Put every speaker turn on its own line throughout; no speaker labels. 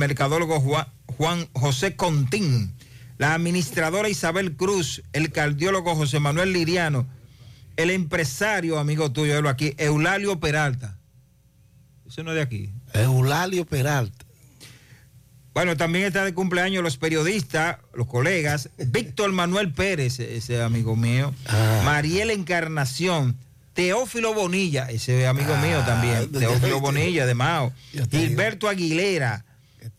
mercadólogo Juan, José Contín, la administradora Isabel Cruz, el cardiólogo José Manuel Liriano, el empresario, amigo tuyo, velo aquí, Eulalio Peralta. Eso no es de aquí.
Eulalio Peralta.
Bueno, también está de cumpleaños los periodistas, los colegas, Víctor Manuel Pérez, ese amigo mío,
Ah.
Mariel Encarnación, Teófilo Bonilla, ese amigo mío también,
Ah,
Teófilo
ya-
Bonilla de Mao. Gilberto Aguilera,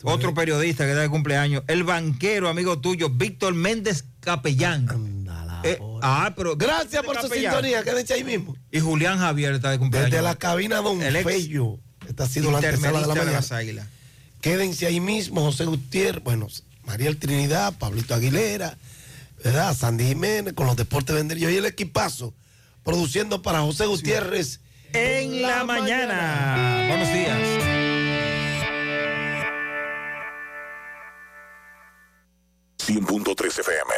otro periodista que está de cumpleaños, el banquero, amigo tuyo, Víctor Méndez Capellán.
La
Eh, ah, pero
Gracias por su
Capellán.
sintonía, quédense ahí mismo.
Y Julián Javier está de cumpleaños.
Desde la cabina Don
El
Fello. Esta ha sido la antesala de la
intermedista de
mañana.
las.
Quédense ahí mismo, José Gutiérrez, bueno, Mariel Trinidad, Pablito Aguilera, ¿verdad? Sandy Jiménez con los deportes venderillos y el equipazo, produciendo para José Gutiérrez.
En la mañana. Buenos días.
FM.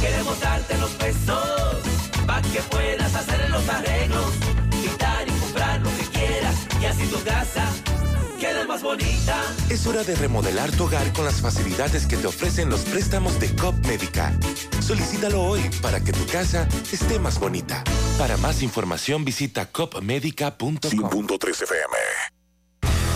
Queremos darte los pesos para que puedas hacer los arreglos, quitar y comprar lo que quieras y así tu casa quede más bonita.
Es hora de remodelar tu hogar con las facilidades que te ofrecen los préstamos de COP Médica. Solicítalo hoy para que tu casa esté más bonita. Para más información visita copmedica.com. 100.3 FM.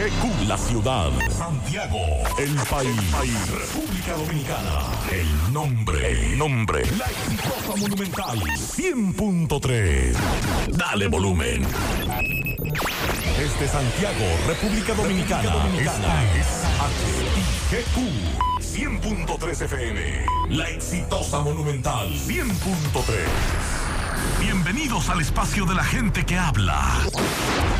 IGQ, la ciudad. Santiago, el país. República Dominicana. El nombre. El nombre. La exitosa monumental. 100.3. Dale volumen. Desde Santiago, República Dominicana. Esta es HIGQ. 100.3 FM. La exitosa monumental. 100.3. Bienvenidos al espacio de la gente que habla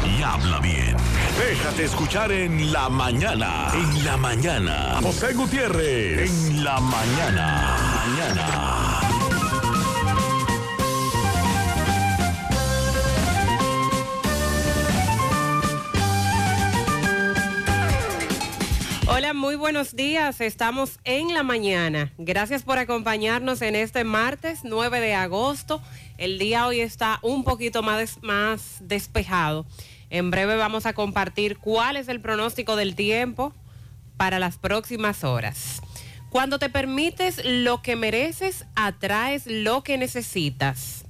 y habla bien. Déjate escuchar en la mañana. En la mañana. José Gutiérrez. En la mañana. Mañana.
Hola, muy buenos días. Estamos en la mañana. Gracias por acompañarnos en este martes 9 de agosto. El día hoy está un poquito más, des- más despejado. En breve vamos a compartir cuál es el pronóstico del tiempo para las próximas horas. Cuando te permites lo que mereces, atraes lo que necesitas.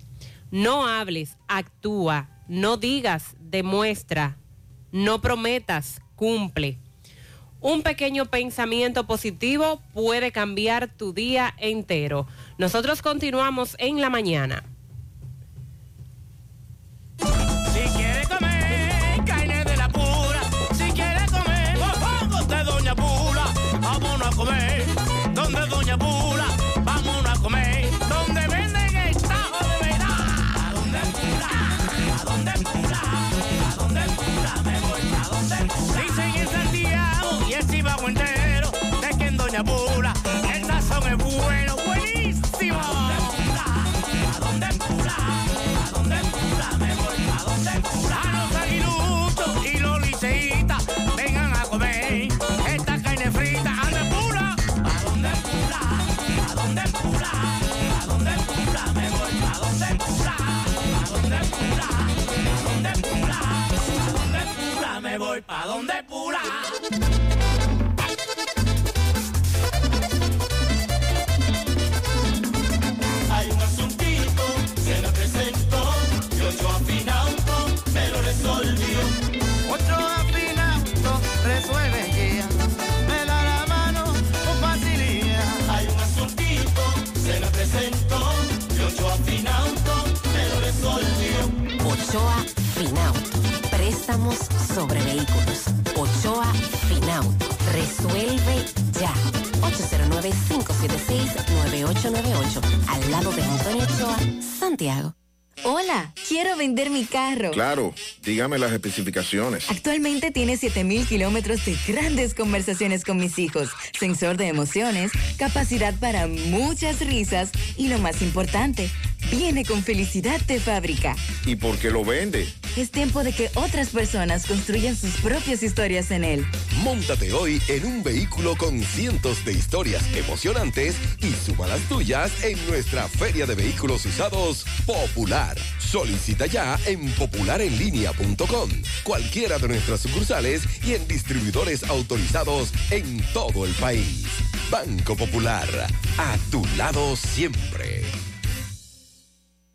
No hables, actúa. No digas, demuestra. No prometas, cumple. Un pequeño pensamiento positivo puede cambiar tu día entero. Nosotros continuamos en la mañana.
El sazón es bueno, buenísimo. ¿A dónde Pula? ¿A dónde Pula? Me a donde Pula. A los aguiluchos y los liceitas vengan a comer esta carne frita. ¿A dónde Pula? ¿A dónde? ¿A dónde? ¿A dónde? Me voy a donde Pula. ¿A dónde Pula? ¿A dónde Pula? ¿A dónde Pula? Me voy pa' donde Pula.
Ochoa Finauto.
Resuelve ya. 809-576-9898. Al lado de Antonio Ochoa, Santiago.
Hola, quiero vender mi carro.
Claro, dígame las especificaciones.
Actualmente tiene 7000 kilómetros de grandes conversaciones con mis hijos, sensor de emociones, capacidad para muchas risas y lo más importante, viene con felicidad de fábrica.
¿Y por qué lo vende?
Es tiempo de que otras personas construyan sus propias historias en él.
Móntate hoy en un vehículo con cientos de historias emocionantes y suma las tuyas en nuestra Feria de Vehículos Usados Popular. Solicita ya en popularenlinea.com, cualquiera de nuestras sucursales y en distribuidores autorizados en todo el país. Banco Popular, a tu lado siempre.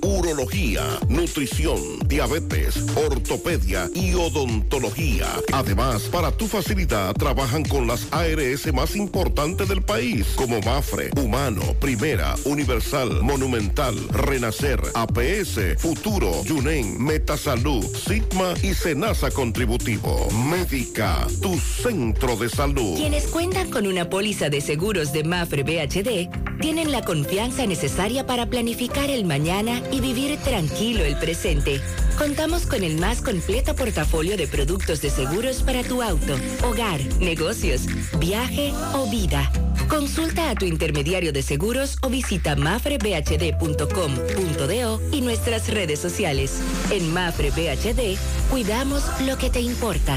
urología, nutrición, diabetes, ortopedia y odontología. Además, para tu facilidad, trabajan con las ARS más importantes del país, como Mafre, Humano, Primera, Universal, Monumental, Renacer, APS, Futuro, Yunen, Metasalud, Sigma y Senasa Contributivo. Médica, tu centro de salud.
Quienes cuentan con una póliza de seguros de Mafre BHD tienen la confianza necesaria para planificar el mañana y vivir tranquilo el presente. Contamos con el más completo portafolio de productos de seguros para tu auto, hogar, negocios, viaje o vida. Consulta a tu intermediario de seguros o visita mafrebhd.com.do y nuestras redes sociales. En Mafre BHD, cuidamos lo que te importa.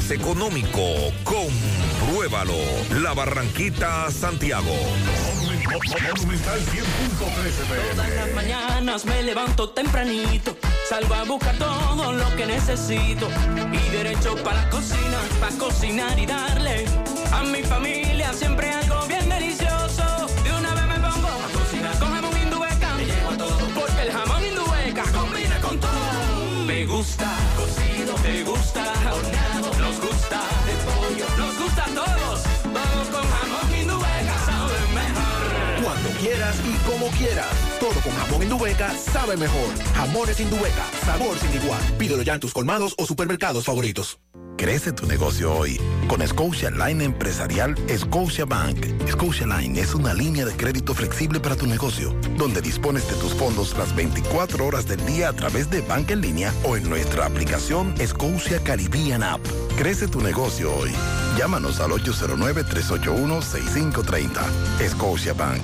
económico. Compruébalo. La Barranquita, Santiago.
Todas las mañanas me levanto tempranito, salgo a buscar todo lo que necesito y derecho para la cocina, para cocinar y darle a mi familia siempre algo bien delicioso. De una vez me pongo a cocinar con jamón indubeca, me llevo todo porque el jamón indubeca combina con todo. Me gusta me gusta nos gusta nos gusta a todos
quieras y como quieras. Todo con jamón Indubeca sabe mejor. Jamones Indubeca, sabor sin igual. Pídelo ya en tus colmados o supermercados favoritos.
Crece tu negocio hoy con Scotia Line Empresarial Scotia Bank. Scotia Line es una línea de crédito flexible para tu negocio, donde dispones de tus fondos las 24 horas del día a través de banca en línea o en nuestra aplicación Scotia Caribbean App. Crece tu negocio hoy. Llámanos al 809-381-6530. Scotia Bank.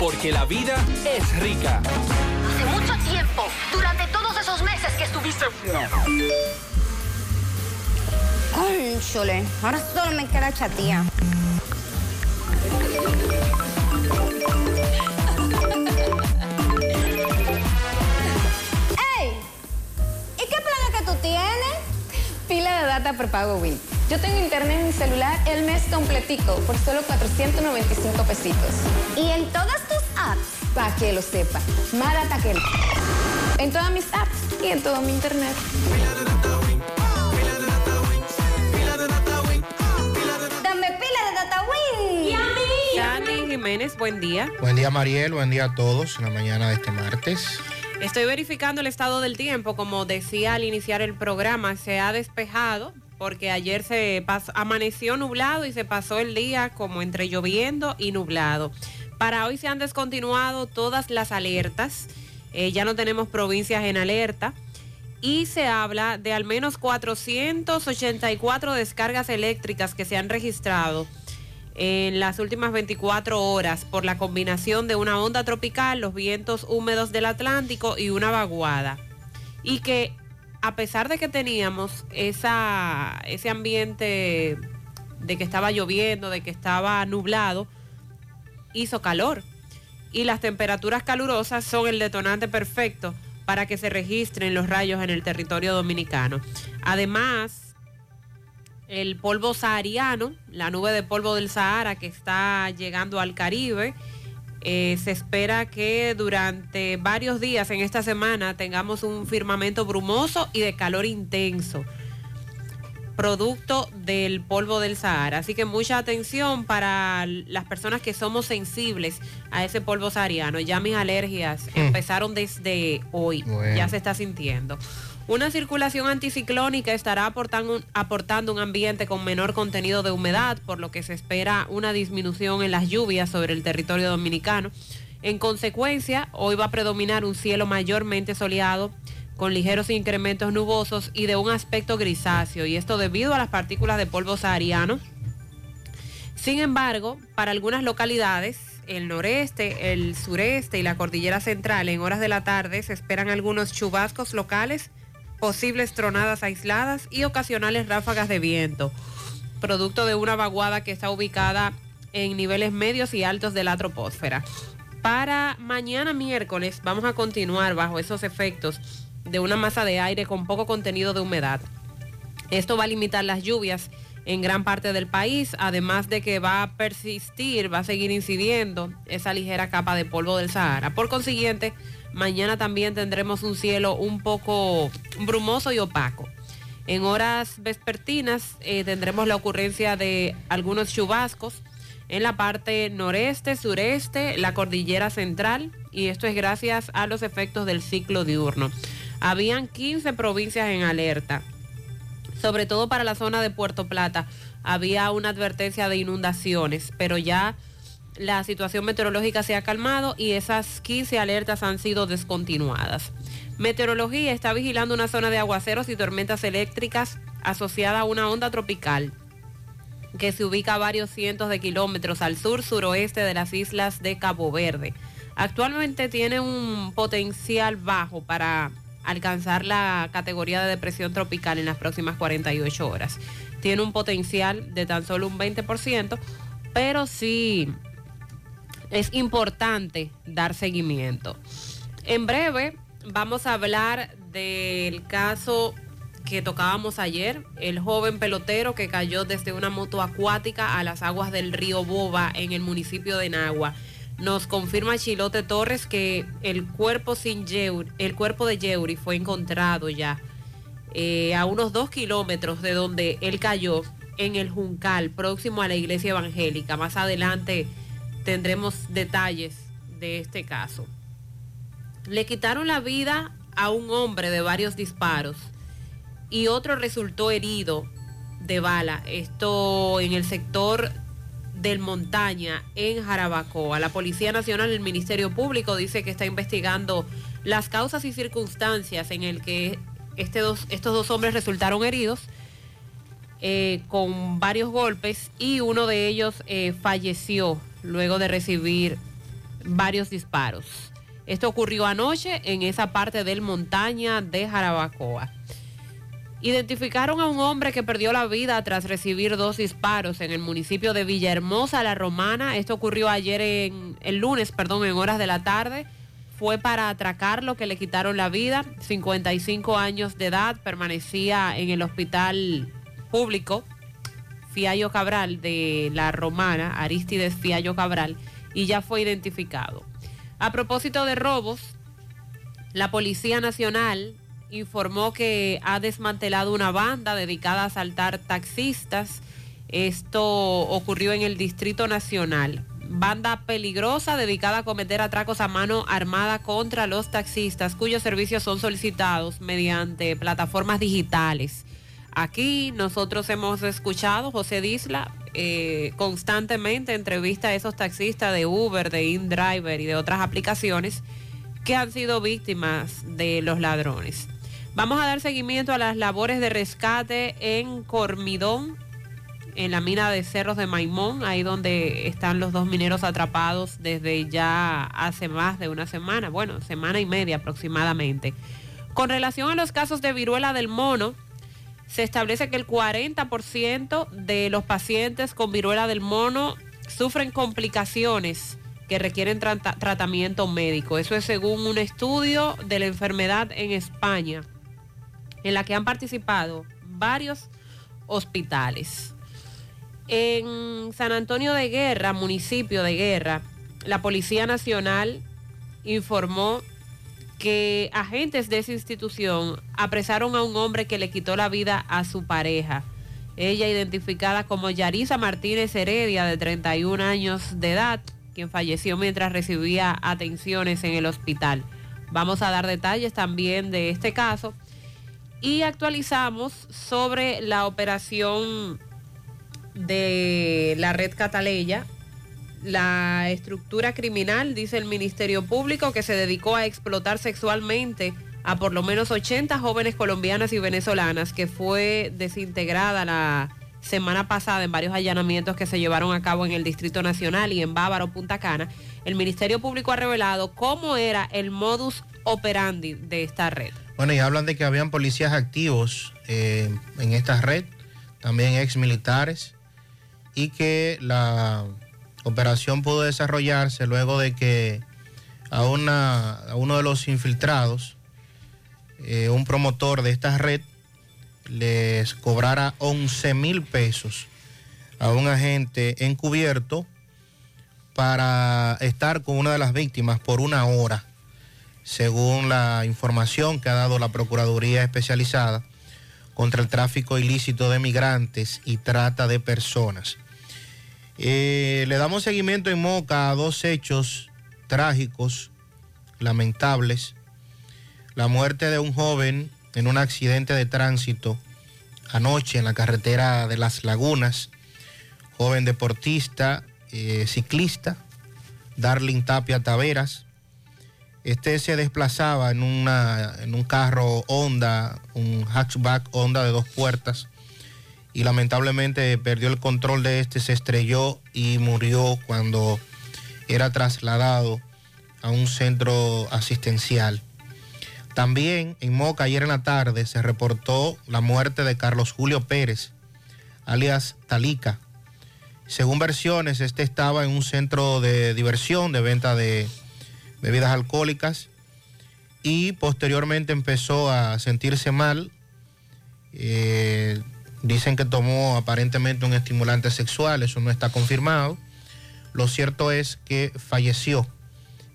porque la vida es rica.
Hace mucho tiempo, durante todos esos meses que estuviste...
Cónchole, ahora solo me queda chatía. ¡Ey! ¿Y qué plan que tú tienes?
Pila de data por pago Win. Yo tengo internet en mi celular el mes completico por solo 495 pesitos.
¿Y en todas tus apps?
Para que lo sepa. Más data que En todas mis apps y en todo mi internet.
Dame pila de data win.
Y a mí. Sandy Jiménez, buen día.
Buen día Mariel, buen día a todos en la mañana de este martes.
Estoy verificando el estado del tiempo. Como decía al iniciar el programa, se ha despejado porque ayer se amaneció nublado y se pasó el día como entre lloviendo y nublado. Para hoy se han descontinuado todas las alertas. Eh, ya no tenemos provincias en alerta. Y se habla de al menos 484 descargas eléctricas que se han registrado en las últimas 24 horas por la combinación de una onda tropical, los vientos húmedos del Atlántico y una vaguada. Y que a pesar de que teníamos esa, ese ambiente de que estaba lloviendo, de que estaba nublado, hizo calor. Y las temperaturas calurosas son el detonante perfecto para que se registren los rayos en el territorio dominicano. Además, el polvo sahariano, la nube de polvo del Sahara que está llegando al Caribe. Eh, se espera que durante varios días en esta semana tengamos un firmamento brumoso y de calor intenso, producto del polvo del Sahara. Así que mucha atención para las personas que somos sensibles a ese polvo sahariano. Ya mis alergias empezaron desde hoy,
Bueno.
ya se está sintiendo. Una circulación anticiclónica estará aportando un, ambiente con menor contenido de humedad, por lo que se espera una disminución en las lluvias sobre el territorio dominicano. En consecuencia, hoy va a predominar un cielo mayormente soleado, con ligeros incrementos nubosos y de un aspecto grisáceo, y esto debido a las partículas de polvo sahariano. Sin embargo, para algunas localidades, el noreste, el sureste y la cordillera central, en horas de la tarde se esperan algunos chubascos locales, posibles tronadas aisladas y ocasionales ráfagas de viento, producto de una vaguada que está ubicada en niveles medios y altos de la troposfera. Para mañana miércoles vamos a continuar bajo esos efectos de una masa de aire con poco contenido de humedad. Esto va a limitar las lluvias en gran parte del país, además de que va a persistir, va a seguir incidiendo esa ligera capa de polvo del Sahara. Por consiguiente, mañana también tendremos un cielo un poco brumoso y opaco. En horas vespertinas eh, tendremos la ocurrencia de algunos chubascos en la parte noreste, sureste, la cordillera central, y esto es gracias a los efectos del ciclo diurno. Habían 15 provincias en alerta sobre todo para la zona de Puerto Plata, había una advertencia de inundaciones, pero ya la situación meteorológica se ha calmado y esas 15 alertas han sido descontinuadas. Meteorología está vigilando una zona de aguaceros y tormentas eléctricas asociada a una onda tropical que se ubica a varios cientos de kilómetros al sur suroeste de las islas de Cabo Verde. Actualmente tiene un potencial bajo para alcanzar la categoría de depresión tropical en las próximas 48 horas. Tiene un potencial de tan solo un 20%, pero sí es importante dar seguimiento. En breve vamos a hablar del caso que tocábamos ayer, el joven pelotero que cayó desde una moto acuática a las aguas del río Boba en el municipio de Nagua. Nos confirma Chilote Torres que el cuerpo sin el cuerpo de Yeuri fue encontrado ya eh, a unos dos kilómetros de donde él cayó en el Juncal, próximo a la iglesia evangélica. Más adelante tendremos detalles de este caso. Le quitaron la vida a un hombre de varios disparos y otro resultó herido de bala. Esto en el sector del Montaña en Jarabacoa. La Policía Nacional, el Ministerio Público dice que está investigando las causas y circunstancias en el que este dos, estos dos hombres resultaron heridos eh, con varios golpes y uno de ellos eh, falleció luego de recibir varios disparos. Esto ocurrió anoche en esa parte del montaña de Jarabacoa. Identificaron a un hombre que perdió la vida tras recibir dos disparos en el municipio de Villahermosa, La Romana. Esto ocurrió ayer en el lunes, perdón, en horas de la tarde. Fue para atracarlo que le quitaron la vida. 55 años de edad, permanecía en el hospital público Fiallo Cabral de La Romana, Aristides Fiallo Cabral, y ya fue identificado. A propósito de robos, la Policía Nacional informó que ha desmantelado una banda dedicada a asaltar taxistas. Esto ocurrió en el Distrito Nacional. Banda peligrosa dedicada a cometer atracos a mano armada contra los taxistas cuyos servicios son solicitados mediante plataformas digitales. Aquí nosotros hemos escuchado, José Disla, eh, constantemente entrevista a esos taxistas de Uber, de InDriver y de otras aplicaciones que han sido víctimas de los ladrones. Vamos a dar seguimiento a las labores de rescate en Cormidón, en la mina de Cerros de Maimón, ahí donde están los dos mineros atrapados desde ya hace más de una semana, bueno, semana y media aproximadamente. Con relación a los casos de viruela del mono, se establece que el 40% de los pacientes con viruela del mono sufren complicaciones que requieren tratamiento médico. Eso es según un estudio de la enfermedad en España, en la que han participado varios hospitales. En San Antonio de Guerra, municipio de Guerra, la Policía Nacional informó que agentes de esa institución apresaron a un hombre que le quitó la vida a su pareja. Ella identificada como Yarisa Martínez Heredia, de 31 años de edad, quien falleció mientras recibía atenciones en el hospital. Vamos a dar detalles también de este caso y actualizamos sobre la operación de la red Cataleya la estructura criminal, dice el Ministerio Público, que se dedicó a explotar sexualmente a por lo menos 80 jóvenes colombianas y venezolanas, que fue desintegrada la semana pasada en varios allanamientos que se llevaron a cabo en el Distrito Nacional y en Bávaro, Punta Cana. El Ministerio Público ha revelado cómo era el modus operandi de esta red.
Bueno, y hablan de que habían policías activos eh, en esta red, también ex militares, y que la operación pudo desarrollarse luego de que a, una, a uno de los infiltrados, eh, un promotor de esta red, les cobrara 11 mil pesos a un agente encubierto para estar con una de las víctimas por una hora, según la información que ha dado la Procuraduría Especializada contra el tráfico ilícito de migrantes y trata de personas. Eh, le damos seguimiento en Moca a dos hechos trágicos, lamentables. La muerte de un joven en un accidente de tránsito anoche en la carretera de Las Lagunas. Joven deportista, eh, ciclista, Darling Tapia Taveras. Este se desplazaba en, en un carro Honda, un hatchback Honda de dos puertas y lamentablemente perdió el control de este, se estrelló y murió cuando era trasladado a un centro asistencial. También en Moca ayer en la tarde se reportó la muerte de Carlos Julio Pérez, alias Talica. Según versiones, este estaba en un centro de diversión, de venta de bebidas alcohólicas y posteriormente empezó a sentirse mal. Eh, Dicen que tomó aparentemente un estimulante sexual, eso no está confirmado. Lo cierto es que falleció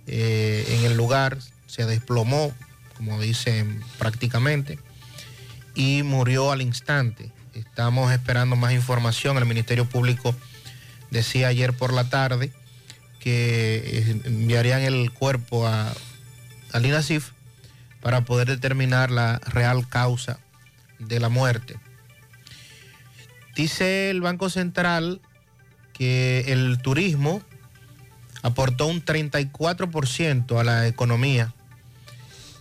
eh, en el lugar, se desplomó, como dicen prácticamente, y murió al instante. Estamos esperando más información. El Ministerio Público decía ayer por la tarde que eh, enviarían el cuerpo a, al INASIF para poder determinar la real causa de la muerte. Dice el Banco Central que el turismo aportó un 34% a la economía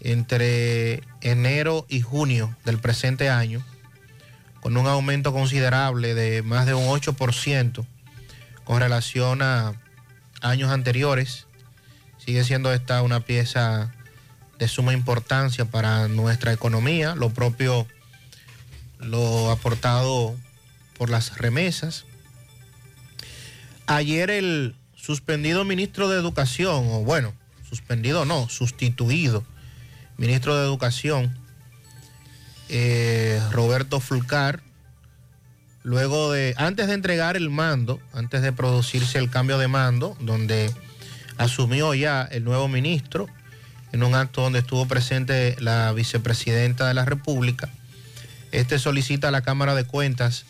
entre enero y junio del presente año, con un aumento considerable de más de un 8% con relación a años anteriores. Sigue siendo esta una pieza de suma importancia para nuestra economía, lo propio lo aportado por las remesas. Ayer el suspendido ministro de Educación, o bueno, suspendido no, sustituido ministro de Educación, eh, Roberto Fulcar, luego de, antes de entregar el mando, antes de producirse el cambio de mando, donde asumió ya el nuevo ministro, en un acto donde estuvo presente la vicepresidenta de la República, este solicita a la Cámara de Cuentas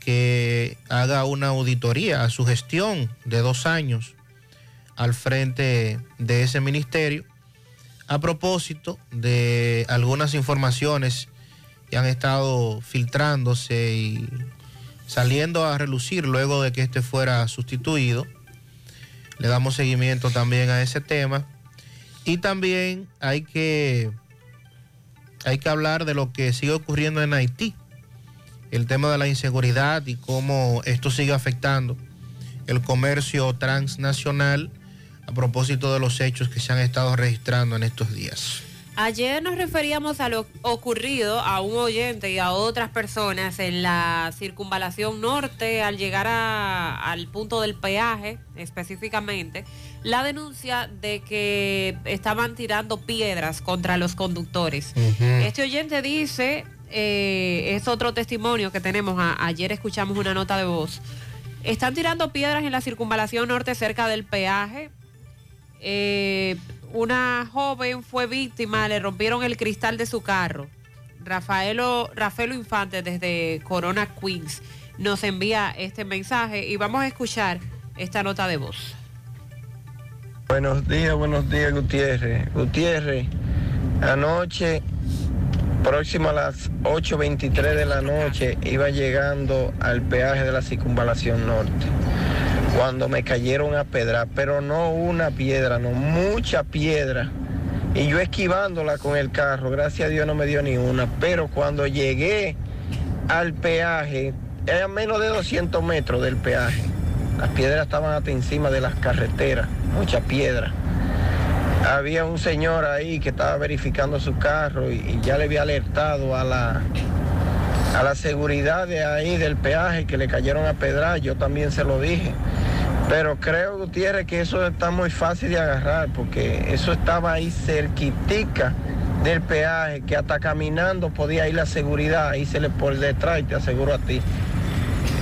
que haga una auditoría a su gestión de dos años al frente de ese ministerio a propósito de algunas informaciones que han estado filtrándose y saliendo a relucir luego de que este fuera sustituido. Le damos seguimiento también a ese tema. Y también hay que, hay que hablar de lo que sigue ocurriendo en Haití, el tema de la inseguridad y cómo esto sigue afectando el comercio transnacional a propósito de los hechos que se han estado registrando en estos días.
Ayer nos referíamos a lo ocurrido a un oyente y a otras personas en la circunvalación norte al llegar al punto del peaje específicamente, la denuncia de que estaban tirando piedras contra los conductores. Este oyente dice, eh, es otro testimonio que tenemos, ayer escuchamos una nota de voz, están tirando piedras en la circunvalación norte cerca del peaje. Eh, una joven fue víctima, le rompieron el cristal de su carro. Rafaelo, Rafaelo Infante desde Corona Queens nos envía este mensaje y vamos a escuchar esta nota de voz.
Buenos días, buenos días Gutiérrez. Gutiérrez, anoche, próximo a las 8.23 de la noche, iba llegando al peaje de la circunvalación norte cuando me cayeron a pedra, pero no una piedra, no, mucha piedra. Y yo esquivándola con el carro, gracias a Dios no me dio ni una, pero cuando llegué al peaje, era menos de 200 metros del peaje. Las piedras estaban hasta encima de las carreteras, mucha piedra. Había un señor ahí que estaba verificando su carro y, ya le había alertado a la, a la seguridad de ahí del peaje que le cayeron a pedra, yo también se lo dije. Pero creo, Gutiérrez, que eso está muy fácil de agarrar, porque eso estaba ahí cerquitica del peaje, que hasta caminando podía ir la seguridad, ahí se le por detrás y te aseguro a ti.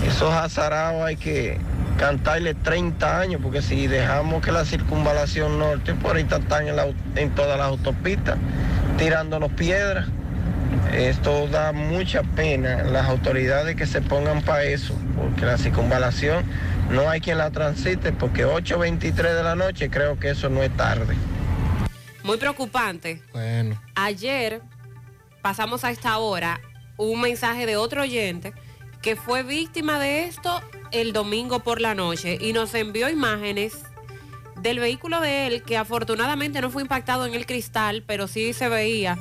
Esos azarados hay que cantarle 30 años, porque si dejamos que la circunvalación norte, por ahorita están en, en todas las autopistas, tirándonos piedras. Esto da mucha pena las autoridades que se pongan para eso, porque la circunvalación no hay quien la transite, porque 8.23 de la noche creo que eso no es tarde.
Muy preocupante. Bueno. Ayer pasamos a esta hora un mensaje de otro oyente que fue víctima de esto el domingo por la noche y nos envió imágenes del vehículo de él que afortunadamente no fue impactado en el cristal, pero sí se veía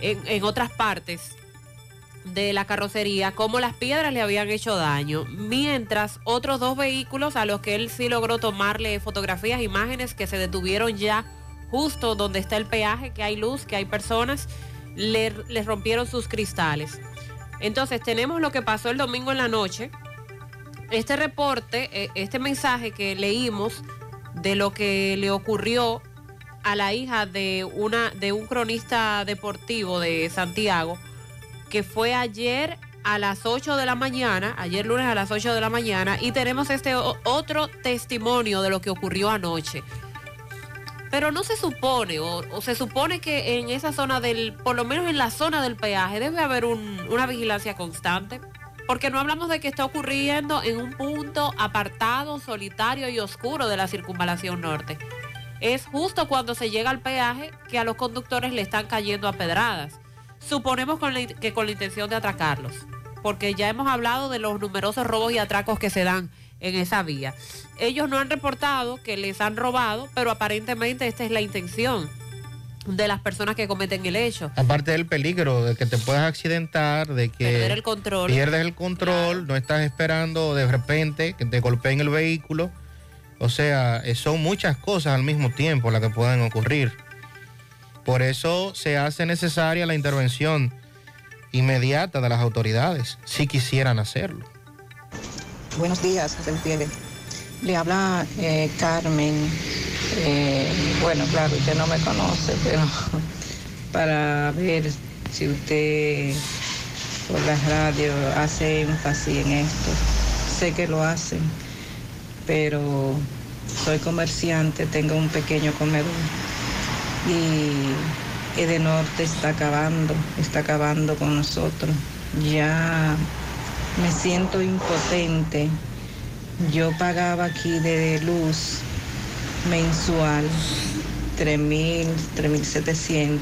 en, otras partes de la carrocería cómo las piedras le habían hecho daño, mientras otros dos vehículos a los que él sí logró tomarle fotografías, imágenes que se detuvieron ya justo donde está el peaje, que hay luz, que hay personas, le, les rompieron sus cristales. Entonces tenemos lo que pasó el domingo en la noche. Este reporte, eh, este mensaje que leímos de lo que le ocurrió a la hija de, una, de un cronista deportivo de Santiago, que fue ayer a las 8 de la mañana, ayer lunes a las 8 de la mañana, y tenemos este otro testimonio de lo que ocurrió anoche. Pero no se supone, o, se supone que en esa zona del, por lo menos en la zona del peaje, debe haber una vigilancia constante. Porque no hablamos de que está ocurriendo en un punto apartado, solitario y oscuro de la circunvalación norte es justo cuando se llega al peaje que a los conductores le están cayendo a pedradas. Suponemos que con la intención de atracarlos, porque ya hemos hablado de los numerosos robos y atracos que se dan en esa vía. Ellos no han reportado que les han robado, pero aparentemente esta es la intención de las personas que cometen el hecho.
Aparte del peligro de que te puedas accidentar, de que
el control.
pierdes el control, no estás esperando de repente que te golpeen el vehículo O sea, eh, son muchas cosas al mismo tiempo las que pueden ocurrir. Por eso se hace necesaria la intervención inmediata de las autoridades, si quisieran hacerlo.
Buenos días, José Gutiérrez. Le habla eh, Carmen. Eh, bueno, claro, usted no me conoce, pero para ver si usted por la radio hace énfasis en esto. Sé que lo hacen, pero soy comerciante, tengo un pequeño comedor y Edenorte está acabando, está acabando con nosotros. Ya me siento impotente. Yo pagaba aquí de luz mensual 3.000, 3.700,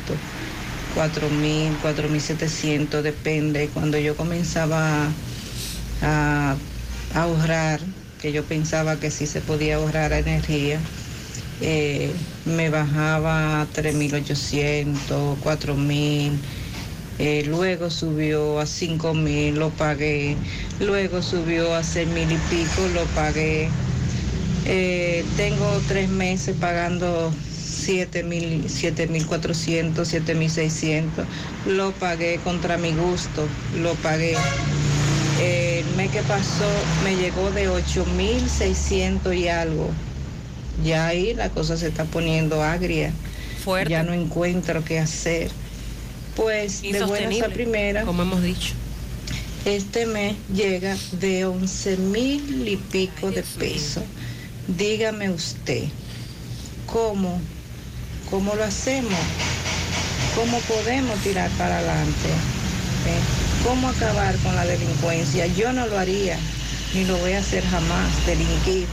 4.000, 4.700, depende. Cuando yo comenzaba a ahorrar, que yo pensaba que sí se podía ahorrar energía, eh, me bajaba a 3.800, 4.000. Eh, luego subió a 5.000, lo pagué. Luego subió a 6.000 y pico, lo pagué. Eh, tengo tres meses pagando 7.400, 7.600. Lo pagué contra mi gusto, lo pagué. El mes que pasó me llegó de 8.600 y algo. Ya ahí la cosa se está poniendo agria.
Fuerte.
Ya no encuentro qué hacer. Pues de buenas a primera.
Como hemos dicho.
Este mes llega de 11 mil y pico de pesos. Dígame usted, ¿cómo? ¿Cómo lo hacemos? ¿Cómo podemos tirar para adelante? ¿Eh? ¿Cómo acabar con la delincuencia? Yo no lo haría, ni lo voy a hacer jamás, delinquir.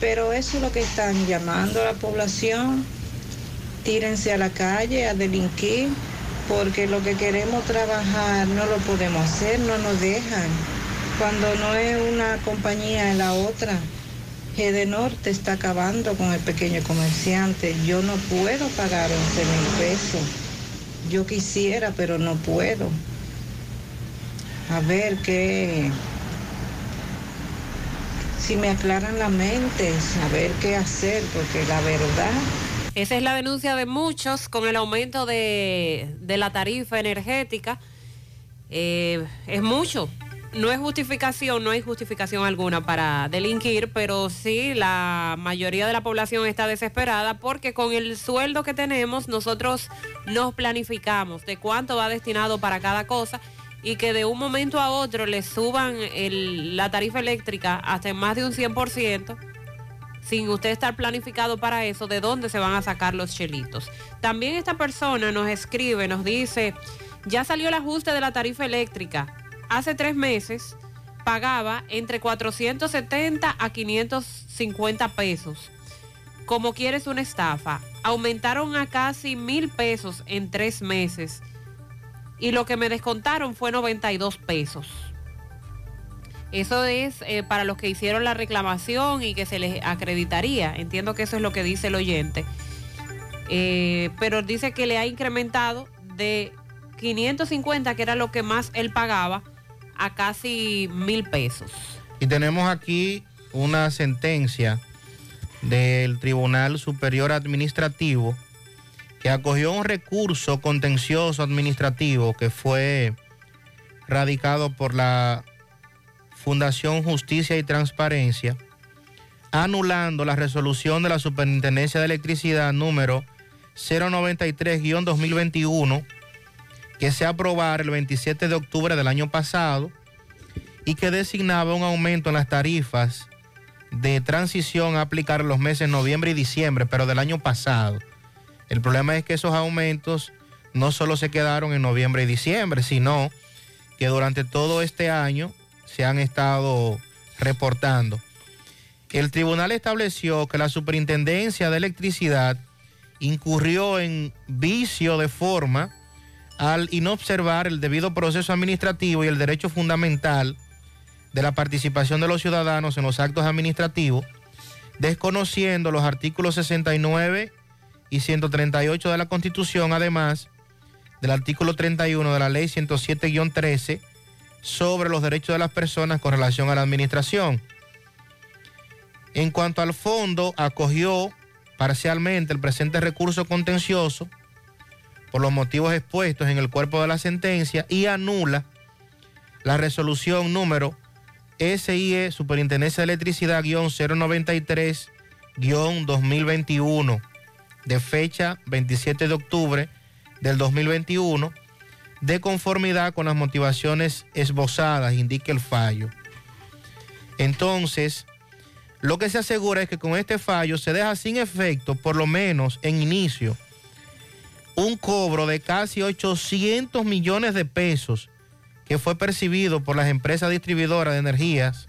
Pero eso es lo que están llamando a la población. Tírense a la calle a delinquir, porque lo que queremos trabajar no lo podemos hacer, no nos dejan. Cuando no es una compañía, es la otra. Norte está acabando con el pequeño comerciante. Yo no puedo pagar 11 mil pesos. Yo quisiera, pero no puedo. A ver qué. Si me aclaran la mente, a ver qué hacer, porque la verdad.
Esa es la denuncia de muchos con el aumento de, de la tarifa energética. Eh, es mucho. No es justificación, no hay justificación alguna para delinquir, pero sí la mayoría de la población está desesperada porque con el sueldo que tenemos nosotros nos planificamos de cuánto va destinado para cada cosa y que de un momento a otro le suban el- la tarifa eléctrica hasta en más de un 100%, sin usted estar planificado para eso, ¿de dónde se van a sacar los chelitos? También esta persona nos escribe, nos dice, ya salió el ajuste de la tarifa eléctrica. Hace tres meses pagaba entre 470 a 550 pesos. Como quieres una estafa, aumentaron a casi mil pesos en tres meses y lo que me descontaron fue 92 pesos. Eso es eh, para los que hicieron la reclamación y que se les acreditaría. Entiendo que eso es lo que dice el oyente. Eh, pero dice que le ha incrementado de 550, que era lo que más él pagaba, a casi mil pesos.
Y tenemos aquí una sentencia del Tribunal Superior Administrativo que acogió un recurso contencioso administrativo que fue radicado por la Fundación Justicia y Transparencia, anulando la resolución de la Superintendencia de Electricidad número 093-2021 que se aprobara el 27 de octubre del año pasado y que designaba un aumento en las tarifas de transición a aplicar los meses noviembre y diciembre, pero del año pasado. El problema es que esos aumentos no solo se quedaron en noviembre y diciembre, sino que durante todo este año se han estado reportando. El tribunal estableció que la Superintendencia de Electricidad incurrió en vicio de forma al inobservar el debido proceso administrativo y el derecho fundamental de la participación de los ciudadanos en los actos administrativos, desconociendo los artículos 69 y 138 de la Constitución, además del artículo 31 de la Ley 107-13 sobre los derechos de las personas con relación a la administración. En cuanto al fondo, acogió parcialmente el presente recurso contencioso por los motivos expuestos en el cuerpo de la sentencia y anula la resolución número SIE Superintendencia de Electricidad-093-2021 de fecha 27 de octubre del 2021 de conformidad con las motivaciones esbozadas, indica el fallo. Entonces, lo que se asegura es que con este fallo se deja sin efecto, por lo menos en inicio, un cobro de casi 800 millones de pesos que fue percibido por las empresas distribuidoras de energías,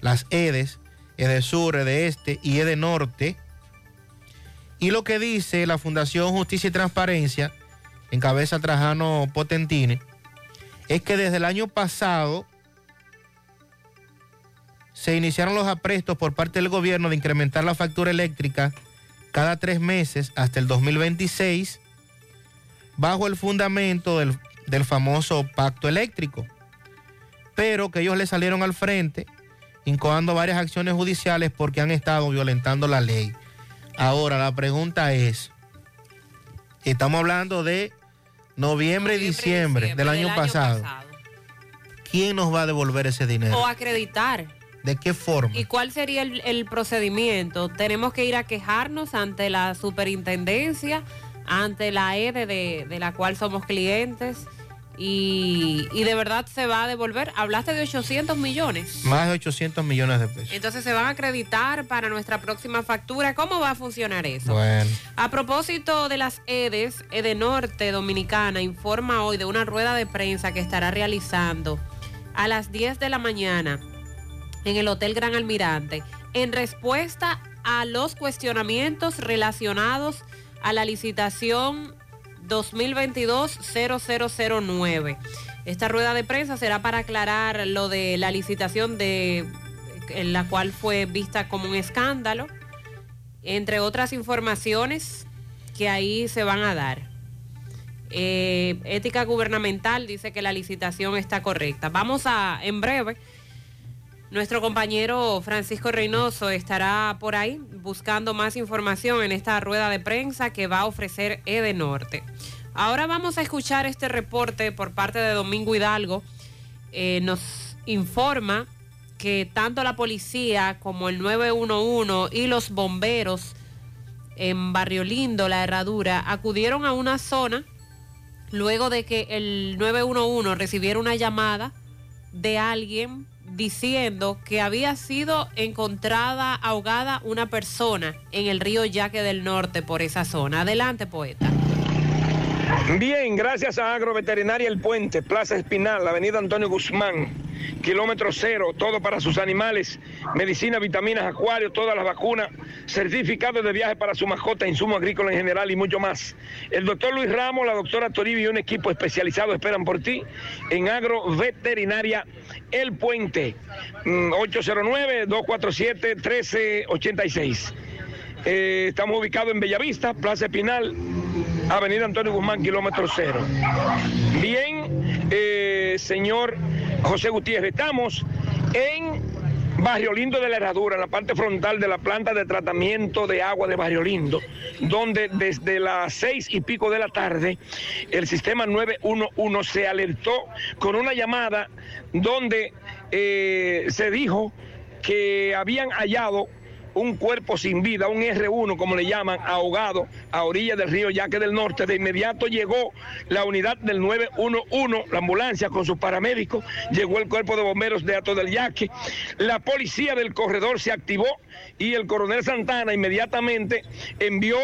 las EDES, EDESUR, EDESTE y EDENORTE. Y lo que dice la Fundación Justicia y Transparencia, en cabeza Trajano Potentini, es que desde el año pasado se iniciaron los aprestos por parte del gobierno de incrementar la factura eléctrica cada tres meses hasta el 2026 bajo el fundamento del, del famoso pacto eléctrico, pero que ellos le salieron al frente incoando varias acciones judiciales porque han estado violentando la ley. Ahora la pregunta es, estamos hablando de noviembre, y diciembre, del año, pasado. ¿Quién nos va a devolver ese dinero?
O acreditar.
¿De qué forma?
¿Y cuál sería el, el procedimiento? ¿Tenemos que ir a quejarnos ante la superintendencia, ante la EDE de, de la cual somos clientes? Y, y de verdad se va a devolver. Hablaste de 800 millones.
Más de 800 millones de pesos.
Entonces se van a acreditar para nuestra próxima factura. ¿Cómo va a funcionar eso?
Bueno.
A propósito de las EDES, Edenorte Dominicana informa hoy de una rueda de prensa que estará realizando a las 10 de la mañana en el Hotel Gran Almirante en respuesta a los cuestionamientos relacionados a la licitación 2022-0009. Esta rueda de prensa será para aclarar lo de la licitación de en la cual fue vista como un escándalo, entre otras informaciones que ahí se van a dar. Eh, ética gubernamental dice que la licitación está correcta. Vamos a, en breve, nuestro compañero Francisco Reynoso estará por ahí buscando más información en esta rueda de prensa que va a ofrecer Edenorte. Ahora vamos a escuchar este reporte por parte de Domingo Hidalgo. Eh, nos informa que tanto la policía como el 911 y los bomberos en Barrio Lindo, La Herradura, acudieron a una zona luego de que el 911 recibiera una llamada de alguien diciendo que había sido encontrada ahogada una persona en el río Yaque del Norte por esa zona. Adelante, poeta.
Bien, gracias a Agroveterinaria El Puente, Plaza Espinal, Avenida Antonio Guzmán, kilómetro cero, todo para sus animales, medicina, vitaminas, acuarios, todas las vacunas, certificados de viaje para su mascota, insumo agrícola en general y mucho más. El doctor Luis Ramos, la doctora Toribio y un equipo especializado esperan por ti en Agroveterinaria El Puente, mm, 809-247-1386. Eh, estamos ubicados en Bellavista, Plaza Espinal, Avenida Antonio Guzmán, kilómetro cero. Bien, eh, señor José Gutiérrez, estamos en Barrio Lindo de la Herradura, en la parte frontal de la planta de tratamiento de agua de Barrio Lindo, donde desde las seis y pico de la tarde el sistema 911 se alertó con una llamada donde eh, se dijo que habían hallado un cuerpo sin vida, un R1 como le llaman, ahogado a orillas del río Yaque del Norte. De inmediato llegó la unidad del 911, la ambulancia con sus paramédicos, llegó el cuerpo de bomberos de Ato del Yaque, la policía del corredor se activó y el coronel Santana inmediatamente envió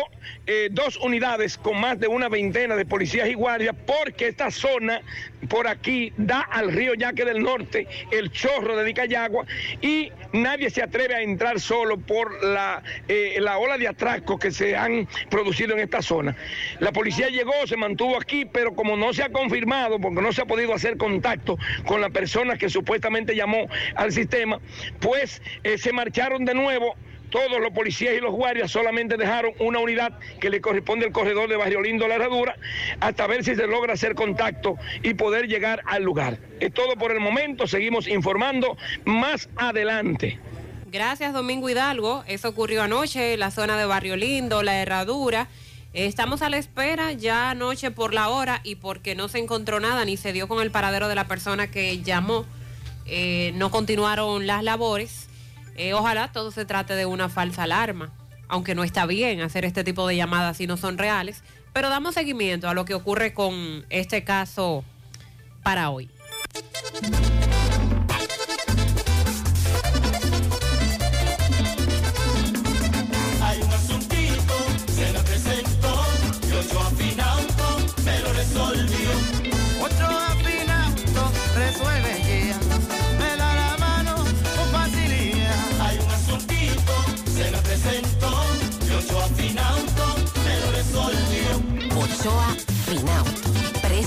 eh, dos unidades con más de una veintena de policías y guardias porque esta zona por aquí da al río Yaque del Norte, el chorro de Dicayagua y nadie se atreve a entrar solo por la, eh, la ola de atracos que se han producido en esta zona. La policía llegó, se mantuvo aquí, pero como no se ha confirmado, porque no se ha podido hacer contacto con la persona que supuestamente llamó al sistema, pues eh, se marcharon de nuevo todos los policías y los guardias solamente dejaron una unidad que le corresponde al corredor de Barrio Lindo La Herradura hasta ver si se logra hacer contacto y poder llegar al lugar. Es todo por el momento, seguimos informando más adelante.
Gracias, Domingo Hidalgo. Eso ocurrió anoche en la zona de Barrio Lindo, La Herradura. Estamos a la espera ya anoche por la hora y porque no se encontró nada ni se dio con el paradero de la persona que llamó. eh, no continuaron las labores. Eh, ojalá todo se trate de una falsa alarma, aunque no está bien hacer este tipo de llamadas si no son reales. Pero damos seguimiento a lo que ocurre con este caso para hoy.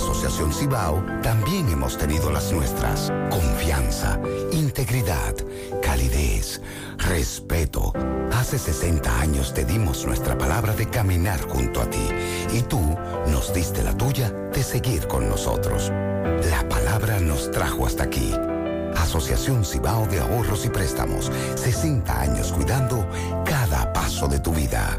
Asociación Cibao también hemos tenido las nuestras. Confianza, integridad, calidez, respeto. Hace 60 años te dimos nuestra palabra de caminar junto a ti y tú nos diste la tuya de seguir con nosotros. La palabra nos trajo hasta aquí. Asociación Cibao de Ahorros y Préstamos. 60 años cuidando cada paso de tu vida.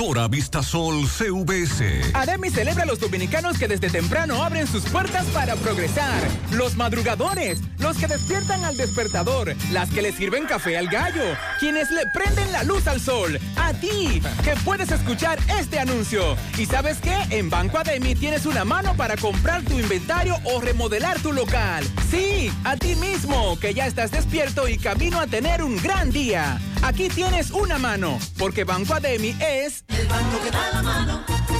Constructora Vistasol CVS.
Ademi celebra a los dominicanos que desde temprano abren sus puertas para progresar. Los madrugadores, los que despiertan al despertador, las que le sirven café al gallo, quienes le prenden la luz al sol. A ti, que puedes escuchar este anuncio. ¿Y sabes qué? En Banco Ademi tienes una mano para comprar tu inventario o remodelar tu local. Sí, a ti mismo, que ya estás despierto y camino a tener un gran día. Aquí tienes una mano, porque Banco Ademi es...
El banco que da la mano.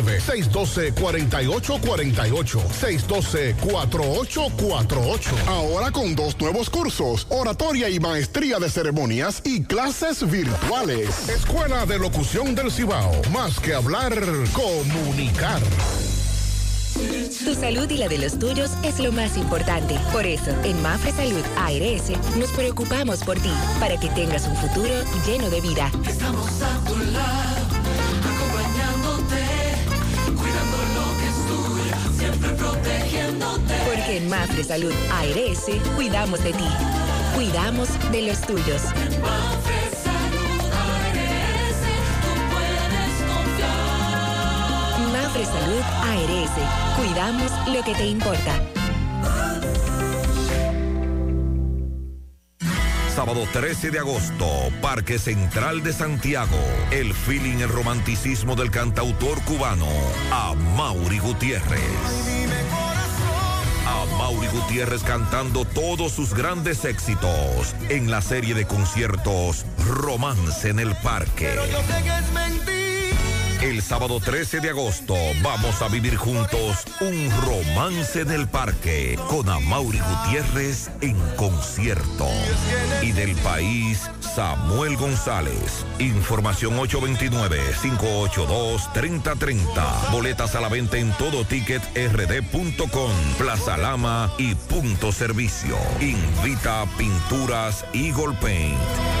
612-4848.
Ahora con dos nuevos cursos, oratoria y maestría de ceremonias y clases virtuales.
Escuela de Locución del Cibao. Más que hablar, comunicar.
Tu salud y la de los tuyos es lo más importante. Por eso, en Mafre Salud ARS nos preocupamos por ti, para que tengas un futuro lleno de vida.
Estamos a tu lado, protegiéndote.
Porque en Mafre Salud ARS cuidamos de ti, cuidamos de los tuyos.
Mafre Salud ARS, tú puedes confiar.
Mafre Salud ARS, cuidamos lo que te importa.
Sábado 13 de agosto, Parque Central de Santiago. El feeling, el romanticismo del cantautor cubano, a Mauri Gutiérrez. A Gutiérrez cantando todos sus grandes éxitos en la serie de conciertos Romance en el Parque.
Pero yo que es mentira.
El sábado 13 de agosto vamos a vivir juntos un romance en el parque con Amaury Gutiérrez en concierto. Y del país, Samuel González. Información 829-582-3030. Boletas a la venta en todo ticket rd.com, Plaza Lama y Punto Servicio. Invita Pinturas Eagle Paint.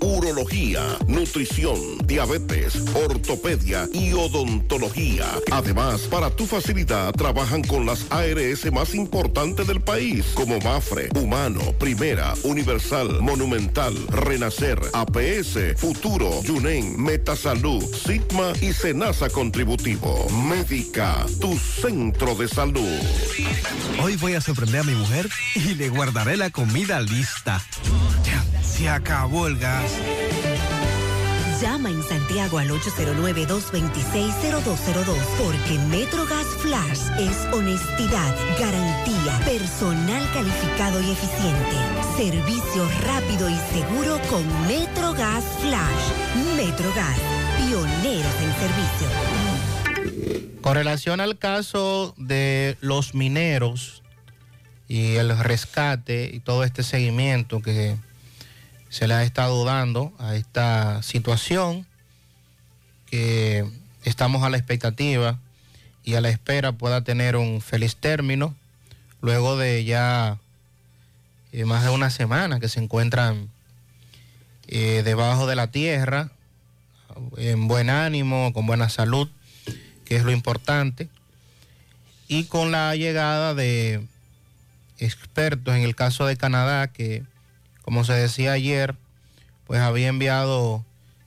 urología, nutrición, diabetes, ortopedia y odontología. Además, para tu facilidad, trabajan con las ARS más importantes del país, como Mafre, Humano, Primera, Universal, Monumental, Renacer, APS, Futuro, Yunen, Metasalud, Sigma y Senasa Contributivo. Médica, tu centro de salud.
Hoy voy a sorprender a mi mujer y le guardaré la comida lista. Se acabó el gas.
Llama en Santiago al 809-226-0202 porque MetroGas Flash es honestidad, garantía, personal calificado y eficiente, servicio rápido y seguro con MetroGas Flash. MetroGas, pioneros en servicio.
Con relación al caso de los mineros y el rescate y todo este seguimiento que se le ha estado dando a esta situación, que estamos a la expectativa y a la espera pueda tener un feliz término, luego de ya eh, más de una semana que se encuentran eh, debajo de la tierra, en buen ánimo, con buena salud, que es lo importante, y con la llegada de expertos en el caso de Canadá, que como se decía ayer, pues había enviado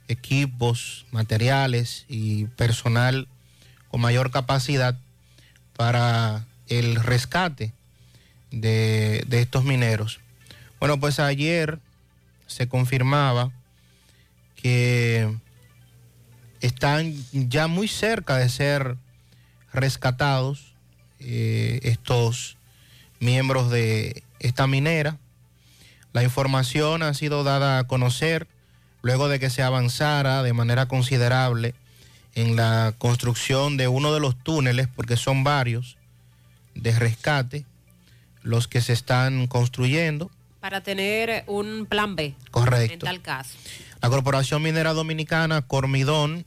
equipos, materiales y personal con mayor capacidad para el rescate de, estos mineros. Bueno, pues ayer se confirmaba que están ya muy cerca de ser rescatados eh, estos miembros de esta minera. La información ha sido dada a conocer luego de que se avanzara de manera considerable en la construcción de uno de los túneles, porque son varios, de rescate, los que se están construyendo.
Para tener un plan B.
Correcto.
En tal caso.
La Corporación Minera Dominicana, Cormidón,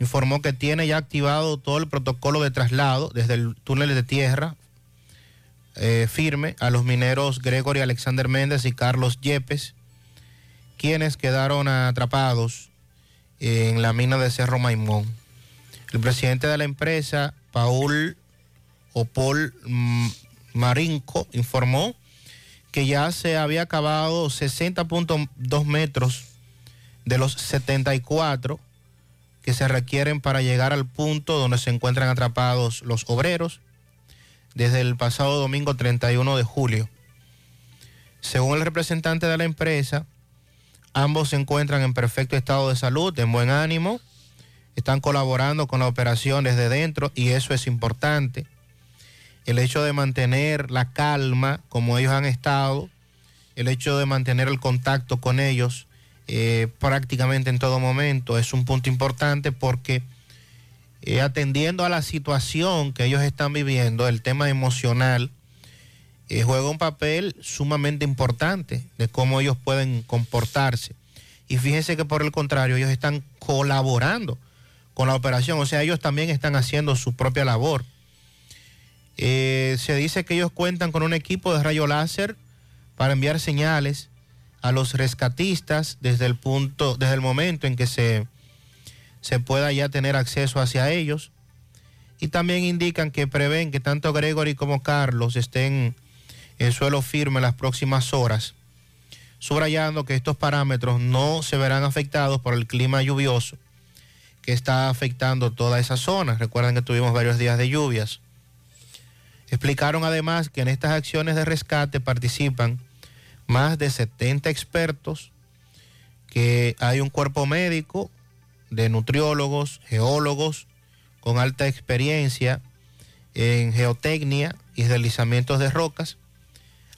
informó que tiene ya activado todo el protocolo de traslado desde el túnel de tierra eh, firme a los mineros Gregory Alexander Méndez y Carlos Yepes, quienes quedaron atrapados en la mina de Cerro Maimón. El presidente de la empresa, Paul o Paul Marinco, informó que ya se había acabado 60.2 metros de los 74 que se requieren para llegar al punto donde se encuentran atrapados los obreros desde el pasado domingo 31 de julio. Según el representante de la empresa, ambos se encuentran en perfecto estado de salud, en buen ánimo, están colaborando con la operación desde dentro y eso es importante. El hecho de mantener la calma como ellos han estado, el hecho de mantener el contacto con ellos eh, prácticamente en todo momento es un punto importante porque eh, atendiendo a la situación que ellos están viviendo, el tema emocional eh, juega un papel sumamente importante de cómo ellos pueden comportarse. Y fíjense que por el contrario, ellos están colaborando con la operación, o sea, ellos también están haciendo su propia labor. Eh, se dice que ellos cuentan con un equipo de rayo láser para enviar señales a los rescatistas desde el punto, desde el momento en que se se pueda ya tener acceso hacia ellos. Y también indican que prevén que tanto Gregory como Carlos estén en suelo firme las próximas horas, subrayando que estos parámetros no se verán afectados por el clima lluvioso que está afectando toda esa zona. Recuerden que tuvimos varios días de lluvias. Explicaron además que en estas acciones de rescate participan más de 70 expertos, que hay un cuerpo médico de nutriólogos, geólogos con alta experiencia en geotecnia y deslizamientos de rocas,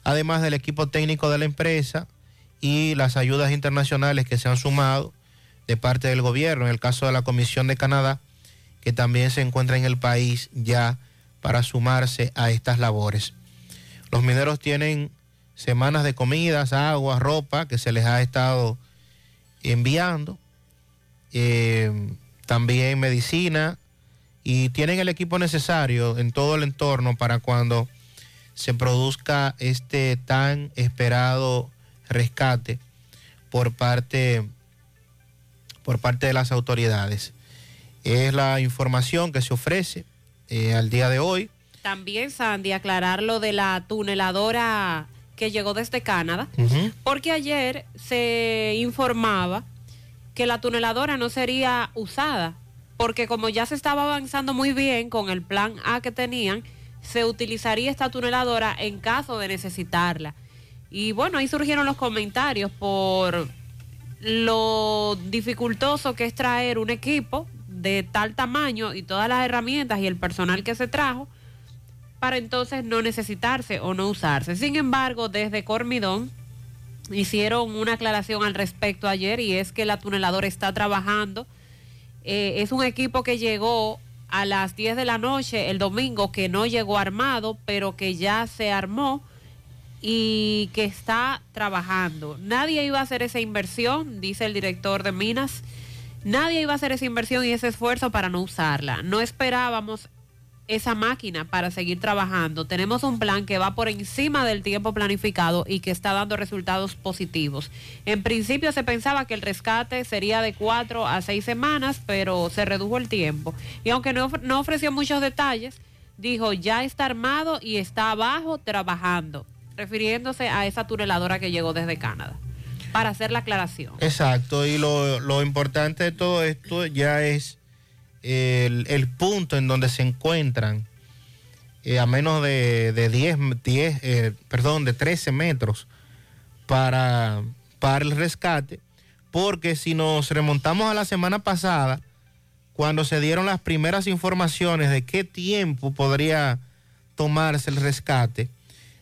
además del equipo técnico de la empresa y las ayudas internacionales que se han sumado de parte del gobierno, en el caso de la Comisión de Canadá, que también se encuentra en el país ya para sumarse a estas labores. Los mineros tienen semanas de comidas, agua, ropa que se les ha estado enviando, eh, también medicina y tienen el equipo necesario en todo el entorno para cuando se produzca este tan esperado rescate por parte por parte de las autoridades. Es la información que se ofrece eh, al día de hoy.
También, Sandy, aclarar lo de la tuneladora que llegó desde Canadá, porque ayer se informaba que la tuneladora no sería usada, porque como ya se estaba avanzando muy bien con el plan A que tenían, se utilizaría esta tuneladora en caso de necesitarla. Y bueno, ahí surgieron los comentarios por lo dificultoso que es traer un equipo de tal tamaño y todas las herramientas y el personal que se trajo para entonces no necesitarse o no usarse. Sin embargo, desde Cormidón hicieron una aclaración al respecto ayer y es que la tuneladora está trabajando. Eh, es un equipo que llegó a las 10 de la noche el domingo, que no llegó armado, pero que ya se armó y que está trabajando. Nadie iba a hacer esa inversión, dice el director de Minas. Nadie iba a hacer esa inversión y ese esfuerzo para no usarla. No esperábamos esa máquina para seguir trabajando. Tenemos un plan que va por encima del tiempo planificado y que está dando resultados positivos. En principio se pensaba que el rescate sería de cuatro a seis semanas, pero se redujo el tiempo. Y aunque no, no ofreció muchos detalles, dijo ya está armado y está abajo trabajando refiriéndose a esa tuneladora que llegó desde Canadá, para hacer la aclaración.
Exacto, y lo, importante de todo esto ya es el, punto en donde se encuentran eh, a menos de, de 10, 10 eh, perdón, de 13 metros para, para el rescate, porque si nos remontamos a la semana pasada, cuando se dieron las primeras informaciones de qué tiempo podría tomarse el rescate,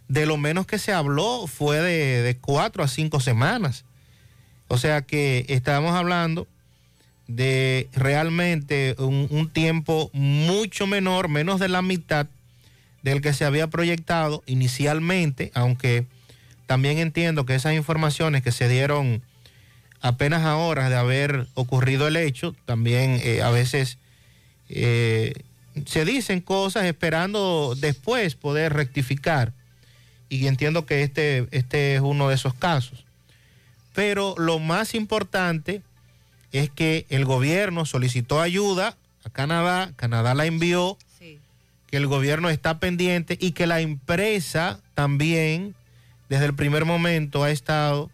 de lo menos que se habló fue de, cuatro a cinco semanas. O sea que estábamos hablando de realmente un, tiempo mucho menor, menos de la mitad del que se había proyectado inicialmente, aunque también entiendo que esas informaciones que se dieron apenas a horas de haber ocurrido el hecho, también eh, a veces eh, se dicen cosas esperando después poder rectificar y entiendo que este, este es uno de esos casos. Pero lo más importante es que el gobierno solicitó ayuda a Canadá, Canadá la envió, que el gobierno está pendiente y que la empresa también desde el primer momento ha estado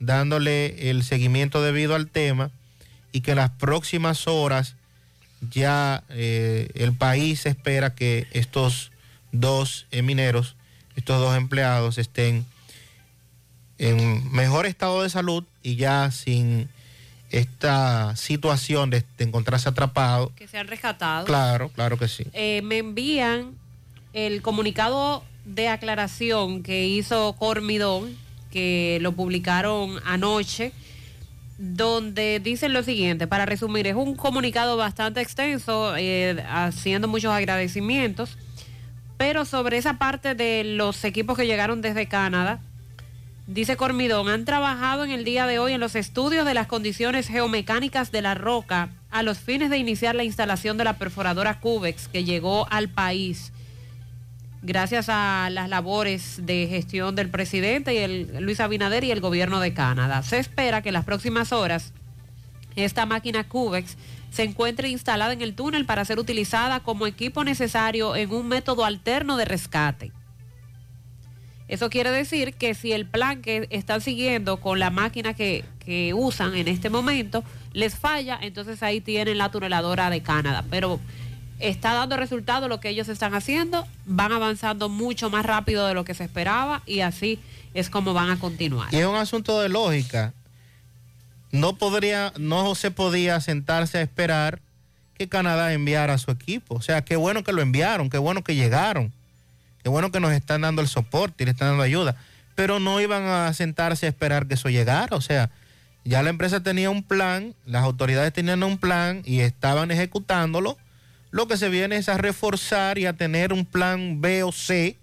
dándole el seguimiento debido al tema y que en las próximas horas ya eh, el país espera que estos dos mineros estos dos empleados estén en mejor estado de salud y ya sin esta situación de, encontrarse atrapados.
Que sean rescatados.
Claro, claro que sí.
Eh, me envían el comunicado de aclaración que hizo Cormidón, que lo publicaron anoche, donde dicen lo siguiente, para resumir, es un comunicado bastante extenso, eh, haciendo muchos agradecimientos pero sobre esa parte de los equipos que llegaron desde Canadá, dice Cormidón, han trabajado en el día de hoy en los estudios de las condiciones geomecánicas de la roca a los fines de iniciar la instalación de la perforadora Cubex que llegó al país gracias a las labores de gestión del presidente y el Luis Abinader y el gobierno de Canadá. Se espera que en las próximas horas esta máquina Cubex se encuentre instalada en el túnel para ser utilizada como equipo necesario en un método alterno de rescate. Eso quiere decir que si el plan que están siguiendo con la máquina que, que usan en este momento les falla, entonces ahí tienen la tuneladora de Canadá. Pero está dando resultado lo que ellos están haciendo, van avanzando mucho más rápido de lo que se esperaba y así es como van a continuar.
Y es un asunto de lógica. No podría, no se podía sentarse a esperar que Canadá enviara a su equipo. O sea, qué bueno que lo enviaron, qué bueno que llegaron, qué bueno que nos están dando el soporte y le están dando ayuda. Pero no iban a sentarse a esperar que eso llegara. O sea, ya la empresa tenía un plan, las autoridades tenían un plan y estaban ejecutándolo. Lo que se viene es a reforzar y a tener un plan B o C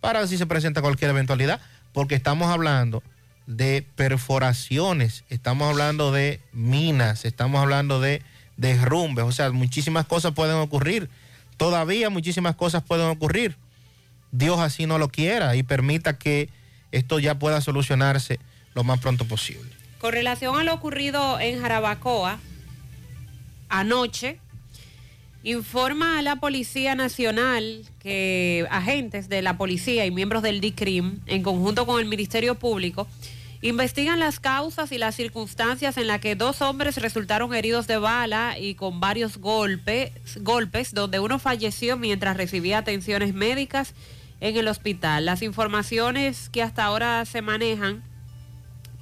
para si se presenta cualquier eventualidad, porque estamos hablando de perforaciones, estamos hablando de minas, estamos hablando de derrumbes, o sea, muchísimas cosas pueden ocurrir. Todavía muchísimas cosas pueden ocurrir. Dios así no lo quiera y permita que esto ya pueda solucionarse lo más pronto posible.
Con relación a lo ocurrido en Jarabacoa, anoche, informa a la Policía Nacional que agentes de la policía y miembros del DICRIM, en conjunto con el Ministerio Público, investigan las causas y las circunstancias en las que dos hombres resultaron heridos de bala y con varios golpes, golpes, donde uno falleció mientras recibía atenciones médicas en el hospital. Las informaciones que hasta ahora se manejan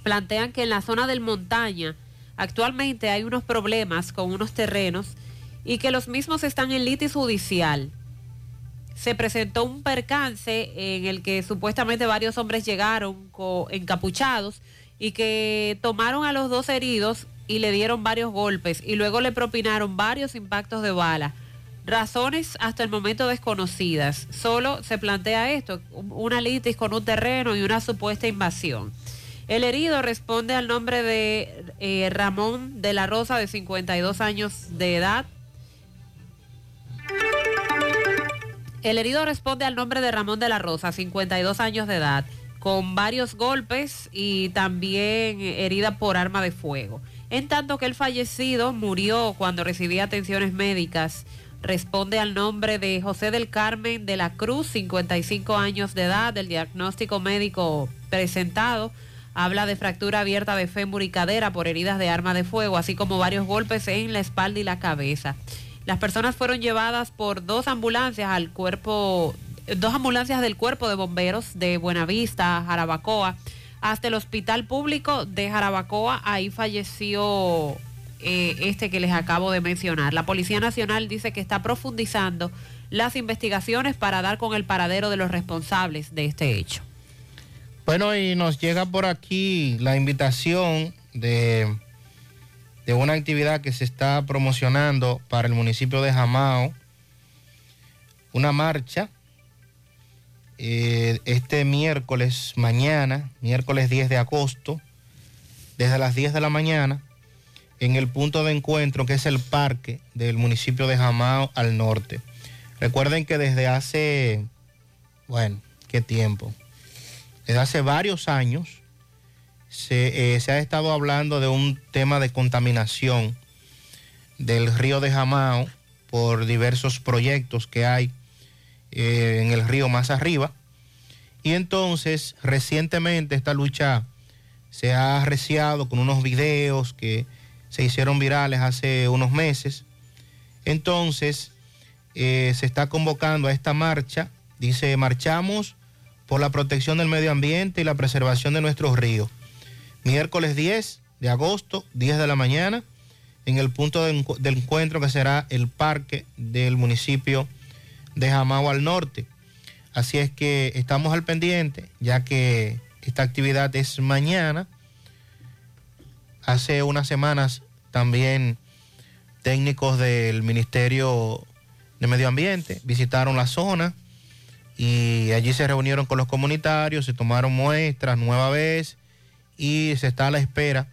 plantean que en la zona del montaña actualmente hay unos problemas con unos terrenos y que los mismos están en litis judicial. Se presentó un percance en el que supuestamente varios hombres llegaron encapuchados y que tomaron a los dos heridos y le dieron varios golpes y luego le propinaron varios impactos de bala. Razones hasta el momento desconocidas. Solo se plantea esto, una litis con un terreno y una supuesta invasión. El herido responde al nombre de eh, Ramón de la Rosa, de 52 años de edad. El herido responde al nombre de Ramón de la Rosa, 52 años de edad, con varios golpes y también herida por arma de fuego. En tanto que el fallecido murió cuando recibía atenciones médicas. Responde al nombre de José del Carmen de la Cruz, 55 años de edad, del diagnóstico médico presentado Habla de fractura abierta de fémur y cadera por heridas de arma de fuego, así como varios golpes en la espalda y la cabeza. Las personas fueron llevadas por dos ambulancias al cuerpo, dos ambulancias del cuerpo de bomberos de Buenavista, Jarabacoa, hasta el hospital público de Jarabacoa. Ahí falleció eh, este que les acabo de mencionar. La Policía Nacional dice que está profundizando las investigaciones para dar con el paradero de los responsables de este hecho.
Bueno, y nos llega por aquí la invitación de, de una actividad que se está promocionando para el municipio de Jamao, una marcha eh, este miércoles mañana, miércoles 10 de agosto, desde las 10 de la mañana, en el punto de encuentro que es el parque del municipio de Jamao al norte. Recuerden que desde hace, bueno, qué tiempo, desde hace varios años eh, se, ha estado hablando de un tema de contaminación del río de Jamao por diversos proyectos que hay eh, en el río más arriba. Y entonces, recientemente esta lucha se ha arreciado con unos videos que se hicieron virales hace unos meses. Entonces, eh, se está convocando a esta marcha. Dice, marchamos por la protección del medio ambiente y la preservación de nuestros ríos. Miércoles 10 de agosto, 10 de la mañana, en el punto del encuentro que será el parque del municipio de Jamao al norte. Así es que estamos al pendiente, ya que esta actividad es mañana. Hace unas semanas también técnicos del Ministerio de Medio Ambiente visitaron la zona y allí se reunieron con los comunitarios, se tomaron muestras nueva vez y se está a la espera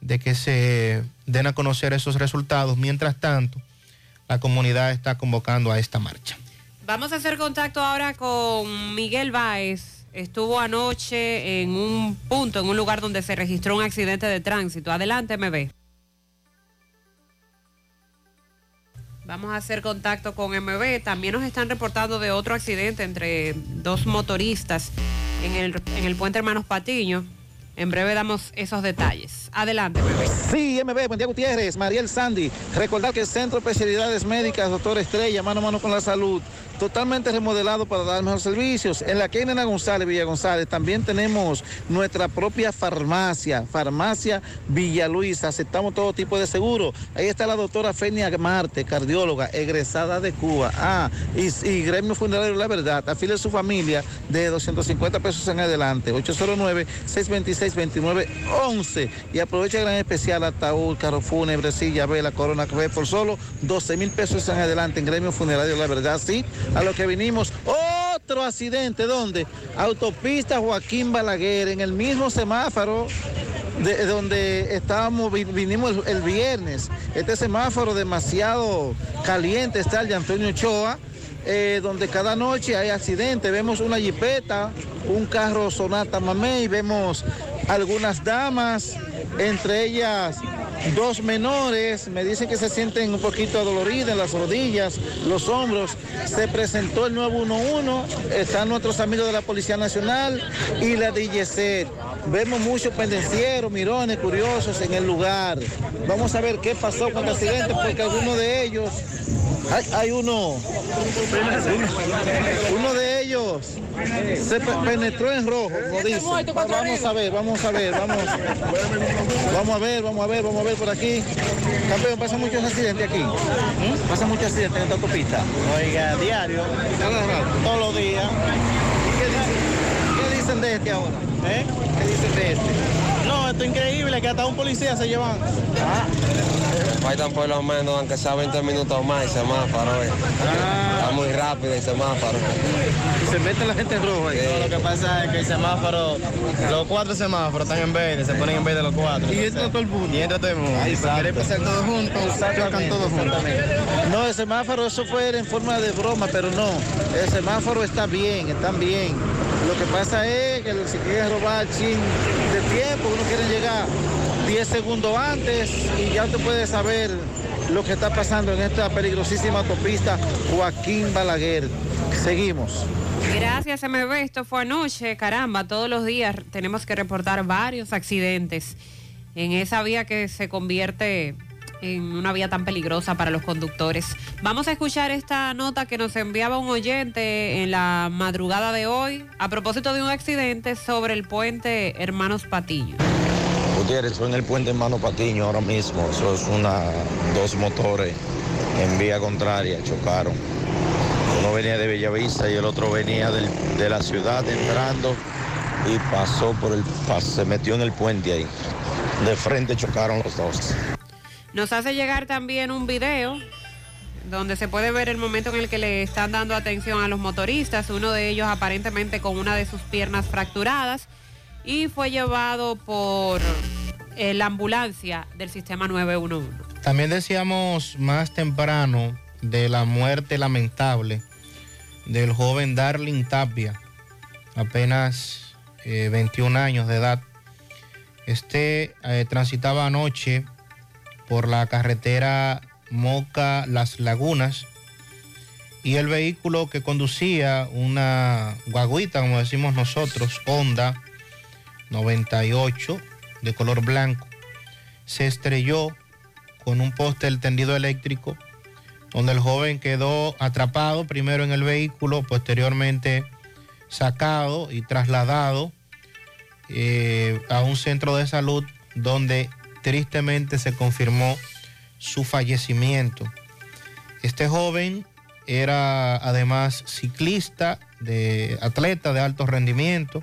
de que se den a conocer esos resultados. Mientras tanto, la comunidad está convocando a esta marcha.
Vamos a hacer contacto ahora con Miguel Báez. Estuvo anoche en un punto, en un lugar donde se registró un accidente de tránsito. Adelante, MB. Vamos a hacer contacto con MB. También nos están reportando de otro accidente entre dos motoristas en el, en el puente Hermanos Patiño. En breve damos esos detalles. Adelante, bebé.
Sí, MB, buen día Gutiérrez, Mariel Sandy. Recordar que el Centro de Especialidades Médicas, doctor Estrella, mano a mano con la salud, totalmente remodelado para dar mejores servicios. En la Kennedy González, Villa González, también tenemos nuestra propia farmacia, Farmacia Villa Luisa. Aceptamos todo tipo de seguro. Ahí está la doctora Fenia Marte, cardióloga, egresada de Cuba. Ah, y, Gremio Funerario La Verdad. Afile su familia de 250 pesos en adelante. 809-626-2911. Y aprovecha el gran especial ataúd, carro fúnebre, silla, vela, corona, café por solo 12 mil pesos en adelante en Gremio Funerario La Verdad. Sí, a lo que vinimos. Otro accidente, ¿dónde? Autopista Joaquín Balaguer, en el mismo semáforo de donde estábamos, vi- vinimos el, el viernes. Este semáforo demasiado caliente está el de Antonio Ochoa. Eh, donde cada noche hay accidentes, vemos una jipeta, un carro Sonata Mamey, vemos algunas damas, entre ellas dos menores, me dicen que se sienten un poquito adoloridas en las rodillas, los hombros. Se presentó el 911, están nuestros amigos de la Policía Nacional y la DGC. Vemos muchos pendencieros, mirones, curiosos en el lugar. Vamos a ver qué pasó con el accidente, porque algunos de ellos, hay, hay uno, uno, de ellos se pe- penetró en rojo, dice. Va- Vamos a ver, vamos a ver, vamos, vamos a ver, vamos a ver, vamos a ver por aquí. Campeón, pasa muchos accidentes aquí. ¿Mm? Pasa muchos accidentes en esta autopista. Oiga, diario, todos los días. ¿Y qué dicen, qué dicen de este ahora? ¿Eh? ¿Qué dicen de este? No, esto es increíble, que hasta un policía se llevan.
Faltan por lo menos, aunque sea 20 minutos más el semáforo. eh. Está muy rápido el semáforo.
Y se mete la gente en rojo ahí.
Sí.
Lo que pasa es que el semáforo, los cuatro semáforos están en verde, se ponen en verde los cuatro.
Y entra todo el mundo.
Y entra todo el mundo.
Ahí
quieren pasar todos juntos, chocan todos juntos.
No, el semáforo, eso fue en forma de broma, pero no. El semáforo está bien, están bien. Lo que pasa es que se quiere robar chin de tiempo, uno quiere llegar 10 segundos antes y ya usted puede saber lo que está pasando en esta peligrosísima autopista Joaquín Balaguer. Seguimos.
Gracias, MB. Esto fue anoche. Caramba, todos los días tenemos que reportar varios accidentes en esa vía que se convierte en una vía tan peligrosa para los conductores. Vamos a escuchar esta nota que nos enviaba un oyente en la madrugada de hoy a propósito de un accidente sobre el puente Hermanos Patiño.
Gutiérrez, estoy en el puente Hermano Patiño ahora mismo. Eso es una, dos motores en vía contraria, chocaron. Uno venía de Bellavista y el otro venía de la ciudad entrando y pasó por el, se metió en el puente ahí. De frente chocaron los dos.
Nos hace llegar también un video donde se puede ver el momento en el que le están dando atención a los motoristas, uno de ellos aparentemente con una de sus piernas fracturadas y fue llevado por eh, la ambulancia del sistema 911.
También decíamos más temprano de la muerte lamentable del joven Darling Tapia, apenas eh, 21 años de edad. Este eh, transitaba anoche por la carretera Moca Las Lagunas y el vehículo que conducía, una guaguita, como decimos nosotros, Honda 98 de color blanco, se estrelló con un poste del tendido eléctrico, donde el joven quedó atrapado primero en el vehículo, posteriormente sacado y trasladado eh, a un centro de salud donde tristemente se confirmó su fallecimiento. Este joven era además ciclista, atleta de alto rendimiento,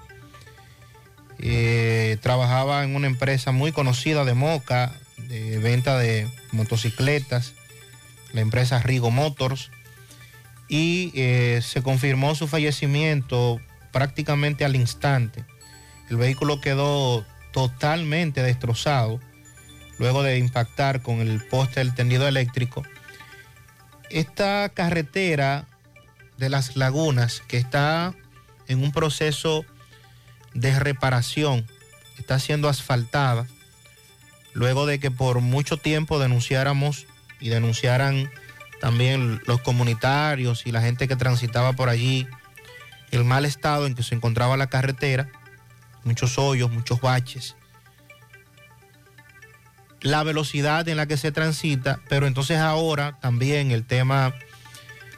eh, trabajaba en una empresa muy conocida de Moca, de venta de motocicletas, la empresa Rigo Motors, y eh, se confirmó su fallecimiento prácticamente al instante. El vehículo quedó totalmente destrozado luego de impactar con el poste del tendido eléctrico. Esta carretera de las lagunas que está en un proceso de reparación, está siendo asfaltada, luego de que por mucho tiempo denunciáramos y denunciaran también los comunitarios y la gente que transitaba por allí el mal estado en que se encontraba la carretera, muchos hoyos, muchos baches, la velocidad en la que se transita, pero entonces ahora también el tema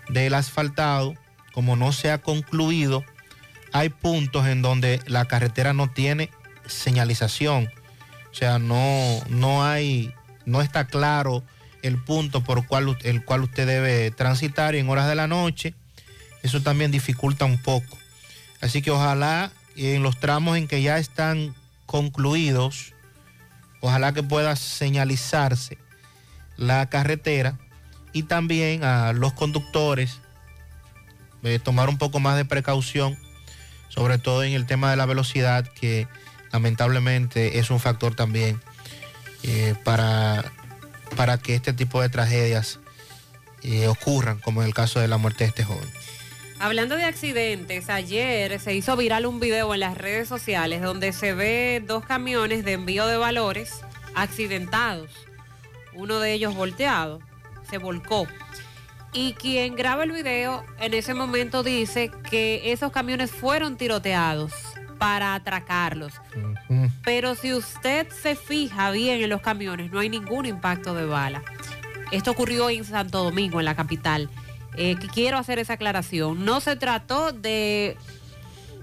del asfaltado, como no se ha concluido, hay puntos en donde la carretera no tiene señalización, o sea, no, no hay, no está claro el punto por cual, el cual usted debe transitar y en horas de la noche eso también dificulta un poco. Así que ojalá en los tramos en que ya están concluidos, ojalá que pueda señalizarse la carretera y también a los conductores eh, tomar un poco más de precaución, sobre todo en el tema de la velocidad, que lamentablemente es un factor también eh, para, para que este tipo de tragedias eh, ocurran, como en el caso de la muerte de este joven.
Hablando de accidentes, ayer se hizo viral un video en las redes sociales donde se ve dos camiones de envío de valores accidentados. Uno de ellos volteado, se volcó. Y quien graba el video en ese momento dice que esos camiones fueron tiroteados para atracarlos. Pero si usted se fija bien en los camiones, no hay ningún impacto de bala. Esto ocurrió en Santo Domingo, en la capital. Eh, quiero hacer esa aclaración. No se trató de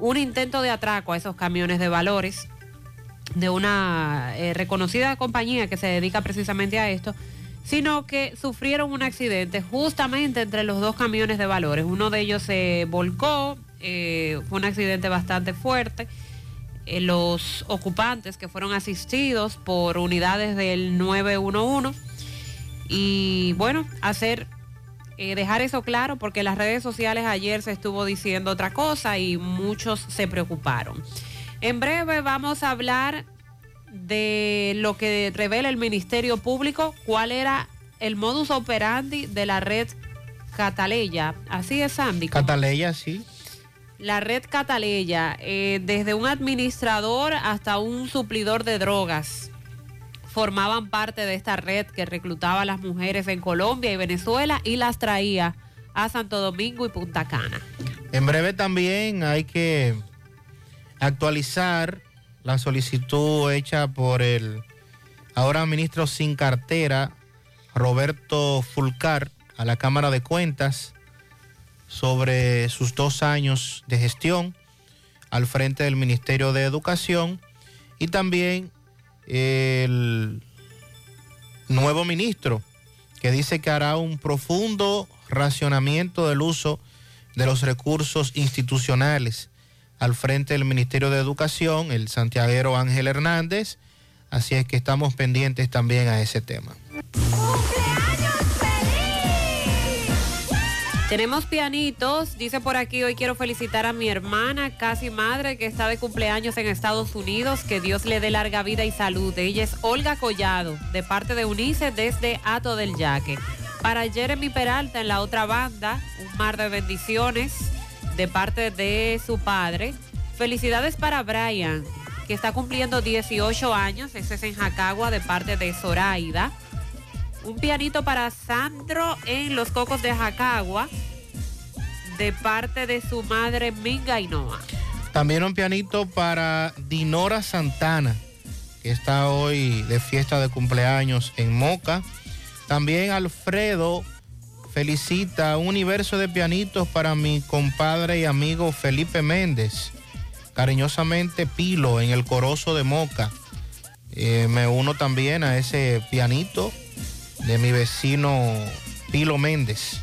un intento de atraco a esos camiones de valores de una eh, reconocida compañía que se dedica precisamente a esto, sino que sufrieron un accidente justamente entre los dos camiones de valores. Uno de ellos se volcó, eh, fue un accidente bastante fuerte. los ocupantes que fueron asistidos por unidades del 911 y bueno, hacer eh, dejar eso claro porque las redes sociales ayer se estuvo diciendo otra cosa y muchos se preocuparon. En breve vamos a hablar de lo que revela el Ministerio Público, cuál era el modus operandi de la red Cataleya. Así es, Sandy.
Cataleya, sí.
La red Cataleya, eh, desde un administrador hasta un suplidor de drogas formaban parte de esta red que reclutaba a las mujeres en Colombia y Venezuela y las traía a Santo Domingo y Punta Cana.
En breve también hay que actualizar la solicitud hecha por el ahora ministro sin cartera, Roberto Fulcar, a la Cámara de Cuentas sobre sus dos años de gestión al frente del Ministerio de Educación y también el nuevo ministro que dice que hará un profundo racionamiento del uso de los recursos institucionales al frente del Ministerio de Educación, el santiaguero Ángel Hernández. Así es que estamos pendientes también a ese tema.
Tenemos pianitos, dice por aquí, hoy quiero felicitar a mi hermana, casi madre, que está de cumpleaños en Estados Unidos, que Dios le dé larga vida y salud. Ella es Olga Collado, de parte de Unice desde Ato del Yaque. Para Jeremy Peralta en la otra banda, un mar de bendiciones de parte de su padre. Felicidades para Brian, que está cumpliendo 18 años, ese es en Jacagua, de parte de Zoraida. Un pianito para Sandro en Los Cocos de Jacagua, de parte de su madre Minga Noa.
También un pianito para Dinora Santana, que está hoy de fiesta de cumpleaños en Moca. También Alfredo felicita un universo de pianitos para mi compadre y amigo Felipe Méndez. Cariñosamente Pilo en el Corozo de Moca. Eh, me uno también a ese pianito de mi vecino Pilo Méndez.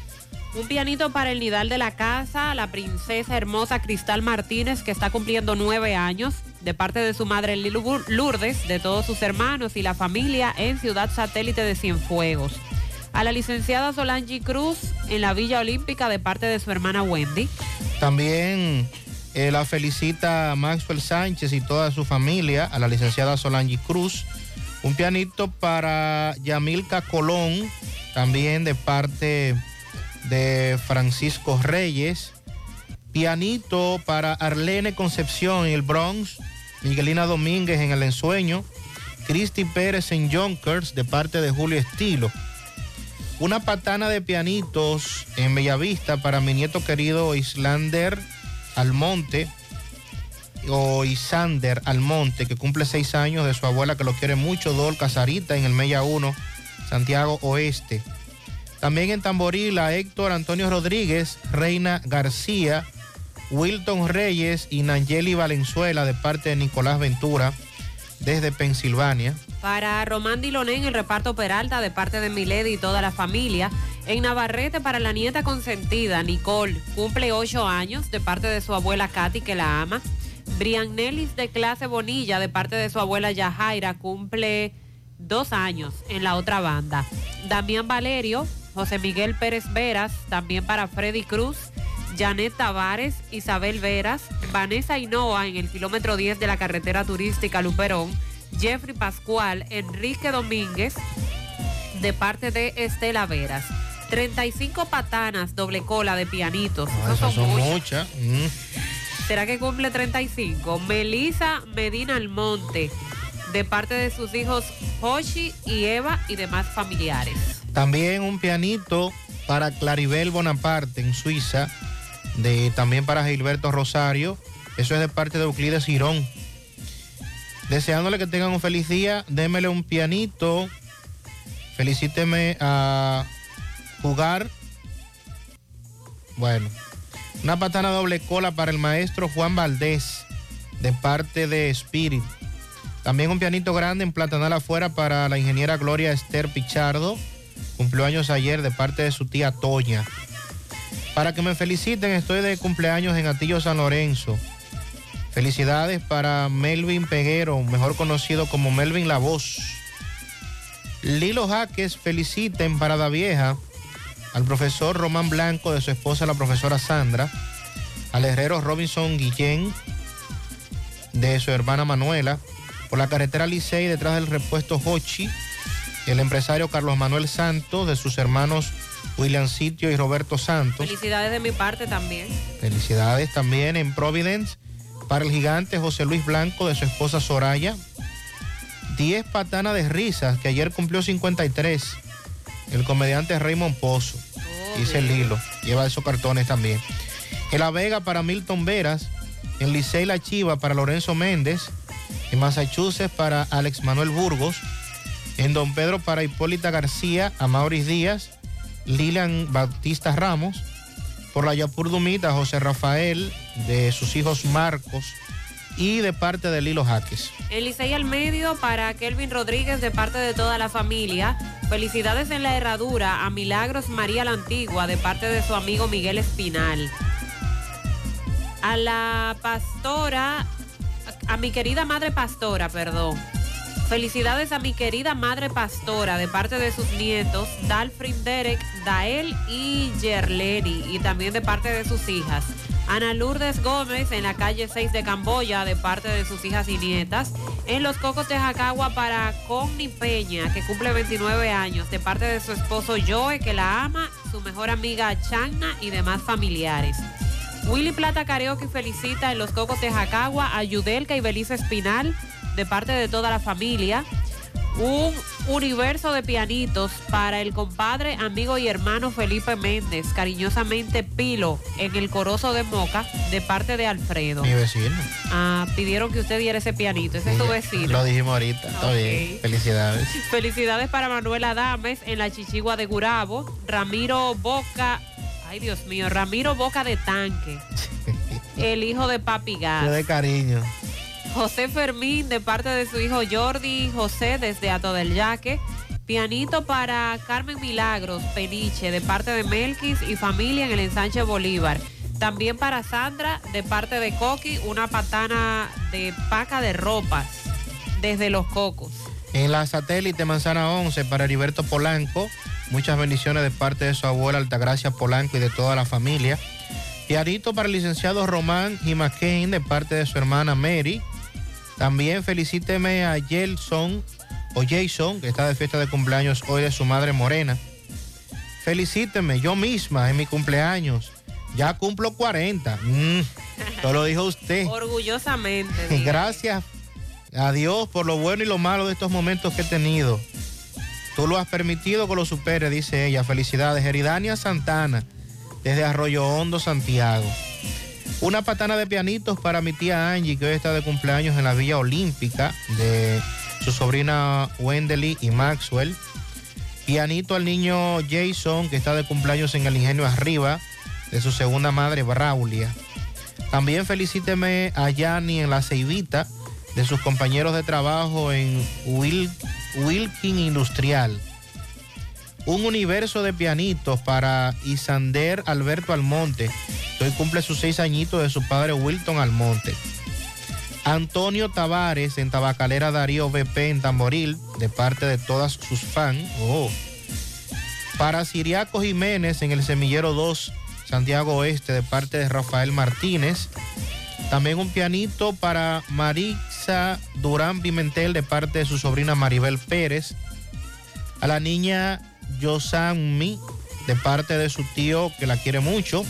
Un pianito para el nidal de la casa, la princesa hermosa Cristal Martínez, que está cumpliendo nueve años, de parte de su madre Lourdes, de todos sus hermanos y la familia en Ciudad Satélite de Cienfuegos. A la licenciada Solange Cruz en la Villa Olímpica, de parte de su hermana Wendy.
También eh, la felicita Maxwell Sánchez y toda su familia, a la licenciada Solange Cruz un pianito para Yamilca Colón, también de parte de Francisco Reyes. Pianito para Arlene Concepción en el Bronx. Miguelina Domínguez en el ensueño. Cristi Pérez en Yonkers de parte de Julio Estilo. Una patana de pianitos en Bellavista para mi nieto querido Islander Almonte o Isander Almonte, que cumple seis años de su abuela que lo quiere mucho, Dol Casarita, en el Mella 1, Santiago Oeste. También en Tamboril a Héctor Antonio Rodríguez, Reina García, Wilton Reyes y Nangeli Valenzuela de parte de Nicolás Ventura desde Pensilvania.
Para Román Diloné en el reparto Peralta de parte de Milady y toda la familia. En Navarrete para la nieta consentida, Nicole, cumple ocho años de parte de su abuela Katy que la ama. Brian Nellis de clase Bonilla de parte de su abuela Yajaira cumple dos años en la otra banda. Damián Valerio, José Miguel Pérez Veras, también para Freddy Cruz, Janet Tavares, Isabel Veras, Vanessa Hinoa en el kilómetro 10 de la carretera turística Luperón, Jeffrey Pascual, Enrique Domínguez, de parte de Estela Veras. 35 patanas doble cola de pianitos.
Ah, son
muchas.
muchas. Mm.
¿Será que cumple 35? Melisa Medina Almonte, de parte de sus hijos Hoshi y Eva y demás familiares.
También un pianito para Claribel Bonaparte en Suiza, de, también para Gilberto Rosario. Eso es de parte de Euclides Girón. Deseándole que tengan un feliz día, démele un pianito. Felicíteme a jugar. Bueno, una patana doble cola para el maestro Juan Valdés, de parte de Spirit. También un pianito grande en platanal afuera para la ingeniera Gloria Esther Pichardo. Cumplió años ayer de parte de su tía Toña. Para que me feliciten, estoy de cumpleaños en Atillo San Lorenzo. Felicidades para Melvin Peguero, mejor conocido como Melvin La Voz. Lilo Jaques, feliciten para la vieja al profesor Román Blanco de su esposa la profesora Sandra, al herrero Robinson Guillén de su hermana Manuela, por la carretera Licey detrás del repuesto Hochi, el empresario Carlos Manuel Santos de sus hermanos William Sitio y Roberto Santos.
Felicidades de mi parte también.
Felicidades también en Providence para el gigante José Luis Blanco de su esposa Soraya. 10 patanas de risas que ayer cumplió 53. El comediante Raymond Pozo. Dice el hilo. Lleva esos cartones también. En La Vega para Milton Veras. En Licey La Chiva para Lorenzo Méndez. En Massachusetts para Alex Manuel Burgos. En Don Pedro para Hipólita García, Amauris Díaz, Lilian Bautista Ramos. Por la Yapur Dumita, José Rafael, de sus hijos Marcos. Y de parte de Lilo Jaques.
El Licey al medio para Kelvin Rodríguez de parte de toda la familia. Felicidades en la herradura a Milagros María la Antigua de parte de su amigo Miguel Espinal. A la pastora, a mi querida madre pastora, perdón. Felicidades a mi querida madre pastora de parte de sus nietos, Dalfrin Derek, Dael y Yerleni, y también de parte de sus hijas. Ana Lourdes Gómez en la calle 6 de Camboya de parte de sus hijas y nietas. En Los Cocos de Jacagua para Connie Peña, que cumple 29 años, de parte de su esposo Joe, que la ama, su mejor amiga Chagna y demás familiares. Willy Plata Karaoke felicita en Los Cocos de Jacagua a Yudelka y Belice Espinal de parte de toda la familia. Un universo de pianitos para el compadre, amigo y hermano Felipe Méndez, cariñosamente Pilo, en el Corozo de Moca, de parte de Alfredo.
Mi vecino.
Ah, pidieron que usted diera ese pianito, ese es tu vecino.
Lo dijimos ahorita. Está bien. Felicidades.
Felicidades para Manuel Adames en la Chichigua de Gurabo, Ramiro Boca, ay Dios mío, Ramiro Boca de Tanque, el hijo de Papi Gas.
Yo de cariño.
José Fermín de parte de su hijo Jordi José desde Ato del Yaque. Pianito para Carmen Milagros Peniche de parte de Melquis y familia en el ensanche Bolívar. También para Sandra de parte de Coqui una patana de paca de ropas desde Los Cocos.
En la satélite Manzana 11 para Heriberto Polanco. Muchas bendiciones de parte de su abuela Altagracia Polanco y de toda la familia. Pianito para el licenciado Román Jimaquén de parte de su hermana Mary. También felicíteme a Jelson o Jason, que está de fiesta de cumpleaños hoy de su madre Morena. Felicíteme yo misma en mi cumpleaños. Ya cumplo 40. Mm, esto lo dijo usted.
Orgullosamente.
Gracias a Dios por lo bueno y lo malo de estos momentos que he tenido. Tú lo has permitido que lo supere, dice ella. Felicidades. Eridania Santana, desde Arroyo Hondo, Santiago. Una patana de pianitos para mi tía Angie, que hoy está de cumpleaños en la Villa Olímpica, de su sobrina Wendely y Maxwell. Pianito al niño Jason, que está de cumpleaños en el Ingenio Arriba, de su segunda madre Braulia. También felicíteme a Yanni en la Ceibita, de sus compañeros de trabajo en Wilkin Industrial. Un universo de pianitos para Isander Alberto Almonte, hoy cumple sus seis añitos de su padre Wilton Almonte. Antonio Tavares en Tabacalera Darío BP en Tamboril, de parte de todas sus fans. Oh. Para Siriaco Jiménez en el Semillero 2, Santiago Oeste, de parte de Rafael Martínez. También un pianito para Marisa Durán Pimentel, de parte de su sobrina Maribel Pérez. A la niña Yosanmi, de parte de su tío que la quiere mucho.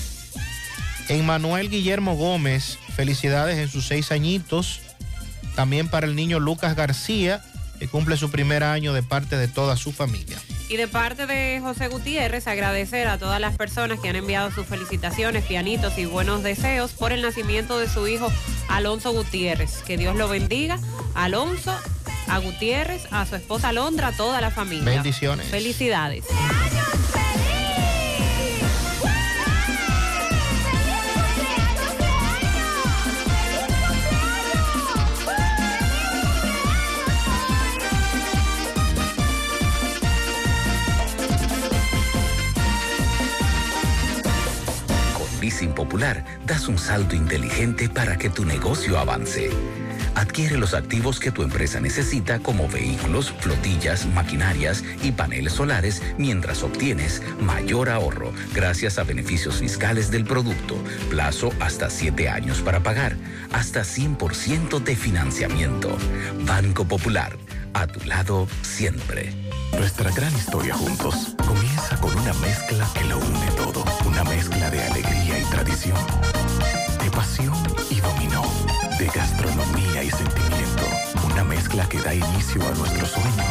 Emmanuel Guillermo Gómez, felicidades en sus seis añitos. También para el niño Lucas García, que cumple su primer año de parte de toda su familia.
Y de parte de José Gutiérrez, agradecer a todas las personas que han enviado sus felicitaciones, pianitos y buenos deseos por el nacimiento de su hijo Alonso Gutiérrez. Que Dios lo bendiga. Alonso, a Gutiérrez, a su esposa Alondra, a toda la familia.
Bendiciones.
Felicidades.
Leasing Popular das un salto inteligente para que tu negocio avance. Adquiere los activos que tu empresa necesita como vehículos, flotillas, maquinarias y paneles solares mientras obtienes mayor ahorro gracias a beneficios fiscales del producto, plazo hasta 7 años para pagar, hasta 100% de financiamiento. Banco Popular, a tu lado siempre.
Nuestra gran historia juntos comienza con una mezcla que lo une todo, una mezcla de alegría y tradición, de pasión y dominó, de gastronomía y sentimiento, una mezcla que da inicio a nuestros sueños,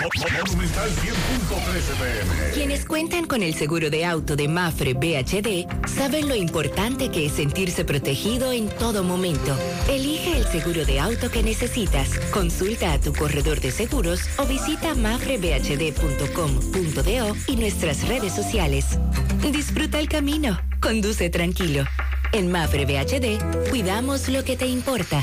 Monumental 100.13 pm.
Quienes cuentan con el seguro de auto de Mafre BHD saben lo importante que es sentirse protegido en todo momento. Elige el seguro de auto que necesitas. Consulta a tu corredor de seguros o visita mafrebhd.com.do y nuestras redes sociales. Disfruta el camino. Conduce tranquilo. En Mafre BHD cuidamos lo que te importa.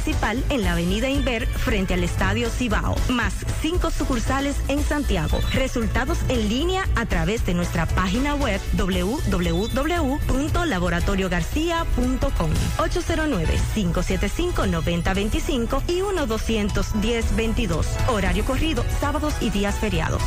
en la avenida Inver frente al Estadio Cibao, más cinco sucursales en Santiago. Resultados en línea a través de nuestra página web www.laboratoriogarcia.com 809-575-9025 y 1-210-22. Horario corrido, sábados y días feriados.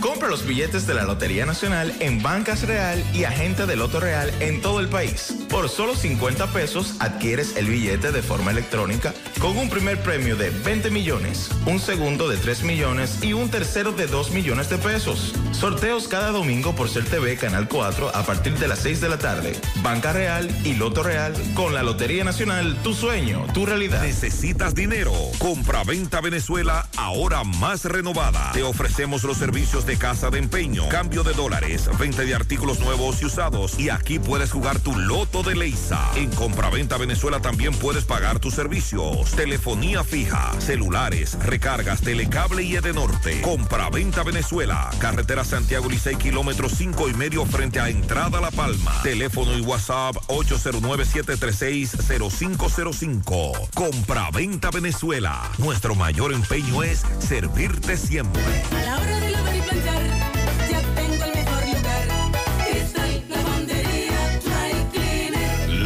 Compra los billetes de la Lotería Nacional en Bancas Real y Agente de Loto Real en todo el país. Por solo 50 pesos adquieres el billete de forma electrónica con un primer premio de 20 millones, un segundo de 3 millones y un tercero de 2 millones de pesos. Sorteos cada domingo por Ser TV Canal 4 a partir de las 6 de la tarde. Banca Real y Loto Real con la Lotería Nacional, tu sueño, tu realidad.
¿Necesitas dinero? Compra-venta Venezuela, ahora más renovada. Te ofrecemos los servicios de casa de empeño, cambio de dólares, venta de artículos nuevos y usados. Y aquí puedes jugar tu loto de Leisa. En Compra-venta Venezuela también puedes pagar tus Telefonía fija, celulares, recargas, telecable y Edenorte. Compra-venta Venezuela. Carretera Santiago Licey, kilómetro 5 y medio frente a Entrada La Palma. Teléfono y WhatsApp 809-736-0505. Compra-venta Venezuela. Nuestro mayor empeño es servirte siempre.
La hora de lavar y planchar,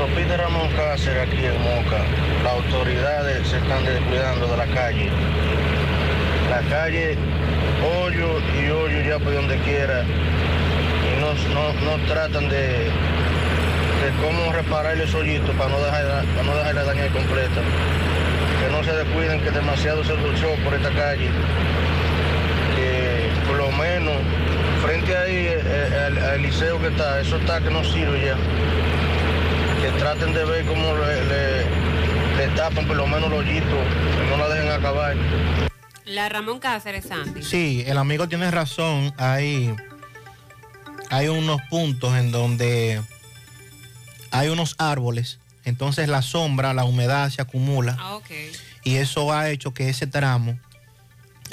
autopista Ramón Cáceres, aquí en Moca, las autoridades se están descuidando de la calle. La calle, hoyo y hoyo ya por donde quiera. Y no, no, no tratan de, de cómo reparar esos hoyitos para no dejar, para no dejarla dañar completa. Que no se descuiden, que demasiado se luchó por esta calle. Que por lo menos frente ahí eh, eh, al liceo que está, eso está que no sirve ya. Que traten de ver cómo le, le- le tapan por lo menos los hoyitos, que no la dejen acabar.
La Ramón Cáceres, Sandy.
Sí, el amigo tiene razón. Hay, hay unos puntos en donde hay unos árboles. Entonces la sombra, la humedad se acumula.
Ah, ok.
Y eso ha hecho que ese tramo,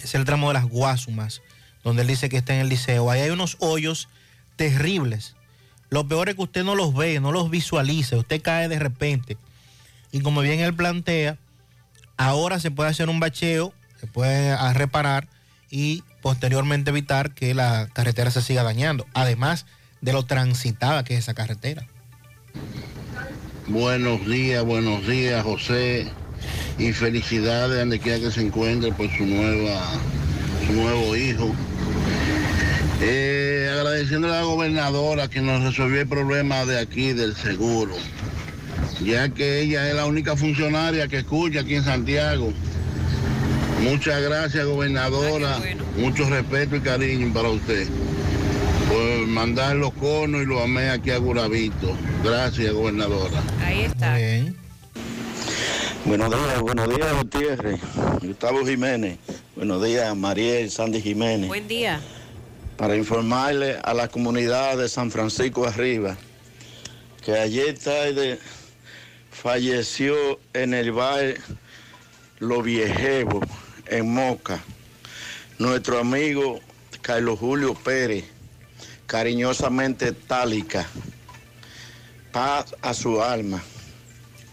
es el tramo de las Guasumas, donde él dice que está en el liceo, ahí hay unos hoyos terribles. Lo peor es que usted no los ve, no los visualiza, usted cae de repente. Y como bien él plantea, ahora se puede hacer un bacheo, se puede reparar y posteriormente evitar que la carretera se siga dañando, además de lo transitada que es esa carretera.
Buenos días, buenos días, José. Y felicidades donde quiera que se encuentre por su nueva, su nuevo hijo. Eh, agradeciendo a la gobernadora que nos resolvió el problema de aquí del seguro, ya que ella es la única funcionaria que escucha aquí en Santiago. Muchas gracias, gobernadora. Mucho respeto y cariño para usted. Por mandar los conos y los amé aquí a Guravito. Gracias, gobernadora.
Ahí está.
Buenos días, buenos días, Gutiérrez. Gustavo Jiménez. Buenos días, Mariel Sandy Jiménez.
Buen día.
Para informarle a la comunidad de San Francisco Arriba que ayer tarde falleció en el bar Los Viejevos, en Moca, nuestro amigo Carlos Julio Pérez, cariñosamente Tálica.
paz a su alma.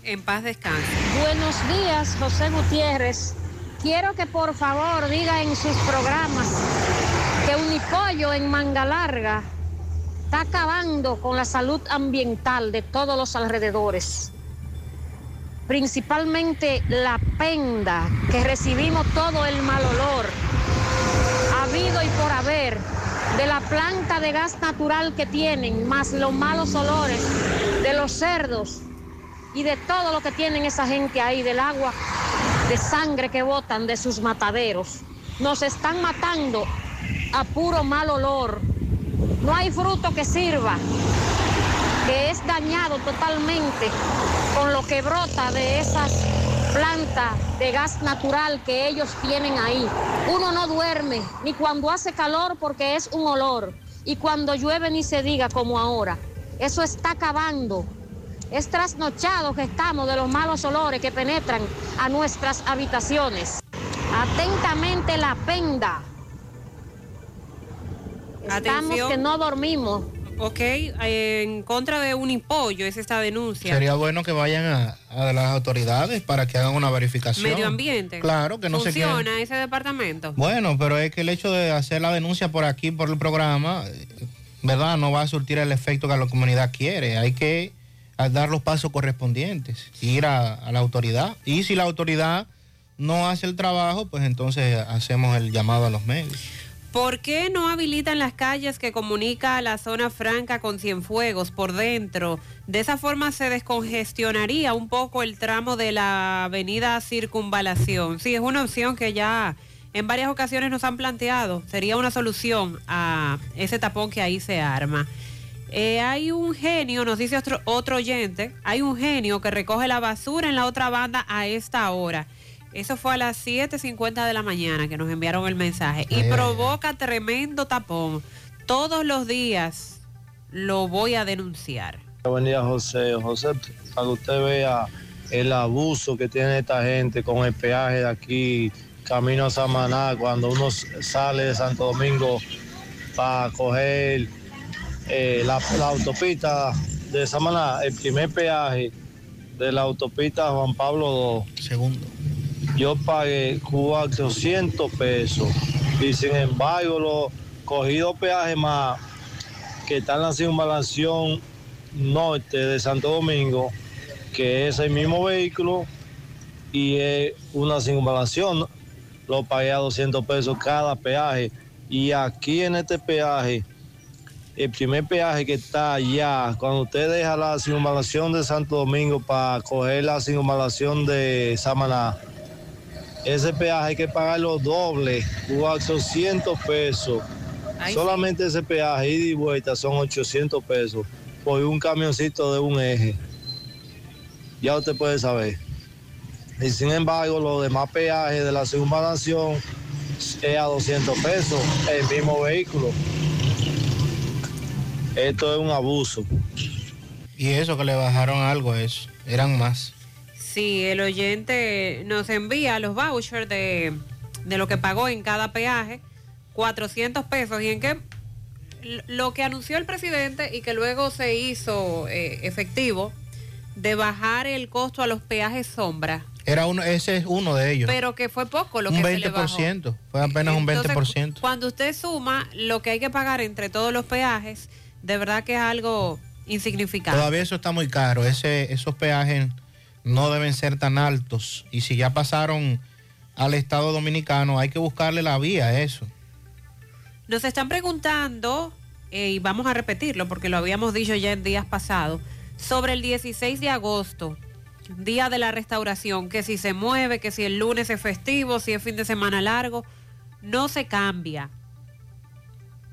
En paz descanse.
Buenos días, José Gutiérrez. Quiero que por favor diga en sus programas que Unipollo en Manga Larga está acabando con la salud ambiental de todos los alrededores. Principalmente la penda, que recibimos todo el mal olor, habido y por haber, de la planta de gas natural que tienen, más los malos olores de los cerdos y de todo lo que tienen esa gente ahí, del agua de sangre que botan de sus mataderos. Nos están matando a puro mal olor. No hay fruto que sirva, que es dañado totalmente con lo que brota de esas plantas de gas natural que ellos tienen ahí. Uno no duerme, ni cuando hace calor porque es un olor, y cuando llueve ni se diga como ahora. Eso está acabando. Es trasnochado que estamos de los malos olores que penetran a nuestras habitaciones. Atentamente la penda. Estamos
Atención.
que no dormimos.
Ok, en contra de Unipollo es esta denuncia.
Sería bueno que vayan a, a las autoridades para que hagan una verificación.
Medio ambiente.
Claro, que no se.
Funciona ese departamento.
Bueno, pero es que el hecho de hacer la denuncia por aquí, por el programa, ¿verdad? No va a surtir el efecto que la comunidad quiere. Hay que dar los pasos correspondientes, ir a, a la autoridad. Y si la autoridad no hace el trabajo, pues entonces hacemos el llamado a los medios.
¿Por qué no habilitan las calles que comunica la zona franca con Cienfuegos por dentro? De esa forma se descongestionaría un poco el tramo de la avenida Circunvalación. Sí, es una opción que ya en varias ocasiones nos han planteado. Sería una solución a ese tapón que ahí se arma. Eh, hay un genio, nos dice otro, otro oyente, hay un genio que recoge la basura en la otra banda a esta hora. Eso fue a las 7.50 de la mañana que nos enviaron el mensaje. Y
Ay, ay,
provoca tremendo tapón. Todos los días lo voy a denunciar.
Buen día, José. José, para que usted vea el abuso que tiene esta gente con el peaje de aquí, camino a Samaná, cuando uno sale de Santo Domingo para coger eh, la, la autopista de Samaná, el primer peaje de la autopista Juan Pablo II.
Segundo.
Yo pagué 400 pesos y sin embargo los cogidos peajes más que están en la circunvalación norte de Santo Domingo, que es el mismo vehículo y es una circunvalación, lo pagué a 200 pesos cada peaje. Y aquí en este peaje, el primer peaje que está allá, cuando usted deja la circunvalación de Santo Domingo para coger la circunvalación de Samaná, ese peaje hay que pagarlo doble, 400 pesos.
Ay,
Solamente ese peaje, ida y vuelta, son 800 pesos por un camioncito de un eje. Ya usted puede saber. Y sin embargo, los demás peajes de la circunvalación es a 200 pesos el mismo vehículo. Esto es un abuso.
Y eso que le bajaron algo a eso, eran más.
Sí, el oyente nos envía los vouchers de, de lo que pagó en cada peaje, 400 pesos. ¿Y en qué? Lo que anunció el presidente y que luego se hizo eh, efectivo de bajar el costo a los peajes sombra,
Era uno, ese es uno de ellos.
pero que fue poco lo
un
que se le bajó.
20%, fue apenas un
Entonces,
20%.
Cuando usted suma lo que hay que pagar entre todos los peajes, de verdad que es algo insignificante.
Todavía eso está muy caro. Ese, esos peajes no deben ser tan altos. Y si ya pasaron al Estado Dominicano, hay que buscarle la vía a eso.
Nos están preguntando, eh, y vamos a repetirlo porque lo habíamos dicho ya en días pasados, sobre el 16 de agosto, día de la restauración, que si se mueve, que si el lunes es festivo, si es fin de semana largo, no se cambia.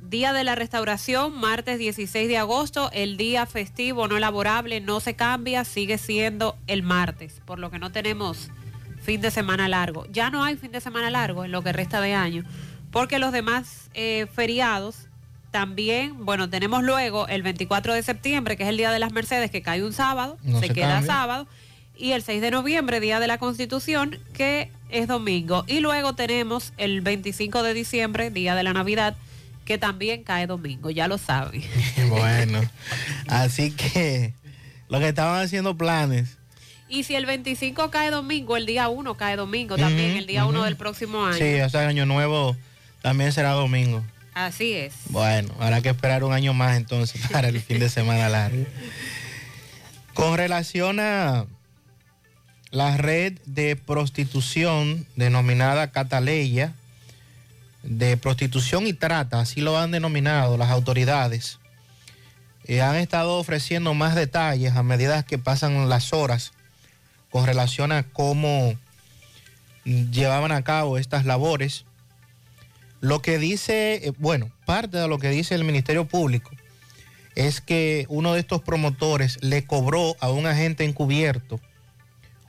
Día de la restauración, martes 16 de agosto, el día festivo no laborable no se cambia, sigue siendo el martes, por lo que no tenemos fin de semana largo. Ya no hay fin de semana largo en lo que resta de año, porque los demás eh, feriados también, bueno, tenemos luego el 24 de septiembre, que es el Día de las Mercedes, que cae un sábado,
No
se,
se
queda
cambia.
sábado, y el 6 de noviembre, Día de la Constitución, que es domingo. Y luego tenemos el 25 de diciembre, Día de la Navidad, que también cae domingo, ya lo saben.
Bueno, así que Los que estaban haciendo planes.
Y si el 25 cae domingo, el día 1 cae domingo también, el día 1
ujú.
del próximo año.
Sí, ese año nuevo también será domingo.
Así es.
Bueno, habrá que esperar un año más entonces para el fin de semana largo. Con relación a la red de prostitución denominada Cataleya, de prostitución y trata, así lo han denominado las autoridades, eh, han estado ofreciendo más detalles a medida que pasan las horas con relación a cómo llevaban a cabo estas labores. Lo que dice, eh, bueno, parte de lo que dice el Ministerio Público es que uno de estos promotores le cobró a un agente encubierto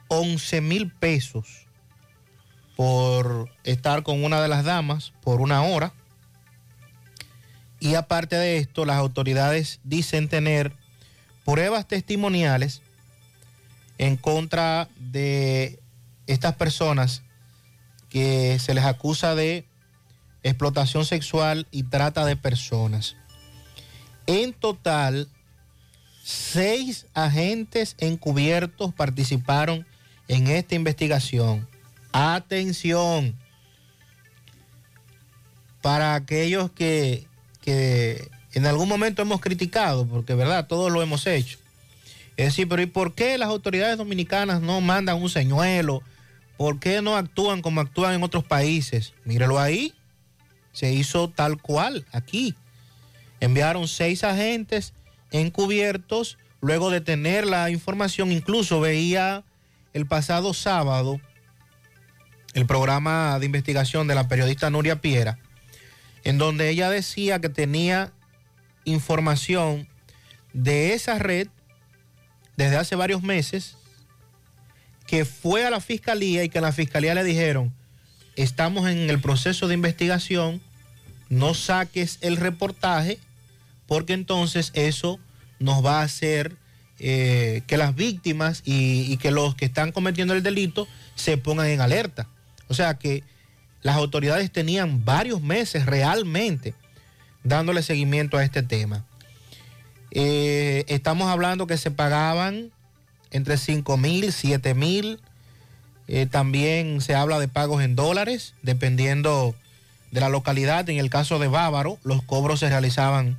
11 mil pesos por estar con una de las damas por una hora. Y aparte de esto, las autoridades dicen tener pruebas testimoniales en contra de estas personas que se les acusa de explotación sexual y trata de personas. En total, seis agentes encubiertos participaron en esta investigación. Atención, para aquellos que, que en algún momento hemos criticado, porque verdad, todos lo hemos hecho. Es decir, pero ¿y por qué las autoridades dominicanas no mandan un señuelo? ¿Por qué no actúan como actúan en otros países? Mírelo ahí, se hizo tal cual aquí. Enviaron seis agentes encubiertos, luego de tener la información, incluso veía el pasado sábado el programa de investigación de la periodista Nuria Piera, en donde ella decía que tenía información de esa red desde hace varios meses, que fue a la fiscalía y que en la fiscalía le dijeron, estamos en el proceso de investigación, no saques el reportaje, porque entonces eso nos va a hacer eh, que las víctimas y, y que los que están cometiendo el delito se pongan en alerta. O sea que las autoridades tenían varios meses realmente dándole seguimiento a este tema. Eh, estamos hablando que se pagaban entre 5 mil, 7 mil. Eh, también se habla de pagos en dólares, dependiendo de la localidad. En el caso de Bávaro, los cobros se realizaban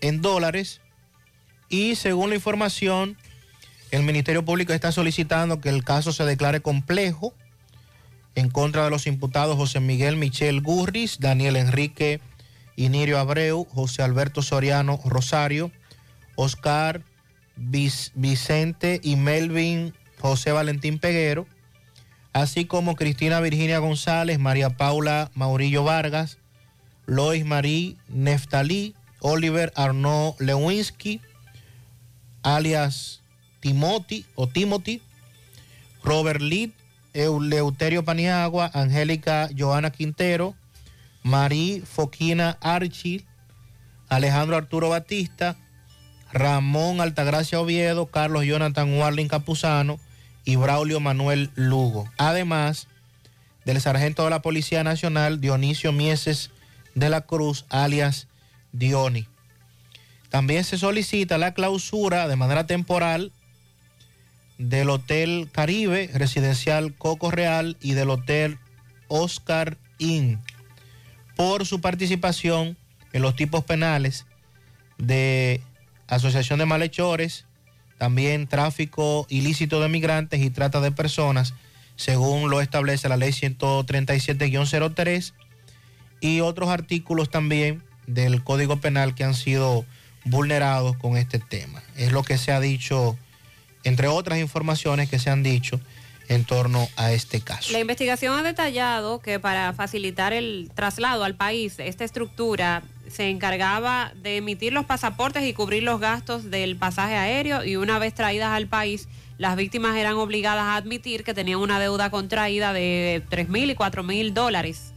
en dólares. Y según la información, el Ministerio Público está solicitando que el caso se declare complejo en contra de los imputados José Miguel Michel Gurris, Daniel Enrique Inirio Abreu, José Alberto Soriano Rosario, Oscar Vic- Vicente y Melvin José Valentín Peguero, así como Cristina Virginia González, María Paula Maurillo Vargas, Lois Marie Neftalí, Oliver Arnaud Lewinsky, alias Timothy o Timothy, Robert Lid, Eleuterio Paniagua, Angélica Joana Quintero, Marí Foquina Archil, Alejandro Arturo Batista, Ramón Altagracia Oviedo, Carlos Jonathan Warling Capuzano y Braulio Manuel Lugo. Además del sargento de la Policía Nacional, Dionisio Mieses de la Cruz, alias Dioni. También se solicita la clausura de manera temporal del Hotel Caribe Residencial Coco Real y del Hotel Oscar Inn por su participación en los tipos penales de asociación de malhechores, también tráfico ilícito de migrantes y trata de personas, según lo establece la ley 137-03 y otros artículos también del Código Penal que han sido vulnerados con este tema. Es lo que se ha dicho, entre otras informaciones que se han dicho en torno a este caso.
La investigación ha detallado que para facilitar el traslado al país, esta estructura se encargaba de emitir los pasaportes y cubrir los gastos del pasaje aéreo y una vez traídas al país, las víctimas eran obligadas a admitir que tenían una deuda contraída de 3 mil y 4 mil dólares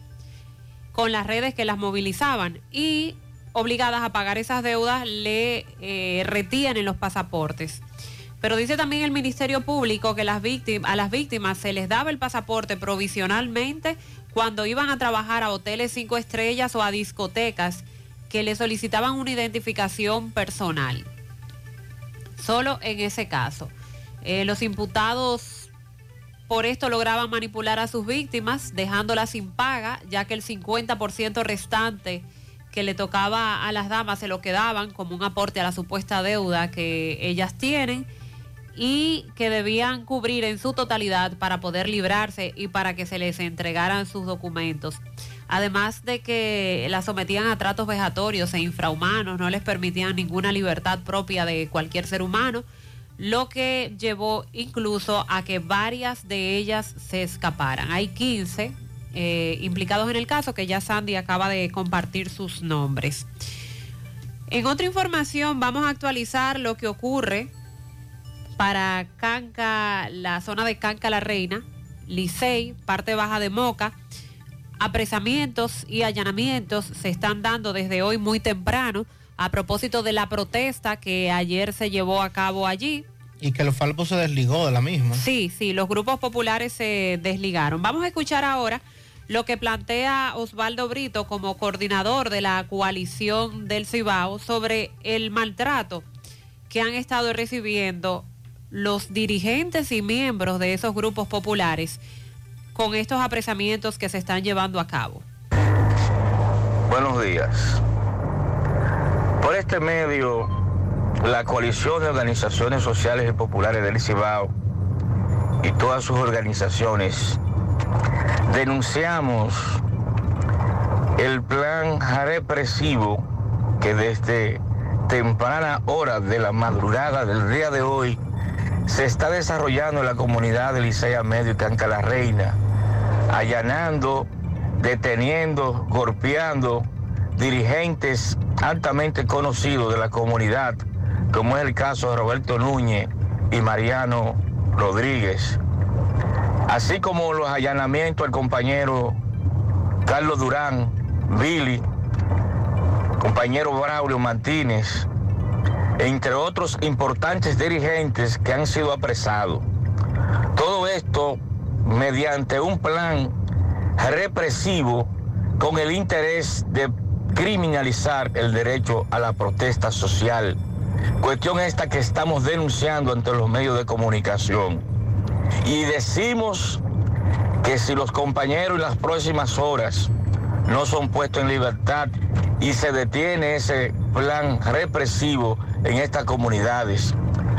con las redes que las movilizaban y obligadas a pagar esas deudas le eh, retienen los pasaportes. Pero dice también el Ministerio Público que a las víctimas se les daba el pasaporte provisionalmente cuando iban a trabajar a hoteles cinco estrellas o a discotecas que le solicitaban una identificación personal. solo en ese caso. Eh, los imputados por esto lograban manipular a sus víctimas, dejándolas sin paga, ya que el 50% restante que le tocaba a las damas se lo quedaban como un aporte a la supuesta deuda que ellas tienen y que debían cubrir en su totalidad para poder librarse y para que se les entregaran sus documentos. Además de que las sometían a tratos vejatorios e infrahumanos, no les permitían ninguna libertad propia de cualquier ser humano, lo que llevó incluso a que varias de ellas se escaparan. Hay 15 eh, implicados en el caso que ya Sandy acaba de compartir sus nombres. En otra información vamos a actualizar lo que ocurre para Canca, la zona de Canca la Reina, Licey, parte baja de Moca. Apresamientos y allanamientos se están dando desde hoy muy temprano a propósito de la protesta que ayer se llevó a cabo allí.
Y que los Falpo se desligó de la misma.
Sí, sí, los grupos populares se desligaron. Vamos a escuchar ahora lo que plantea Osvaldo Brito como coordinador de la coalición del Cibao sobre el maltrato que han estado recibiendo los dirigentes y miembros de esos grupos populares con estos apresamientos que se están llevando a cabo.
Buenos días. Por este medio, la coalición de organizaciones sociales y populares del Cibao y todas sus organizaciones denunciamos el plan represivo que desde temprana hora de la madrugada del día de hoy se está desarrollando en la comunidad de Licea Medio y Canca Reina, allanando, deteniendo, golpeando dirigentes altamente conocidos de la comunidad, como es el caso de Roberto Núñez y Mariano Rodríguez, así como los allanamientos al compañero Carlos Durán, Billy, compañero Braulio Martínez, entre otros importantes dirigentes que han sido apresados. Todo esto mediante un plan represivo con el interés de criminalizar el derecho a la protesta social. Cuestión esta que estamos denunciando ante los medios de comunicación. Y decimos que si los compañeros en las próximas horas no son puestos en libertad y se detiene ese plan represivo en estas comunidades,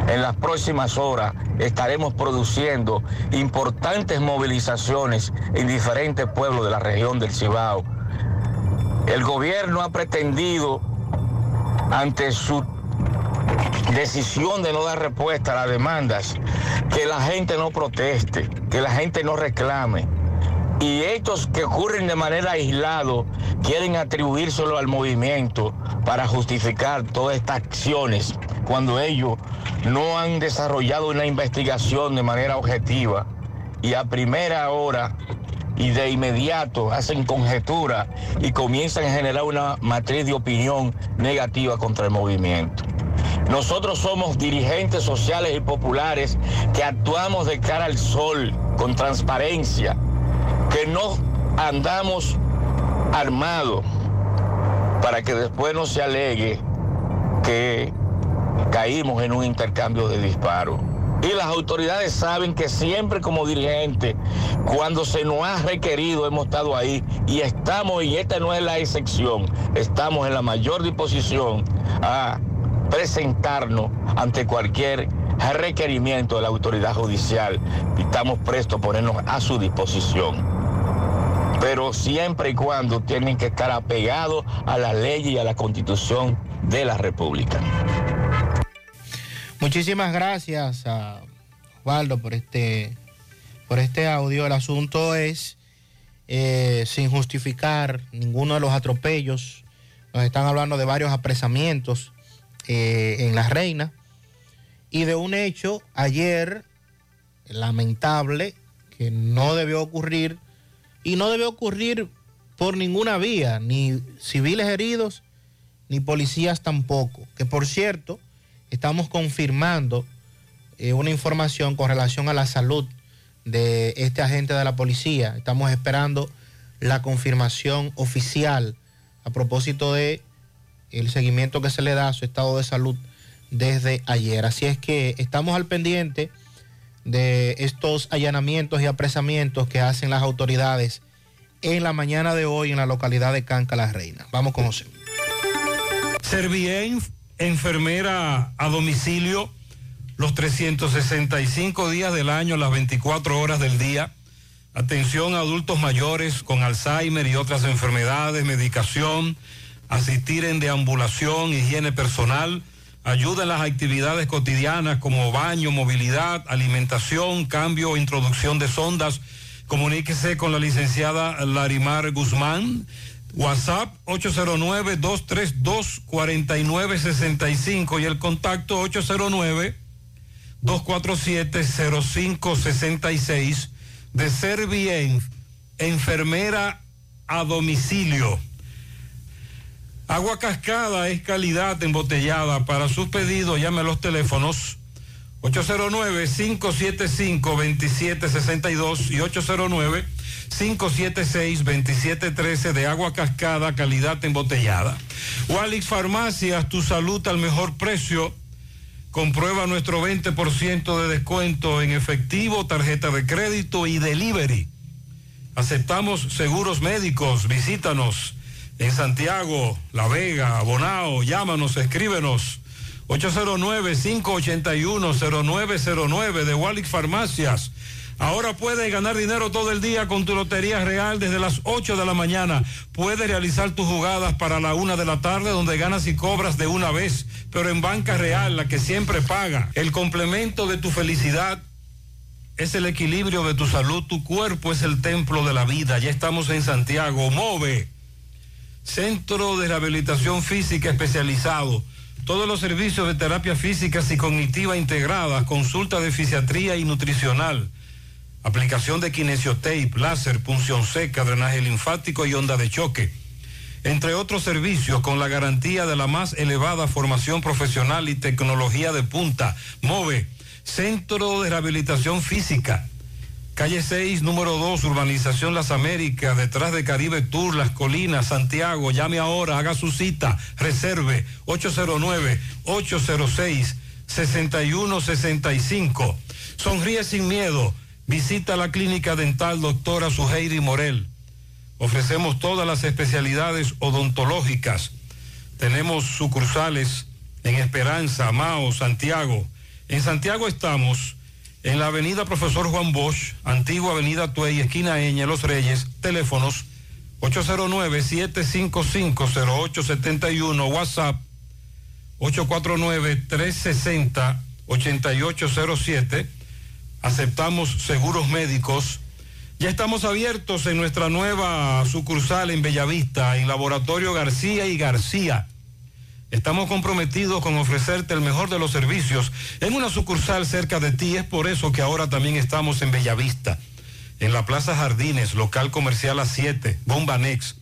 en las próximas horas estaremos produciendo importantes movilizaciones en diferentes pueblos de la región del Cibao. El gobierno ha pretendido, ante su decisión de no dar respuesta a las demandas, que la gente no proteste, que la gente no reclame. Y hechos que ocurren de manera aislada quieren atribuírselo al movimiento para justificar todas estas acciones cuando ellos no han desarrollado una investigación de manera objetiva y a primera hora y de inmediato hacen conjetura y comienzan a generar una matriz de opinión negativa contra el movimiento. Nosotros somos dirigentes sociales y populares que actuamos de cara al sol, con transparencia, que no andamos armados para que después no se alegue que caímos en un intercambio de disparos. Y las autoridades saben que siempre como dirigente, cuando se nos ha requerido, hemos estado ahí y estamos, y esta no es la excepción, estamos en la mayor disposición a presentarnos ante cualquier requerimiento de la autoridad judicial estamos prestos a ponernos a su disposición. Pero siempre y cuando tienen que estar apegados a la ley y a la constitución de la República.
Muchísimas gracias a Osvaldo por este, por este audio. El asunto es, eh, sin justificar ninguno de los atropellos, nos están hablando de varios apresamientos eh, en La Reina y de un hecho ayer lamentable que no debió ocurrir y no debió ocurrir por ninguna vía, ni civiles heridos, ni policías tampoco. Que por cierto, estamos confirmando eh, una información con relación a la salud de este agente de la policía. Estamos esperando la confirmación oficial a propósito de el seguimiento que se le da a su estado de salud desde ayer. Así es que estamos al pendiente de estos allanamientos y apresamientos que hacen las autoridades en la mañana de hoy en la localidad de Canca la Reina. Vamos con José.
Servien, enfermera a domicilio, los 365 días del año, las 24 horas del día. Atención a adultos mayores con Alzheimer y otras enfermedades, medicación, asistir en deambulación, higiene personal, ayuda en las actividades cotidianas como baño, movilidad, alimentación, cambio introducción de sondas. Comuníquese con la licenciada Larimar Guzmán. WhatsApp 809-232-4965 y el contacto 809-247-0566 de Servien, enfermera a domicilio. Agua cascada es calidad embotellada. Para sus pedidos llame a los teléfonos 809-575-2762 y 809-576-2713 de agua cascada, calidad embotellada. Walix Farmacias, tu salud al mejor precio. Comprueba nuestro 20% de descuento en efectivo, tarjeta de crédito y delivery. Aceptamos seguros médicos. Visítanos en Santiago, La Vega, Bonao. Llámanos, escríbenos. 809-581-0909 de Walix Farmacias. Ahora puedes ganar dinero todo el día con tu Lotería Real desde las 8 de la mañana. Puedes realizar tus jugadas para la una de la tarde donde ganas y cobras de una vez, pero en Banca Real, la que siempre paga. El complemento de tu felicidad es el equilibrio de tu salud. Tu cuerpo es el templo de la vida. Ya estamos en Santiago. Move. Centro de Rehabilitación Física Especializado. Todos los servicios de terapia física y cognitiva integrada, consulta de fisiatría y nutricional, aplicación de kinesiotape, láser, punción seca, drenaje linfático y onda de choque. Entre otros servicios con la garantía de la más elevada formación profesional y tecnología de punta. MOVE, Centro de Rehabilitación Física. Calle 6, número 2, Urbanización Las Américas, detrás de Caribe Tour, Las Colinas, Santiago. Llame ahora, haga su cita, reserve 809-806-6165. Sonríe sin miedo. Visita la clínica dental doctora Suheiri Morel. Ofrecemos todas las especialidades odontológicas. Tenemos sucursales en Esperanza, Mao, Santiago. En Santiago estamos en la avenida Profesor Juan Bosch, antigua avenida Tuey, esquina Eña, Los Reyes, teléfonos 809-755-0871, WhatsApp 849-360-8807. Aceptamos seguros médicos. Ya estamos abiertos en nuestra nueva sucursal en Bellavista, en Laboratorio García y García. Estamos comprometidos con ofrecerte el mejor de los servicios en una sucursal cerca de ti. Es por eso que ahora también estamos en Bellavista, en la Plaza Jardines, local comercial a 7, Bomba Next.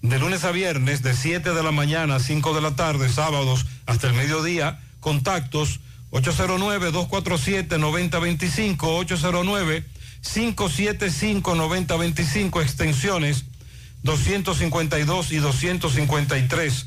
De lunes a viernes, de 7 de la mañana a 5 de la tarde, sábados hasta el mediodía. Contactos 809-247-9025, 809-575-9025, extensiones 252 y 253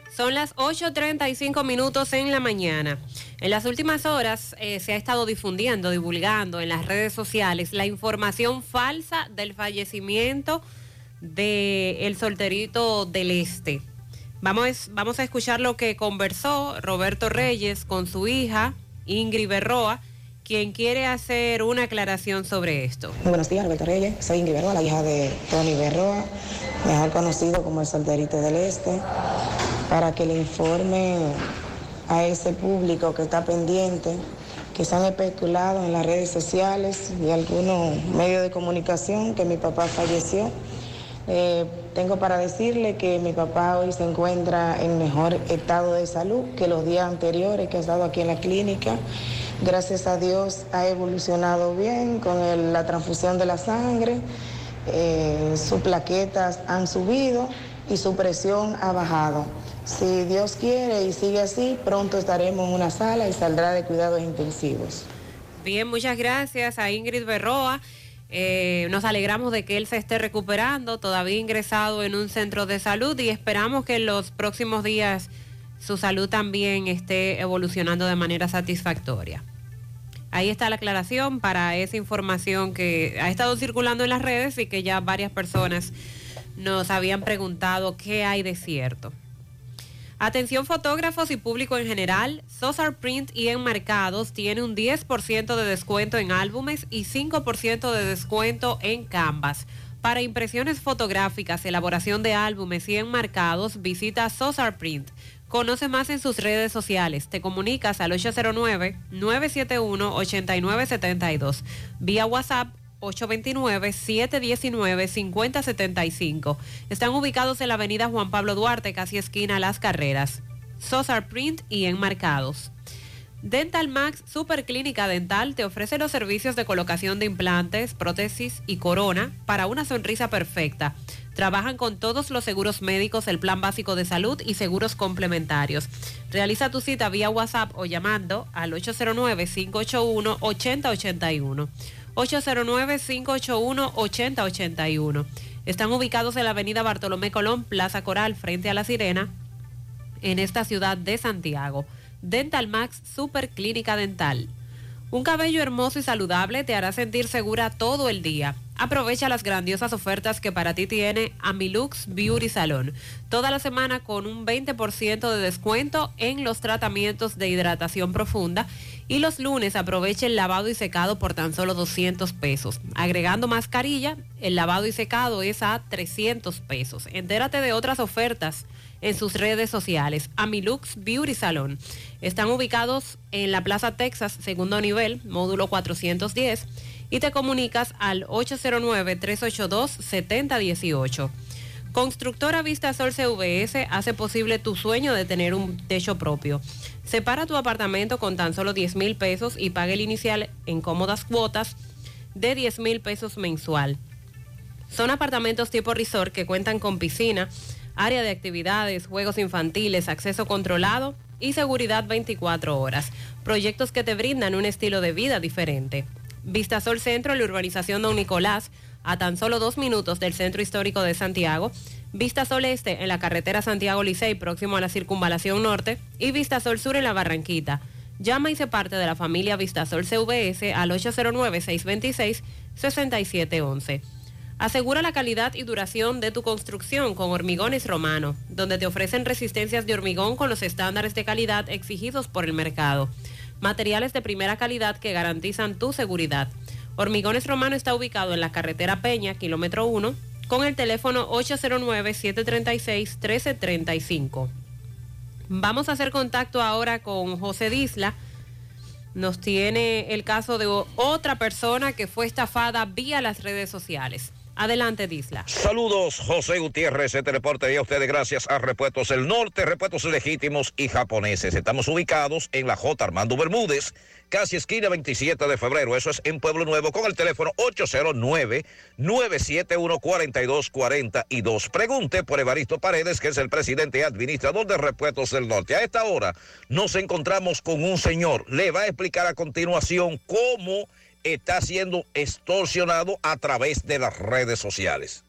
Son las 8.35 minutos en la mañana. En las últimas horas eh, se ha estado difundiendo, divulgando en las redes sociales la información falsa del fallecimiento del el solterito del Este. Vamos, vamos a escuchar lo que conversó Roberto Reyes con su hija, Ingrid Berroa, quien quiere hacer una aclaración sobre esto.
Muy buenos días, Roberto Reyes. Soy Ingrid Berroa, la hija de Tony Berroa, mejor conocido como el solterito del Este, para que le informe a ese público que está pendiente, que se han especulado en las redes sociales y algunos medios de comunicación que mi papá falleció. Eh, tengo para decirle que mi papá hoy se encuentra en mejor estado de salud que los días anteriores que ha estado aquí en la clínica. Gracias a Dios ha evolucionado bien con la transfusión de la sangre eh, sus plaquetas han subido y su presión ha bajado. Si Dios quiere y sigue así, pronto estaremos en una sala y saldrá de cuidados intensivos.
Bien, muchas gracias a Ingrid Berroa. Eh, nos alegramos de que él se esté recuperando, todavía ingresado en un centro de salud y esperamos que en los próximos días su salud también esté evolucionando de manera satisfactoria. Ahí está la aclaración para esa información que ha estado circulando en las redes y que ya varias personas nos habían preguntado qué hay de cierto. Atención fotógrafos y público en general, Sosar Print y Enmarcados tiene un 10% de descuento en álbumes y 5% de descuento en canvas. Para impresiones fotográficas, elaboración de álbumes y enmarcados, visita Sosar Print. Conoce más en sus redes sociales. Te comunicas al 809-971-8972. Vía WhatsApp 829-719-5075. Están ubicados en la avenida Juan Pablo Duarte, casi esquina Las Carreras. Sosar Print y enmarcados. Dental Max Superclínica Dental te ofrece los servicios de colocación de implantes, prótesis y corona para una sonrisa perfecta. Trabajan con todos los seguros médicos, el plan básico de salud y seguros complementarios. Realiza tu cita vía WhatsApp o llamando al 809-581-8081. 809-581-8081. Están ubicados en la avenida Bartolomé Colón, Plaza Coral, frente a La Sirena, en esta ciudad de Santiago. Dental Max Super Clínica Dental. Un cabello hermoso y saludable te hará sentir segura todo el día. Aprovecha las grandiosas ofertas que para ti tiene Amilux Beauty Salon. Toda la semana con un 20% de descuento en los tratamientos de hidratación profunda. Y los lunes aprovecha el lavado y secado por tan solo 200 pesos. Agregando mascarilla, el lavado y secado es a 300 pesos. Entérate de otras ofertas en sus redes sociales. Amilux Beauty Salon. Están ubicados en la Plaza Texas, segundo nivel, módulo 410, y te comunicas al 809-382-7018. Constructora Vista Sol CVS hace posible tu sueño de tener un techo propio. Separa tu apartamento con tan solo 10 mil pesos y paga el inicial en cómodas cuotas de 10 mil pesos mensual. Son apartamentos tipo resort que cuentan con piscina, área de actividades, juegos infantiles, acceso controlado y seguridad 24 horas. Proyectos que te brindan un estilo de vida diferente. Vistasol Centro, la urbanización Don Nicolás, a tan solo dos minutos del centro histórico de Santiago. Vistasol Este en la carretera Santiago Licey, próximo a la circunvalación norte. Y Vistasol Sur en la Barranquita. Llama y se parte de la familia Vistasol CVS al 809-626-6711. Asegura la calidad y duración de tu construcción con Hormigones Romano, donde te ofrecen resistencias de hormigón con los estándares de calidad exigidos por el mercado. Materiales de primera calidad que garantizan tu seguridad. Hormigones Romano está ubicado en la carretera Peña, kilómetro 1, con el teléfono 809-736-1335. Vamos a hacer contacto ahora con José Disla. Nos tiene el caso de otra persona que fue estafada vía las redes sociales. Adelante, Disla.
Saludos, José Gutiérrez. Este reporte a ustedes gracias a Repuestos del Norte, Repuestos Legítimos y Japoneses. Estamos ubicados en la J. Armando Bermúdez, casi esquina 27 de febrero. Eso es en Pueblo Nuevo, con el teléfono 809-971-4242. Pregunte por Evaristo Paredes, que es el presidente y administrador de Repuestos del Norte. A esta hora nos encontramos con un señor. Le va a explicar a continuación cómo está siendo extorsionado a través de las redes sociales.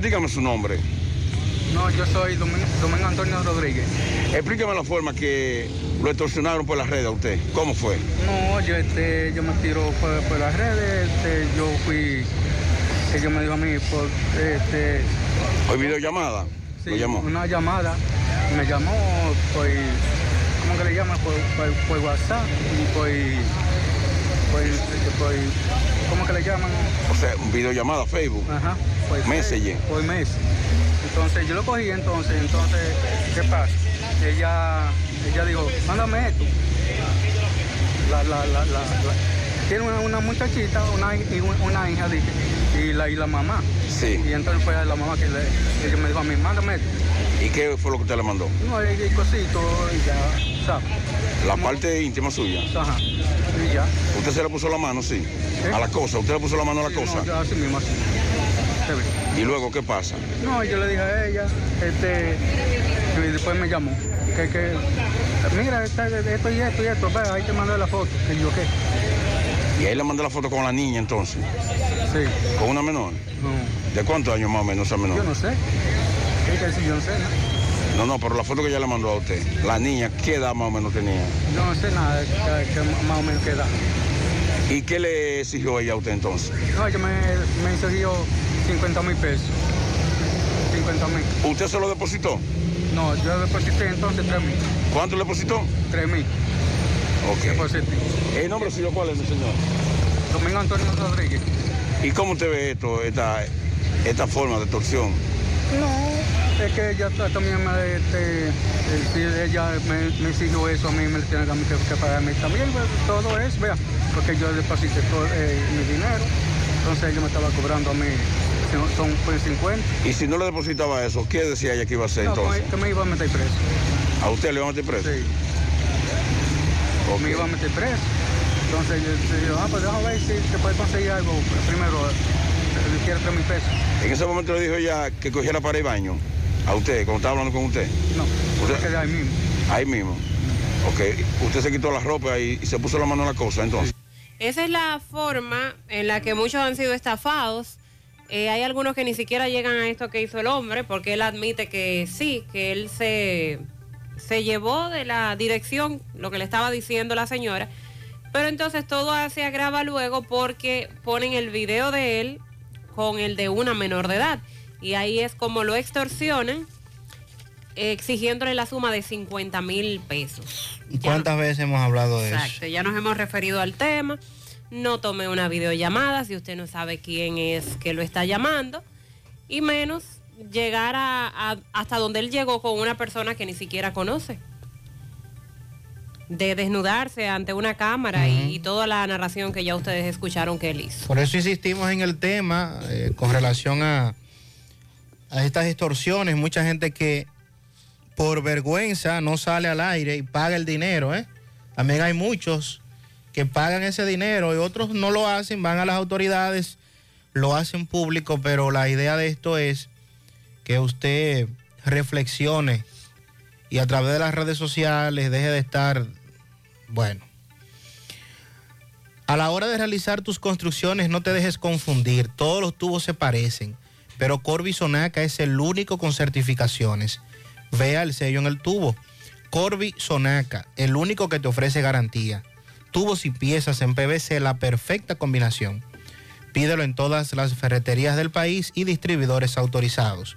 Dígame su nombre.
No, yo soy Domingo, Domingo Antonio Rodríguez.
Explíqueme la forma que lo extorsionaron por las redes a usted. ¿Cómo fue?
No, yo, este, yo me tiro por, por las redes, este, yo fui, yo me dijo a mí, por, este...
¿Por videollamada?
Sí, una llamada, me llamó por, ¿cómo que le llaman? Por, por, por WhatsApp y por, por, por, ¿cómo que le llaman?
O sea, un videollamada, Facebook.
Ajá. Por
Messenger.
Facebook, Por Messenger. Entonces yo lo cogí entonces, entonces, ¿qué pasa? Ella, ella dijo, mándame esto. La, la, la, la, la- Tiene una, una muchachita, una, una hija, dije, y la, y la mamá.
Sí.
Y entonces fue la mamá que le, me dijo a mí, mándame esto.
¿Y qué fue lo que usted le mandó?
No, y, y cosito, y ya, ¿sabes?
La parte íntima suya.
Ajá. Y ya.
¿Usted se le puso la mano, sí? A la cosa. ¿Usted le puso la mano a la
Sí,
cosa?
no, así mismo, así.
¿Y luego qué pasa?
No, yo le dije a ella, este, y después me llamó, que, que mira, esta- esto y esto y esto, ve, ahí te mandé la foto. Y yo, ¿qué?
Y ahí le mandé la foto con la niña entonces.
Sí.
¿Con una menor?
No,
¿De cuántos años más o menos esa menor?
yo no sé. ¿Qué que decir? Yo no sé, ¿no?
No, no, pero la foto que ella le mandó a usted, la niña, ¿qué edad más o menos tenía?
Yo no sé nada, que, que más o menos qué edad.
¿Y qué le exigió ella a usted entonces?
No, ella me, me exigió 50 mil pesos. 50 mil.
¿Usted se lo depositó?
No, yo deposité entonces 3 mil.
¿Cuánto le depositó?
3 mil.
¿El nombre suyo cuál es, mi señor?
Domingo Antonio Rodríguez.
¿Y cómo usted ve esto, esta, esta forma de extorsión?
No, es que ella ta- también me, este, ella me, me exigió eso, a mí me tiene que, que, que pagarme también pues, todo eso, vea, porque yo deposité todo eh, mi dinero, entonces ella me estaba cobrando a mí, son- son pues 50.
Y si no le depositaba eso, ¿qué decía ella que iba a hacer
No,
entonces?
que me iba a meter preso.
¿A usted le iba a meter preso?
Sí. Me iba a meter preso. Entonces yo, yo ah, pues déjame ver si se puede conseguir algo. Primero, eh, le quiero 3 mil pesos.
En ese momento le dijo ella que cogiera para el baño. A usted, cuando estaba hablando con usted.
No,
¿Usted?
quedé ahí mismo.
Ahí mismo. Ok. Usted se quitó la ropa y, y se puso la mano en la cosa, entonces.
Esa es la forma en la que muchos han sido estafados. Eh, hay algunos que ni siquiera llegan a esto que hizo el hombre, porque él admite que sí, que él se, se llevó de la dirección lo que le estaba diciendo la señora. Pero entonces todo se agrava luego porque ponen el video de él con el de una menor de edad. Y ahí es como lo extorsionan, exigiéndole la suma de 50 mil pesos.
¿Y ¿Cuántas veces hemos hablado de eso?
Exacto, ya nos hemos referido al tema. No tome una videollamada si usted no sabe quién es que lo está llamando. Y menos llegar a, a- hasta donde él llegó con una persona que ni siquiera conoce. De desnudarse ante una cámara y- y, toda la narración que ya ustedes escucharon que él hizo.
Por eso insistimos en el tema eh, con relación a, a estas extorsiones. Mucha gente que por vergüenza no sale al aire y paga el dinero. ¿eh? También hay muchos que pagan ese dinero y otros no lo hacen, van a las autoridades, lo hacen público, pero la idea de esto es que usted reflexione y a través de las redes sociales deje de estar, bueno. A la hora de realizar tus construcciones no te dejes confundir, todos los tubos se parecen, pero Corby Sonaca es el único con certificaciones. Vea el sello en el tubo. Corby Sonaca, el único que te ofrece garantía. Tubos y piezas en PVC, la perfecta combinación. Pídelo en todas las ferreterías del país y distribuidores autorizados.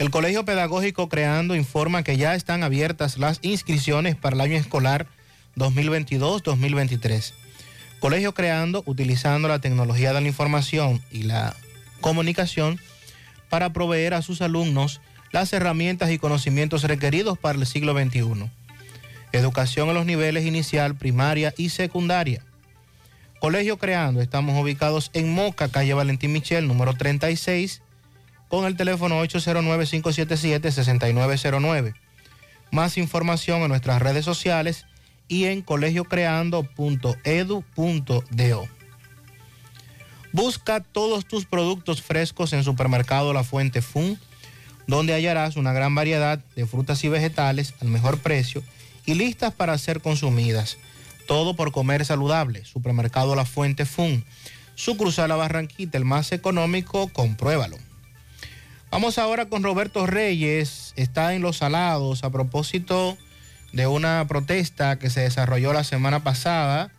El Colegio Pedagógico Creando informa que ya están abiertas las inscripciones para el año escolar 2022-2023. Colegio Creando, utilizando la tecnología de la información y la comunicación para proveer a sus alumnos las herramientas y conocimientos requeridos para el siglo XXI. Educación en los niveles inicial, primaria y secundaria. Colegio Creando, estamos ubicados en Moca, calle Valentín Michel, número 36, con el teléfono 809-577-6909. Más información en nuestras redes sociales y en colegiocreando.edu.do. Busca todos tus productos frescos en Supermercado La Fuente Fun, donde hallarás una gran variedad de frutas y vegetales al mejor precio y listas para ser consumidas. Todo por comer saludable. Supermercado La Fuente Fun. Su cruzar la Barranquita, el más económico, compruébalo. Vamos ahora con Roberto Reyes. Está en Los Salados a propósito de una protesta que se desarrolló la semana pasada.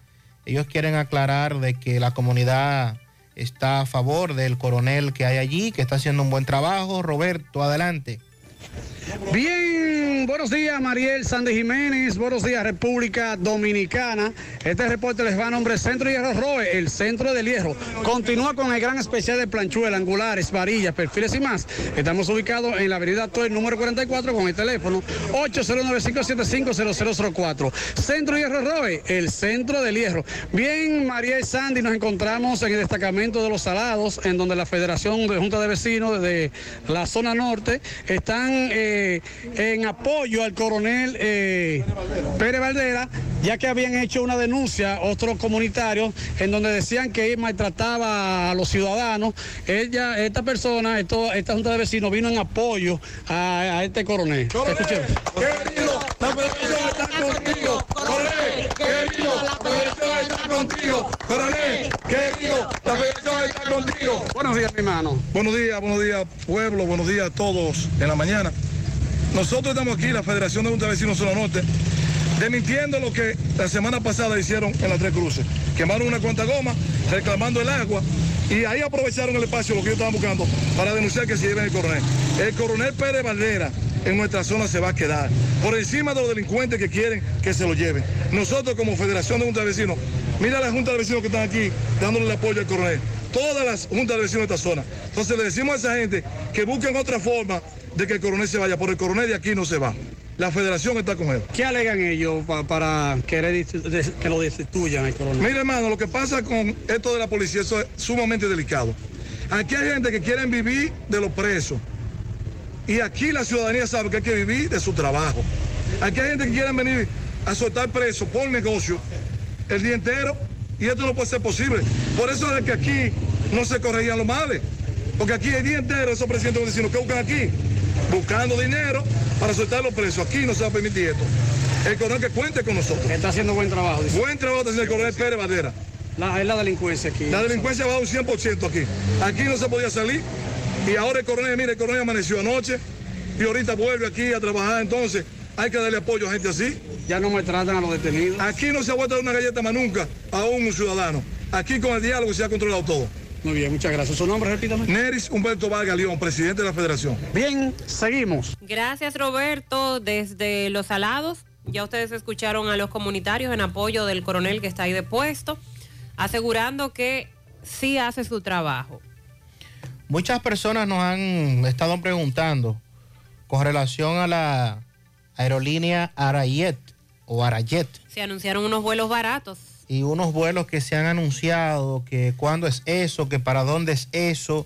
Ellos quieren aclarar de que la comunidad está a favor del coronel que hay allí, que está haciendo un buen trabajo. Roberto, adelante.
Bien, buenos días Mariel Sandy Jiménez, buenos días República Dominicana. Este reporte les va a nombre Centro Hierro Roe, el centro del hierro. Continúa con el gran especial de planchuela, angulares, varillas, perfiles y más. Estamos ubicados en la avenida Toy, número 44, con el teléfono 809-575-0004. Centro Hierro Roe, el centro del hierro. Bien, Mariel Sandy, nos encontramos en el destacamento de los Salados, en donde la Federación de Junta de Vecinos de la zona norte están eh, en apoyo al coronel eh, Pérez Valdera, ya que habían hecho una denuncia otros comunitarios en donde decían que él maltrataba a los ciudadanos. Ella, esta persona, esto- esta junta de vecinos vino en apoyo a, a este coronel. Escuchemos.
Querido, la federación está contigo, coronel. Querido, la federación está contigo, coronel. Querido, la federación está contigo.
Buenos días, mi hermano.
Buenos días, buenos días, pueblo, buenos días a todos en la mañana. Nosotros estamos aquí, la Federación de Junta de Vecinos Zona Norte, desmintiendo lo que la semana pasada hicieron en las Tres Cruces. Quemaron una cuanta goma, reclamando el agua, y ahí aprovecharon el espacio, lo que ellos estaban buscando, para denunciar que se lleven el coronel. El coronel Pérez Valdera en nuestra zona se va a quedar, por encima de los delincuentes que quieren que se lo lleven. Nosotros como Federación de Junta de Vecinos, mira las juntas de vecinos que están aquí dándole el apoyo al coronel. Todas las juntas de vecinos de esta zona. Entonces le decimos a esa gente que busquen otra forma de que el coronel se vaya, porque el coronel de aquí no se va. La federación está con él.
¿Qué alegan ellos pa- para querer que lo destituyan al coronel?
Mire, hermano, lo que pasa con esto de la policía eso es sumamente delicado. Aquí hay gente que quiere vivir de los presos. Y aquí la ciudadanía sabe que hay que vivir de su trabajo. Aquí hay gente que quiere venir a soltar presos por negocio el día entero. Y esto no puede ser posible. Por eso es que aquí no se corregían los males. Porque aquí el día entero esos presidentes vecinos que buscan aquí, buscando dinero para soltar los presos. Aquí no se va a permitir esto. El coronel que cuente con nosotros.
Está haciendo buen trabajo. dice.
Buen trabajo está haciendo el coronel Pérez Vadera.
La, es la delincuencia aquí.
La delincuencia va a un 100% aquí. Aquí no se podía salir. Y ahora el coronel, mire, el coronel amaneció anoche y ahorita vuelve aquí a trabajar. Entonces, hay que darle apoyo a gente así.
Ya no maltratan a los detenidos.
Aquí no se ha vuelto a dar una galleta más nunca a un ciudadano. Aquí con el diálogo se ha controlado todo.
Muy bien, muchas gracias. ¿Su nombre, repítame?
Neris Humberto Vargas León, presidente de la federación.
Bien, seguimos.
Gracias Roberto, desde Los Salados. Ya ustedes escucharon a los comunitarios en apoyo del coronel que está ahí de puesto, asegurando que sí hace su trabajo.
Muchas personas nos han estado preguntando con relación a la aerolínea Arayet o Arayet
Se anunciaron unos vuelos baratos.
y unos vuelos que se han anunciado, que cuándo es eso, que para dónde es eso,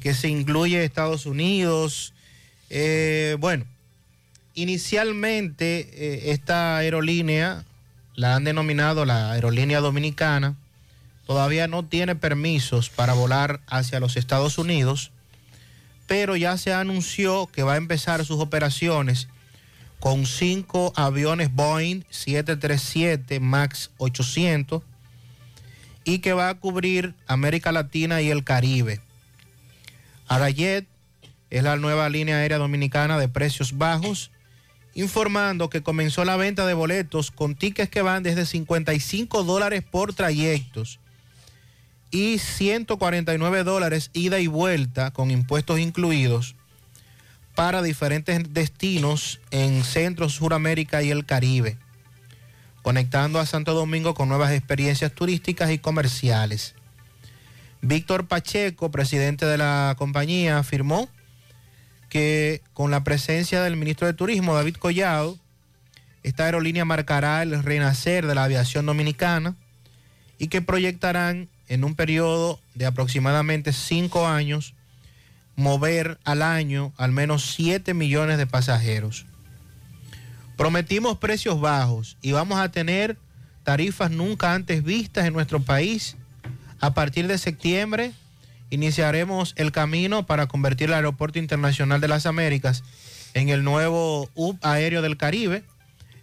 que se incluye Estados Unidos. Eh, bueno, inicialmente eh, esta aerolínea la han denominado la aerolínea dominicana, todavía no tiene permisos para volar hacia los Estados Unidos, pero ya se anunció que va a empezar sus operaciones con cinco aviones Boeing 737 MAX 800 y que va a cubrir América Latina y el Caribe. Arayet es la nueva línea aérea dominicana de precios bajos, informando que comenzó la venta de boletos con tickets que van desde 55 dólares por trayectos y 149 dólares ida y vuelta con impuestos incluidos para diferentes destinos en Centro, Suramérica y el Caribe, conectando a Santo Domingo con nuevas experiencias turísticas y comerciales. Víctor Pacheco, presidente de la compañía, afirmó que con la presencia del ministro de Turismo, David Collado, esta aerolínea marcará el renacer de la aviación dominicana y que proyectarán en un periodo de aproximadamente cinco años mover al año al menos 7 millones de pasajeros. Prometimos precios bajos y vamos a tener tarifas nunca antes vistas en nuestro país. A partir de septiembre iniciaremos el camino para convertir el Aeropuerto Internacional de las Américas en el nuevo hub aéreo del Caribe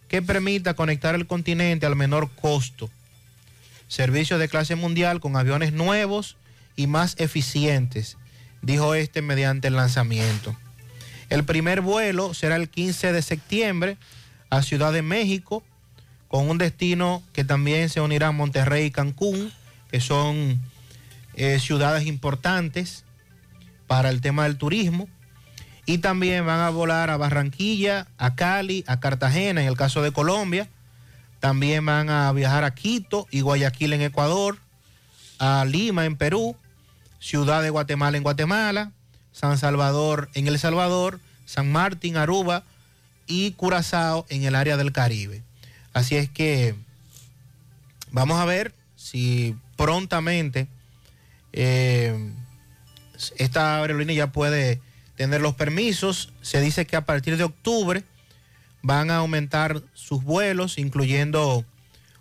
que permita conectar el continente al menor costo. Servicios de clase mundial con aviones nuevos y más eficientes, dijo este mediante el lanzamiento. El primer vuelo será el 15 de septiembre a Ciudad de México, con un destino que también se unirá a Monterrey y Cancún, que son eh, ciudades importantes para el tema del turismo. Y también van a volar a Barranquilla, a Cali, a Cartagena, en el caso de Colombia. También van a viajar a Quito y Guayaquil en Ecuador, a Lima en Perú, Ciudad de Guatemala en Guatemala, San Salvador en El Salvador, San Martín, Aruba y Curazao en el área del Caribe. Así es que vamos a ver si prontamente eh, esta aerolínea ya puede tener los permisos. Se dice que a partir de octubre van a aumentar sus vuelos, incluyendo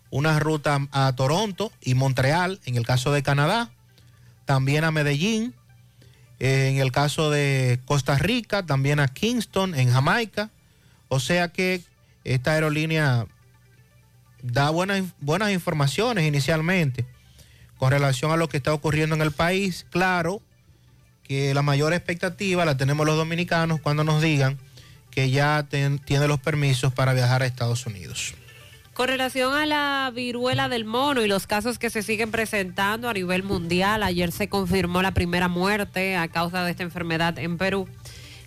una ruta a Toronto y Montreal, en el caso de Canadá, también a Medellín, eh, en el caso de Costa Rica, también a Kingston, en Jamaica. O sea que esta aerolínea da buenas, buenas informaciones inicialmente con relación a lo que está ocurriendo en el país. Claro que la mayor expectativa la tenemos los dominicanos cuando nos digan que ya tiene los permisos para viajar a Estados Unidos.
Con relación a la viruela del mono y los casos que se siguen presentando a nivel mundial, ayer se confirmó la primera muerte a causa de esta enfermedad en Perú.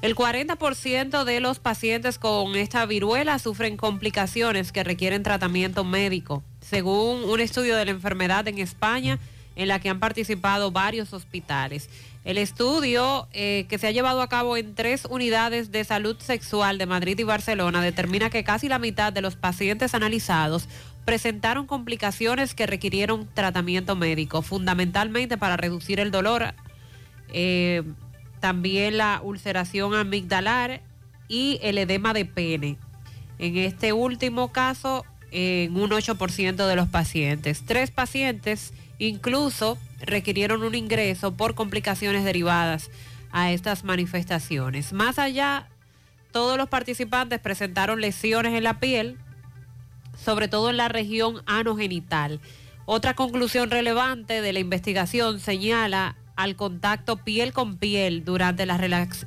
El 40% de los pacientes con esta viruela sufren complicaciones que requieren tratamiento médico, según un estudio de la enfermedad en España en la que han participado varios hospitales. El estudio eh, que se ha llevado a cabo en tres unidades de salud sexual de Madrid y Barcelona determina que casi la mitad de los pacientes analizados presentaron complicaciones que requirieron tratamiento médico, fundamentalmente para reducir el dolor, eh, también la ulceración amigdalar y el edema de pene. En este último caso, en un 8% de los pacientes. Tres pacientes incluso requirieron un ingreso por complicaciones derivadas a estas manifestaciones. Más allá, todos los participantes presentaron lesiones en la piel, sobre todo en la región anogenital. Otra conclusión relevante de la investigación señala al contacto piel con piel durante las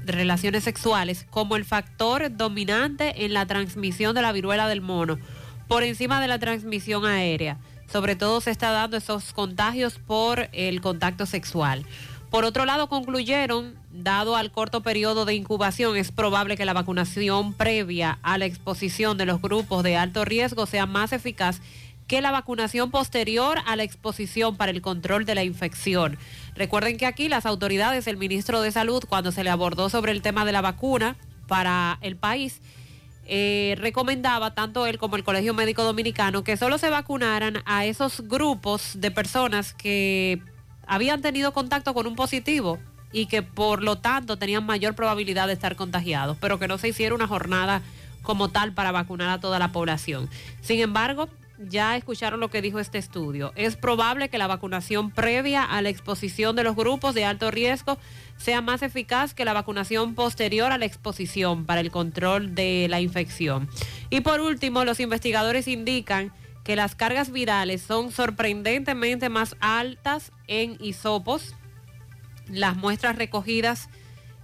relaciones sexuales como el factor dominante en la transmisión de la viruela del mono, por encima de la transmisión aérea sobre todo se está dando esos contagios por el contacto sexual. Por otro lado, concluyeron, dado al corto periodo de incubación, es probable que la vacunación previa a la exposición de los grupos de alto riesgo sea más eficaz que la vacunación posterior a la exposición para el control de la infección. Recuerden que aquí las autoridades, el ministro de Salud, cuando se le abordó sobre el tema de la vacuna para el país, eh, recomendaba tanto él como el Colegio Médico Dominicano que solo se vacunaran a esos grupos de personas que habían tenido contacto con un positivo y que por lo tanto tenían mayor probabilidad de estar contagiados, pero que no se hiciera una jornada como tal para vacunar a toda la población. Sin embargo, ya escucharon lo que dijo este estudio. Es probable que la vacunación previa a la exposición de los grupos de alto riesgo sea más eficaz que la vacunación posterior a la exposición para el control de la infección. Y por último, los investigadores indican que las cargas virales son sorprendentemente más altas en hisopos, las muestras recogidas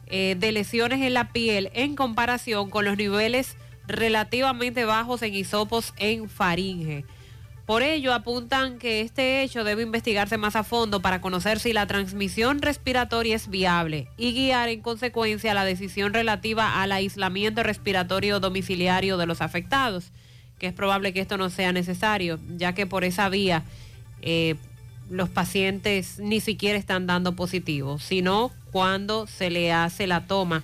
eh, de lesiones en la piel en comparación con los niveles relativamente bajos en hisopos en faringe. Por ello, apuntan que este hecho debe investigarse más a fondo para conocer si la transmisión respiratoria es viable y guiar en consecuencia la decisión relativa al aislamiento respiratorio domiciliario de los afectados, que es probable que esto no sea necesario, ya que por esa vía eh, los pacientes ni siquiera están dando positivo, sino cuando se le hace la toma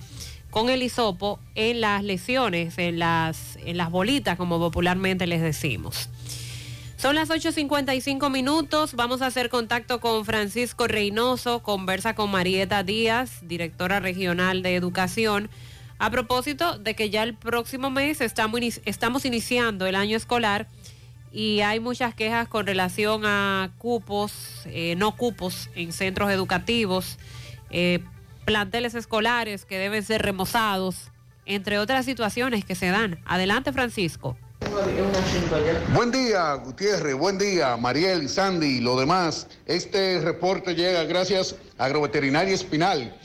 con el hisopo en las lesiones, en las, en las bolitas, como popularmente les decimos. Son las 8.55 minutos. Vamos a hacer contacto con Francisco Reynoso. Conversa con Marieta Díaz, directora regional de educación. A propósito de que ya el próximo mes estamos, iniciando el año escolar y hay muchas quejas con relación a cupos, eh, no cupos en centros educativos, eh, planteles escolares que deben ser remozados, entre otras situaciones que se dan. Adelante, Francisco.
Buen día, Gutiérrez, buen día, Mariel, Sandy y lo demás. Este reporte llega gracias a Agroveterinaria Espinal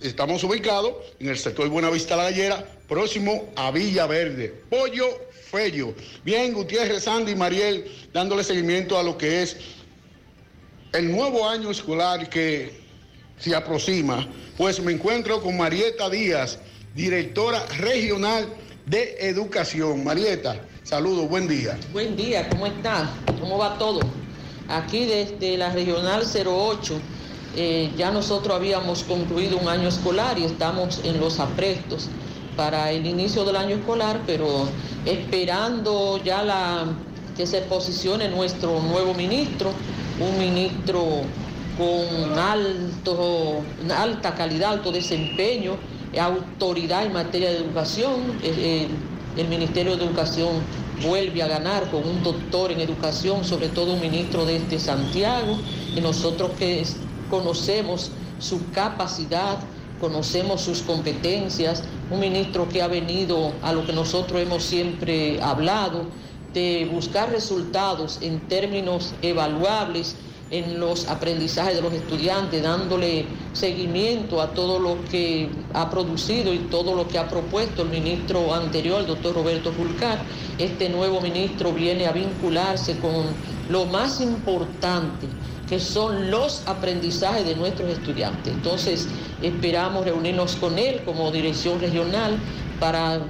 Estamos ubicados en el sector Buenavista La Gallera, próximo a Villa Verde. Pollo Fello. Bien, Gutiérrez, Sandy y Mariel, dándole seguimiento a lo que es el nuevo año escolar que se aproxima, pues me encuentro con Marieta Díaz, directora regional de educación. Marieta, saludos, buen día.
Buen día, ¿cómo está? ¿Cómo va todo? Aquí desde la regional 08, eh, ya nosotros habíamos concluido un año escolar y estamos en los aprestos para el inicio del año escolar, pero esperando ya la, que se posicione nuestro nuevo ministro un ministro con alto, alta calidad, alto desempeño, autoridad en materia de educación. El Ministerio de Educación vuelve a ganar con un doctor en educación, sobre todo un ministro de este Santiago, y nosotros que conocemos su capacidad, conocemos sus competencias, un ministro que ha venido a lo que nosotros hemos siempre hablado, de buscar resultados en términos evaluables en los aprendizajes de los estudiantes, dándole seguimiento a todo lo que ha producido y todo lo que ha propuesto el ministro anterior, el doctor Roberto Fulcar. Este nuevo ministro viene a vincularse con lo más importante, que son los aprendizajes de nuestros estudiantes. Entonces, esperamos reunirnos con él como dirección regional para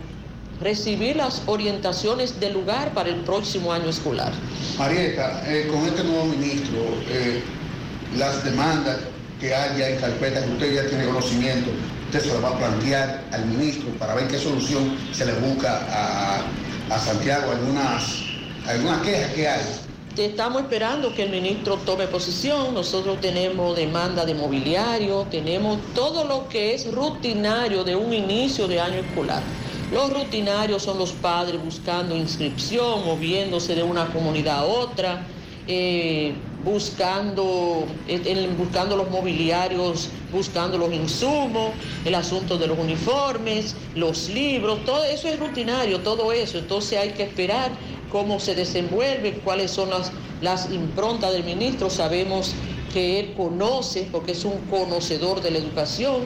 recibir las orientaciones del lugar para el próximo año escolar.
Marieta, eh, con este nuevo ministro, eh, las demandas que haya en carpeta que usted ya tiene conocimiento, usted se las va a plantear al ministro para ver qué solución se le busca a, a Santiago, algunas, algunas quejas que hay.
Estamos esperando que el ministro tome posición. Nosotros tenemos demanda de mobiliario, tenemos todo lo que es rutinario de un inicio de año escolar. Los rutinarios son los padres buscando inscripción, moviéndose de una comunidad a otra, eh, buscando, buscando los mobiliarios, buscando los insumos, el asunto de los uniformes, los libros, todo eso es rutinario, todo eso. Entonces hay que esperar cómo se desenvuelve, cuáles son las, las improntas del ministro. Sabemos que él conoce, porque es un conocedor de la educación,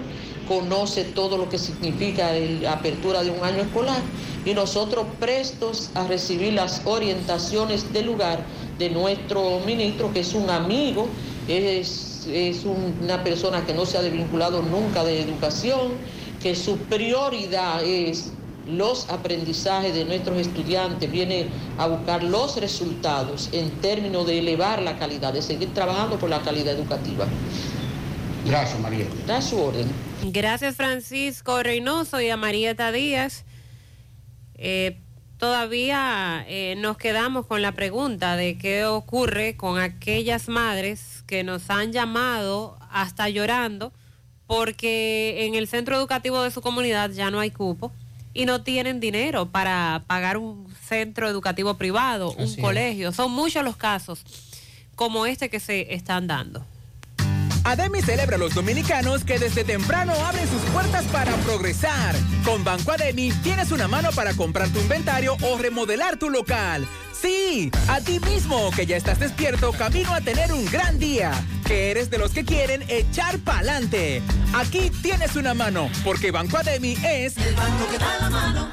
conoce todo lo que significa la apertura de un año escolar y nosotros prestos a recibir las orientaciones del lugar de nuestro ministro, que es un amigo, es, es una persona que no se ha desvinculado nunca de educación, que su prioridad es los aprendizajes de nuestros estudiantes, viene a buscar los resultados en términos de elevar la calidad, de seguir trabajando por la calidad educativa.
Gracias, María.
Da su orden.
Gracias, Francisco Reynoso y a Marieta Díaz. Eh, todavía eh, nos quedamos con la pregunta de qué ocurre con aquellas madres que nos han llamado hasta llorando porque en el centro educativo de su comunidad ya no hay cupo y no tienen dinero para pagar un centro educativo privado, un colegio. Son muchos los casos como este que se están dando.
Ademi celebra a los dominicanos que desde temprano abren sus puertas para progresar. Con Banco Ademi tienes una mano para comprar tu inventario o remodelar tu local. Sí, a ti mismo que ya estás despierto camino a tener un gran día. Que eres de los que quieren echar pa'lante. Aquí tienes una mano, porque Banco Ademi es el banco que da la mano.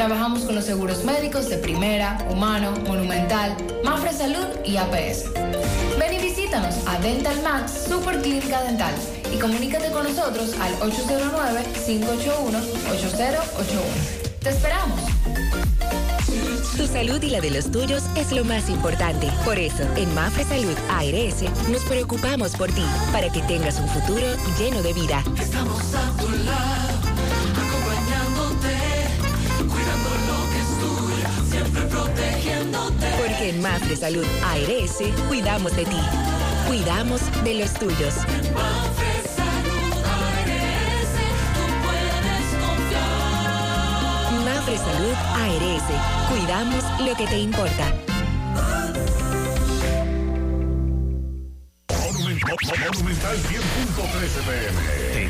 Trabajamos con los seguros médicos de Primera, Humano, Monumental, Mafre Salud y APS. Ven y visítanos a Dental Max Super Clínica Dental y comunícate con nosotros al 809-581-8081. ¡Te esperamos!
Tu salud y la de los tuyos es lo más importante. Por eso, en Mafre Salud ARS nos preocupamos por ti, para que tengas un futuro lleno de vida.
Estamos a tu lado, protegiéndote.
Porque en Mafre Salud ARS cuidamos de ti, cuidamos de los tuyos.
Mafre Salud ARS, tú puedes confiar.
Mafre Salud ARS, cuidamos lo que te importa.
Monumental 100.13 pm.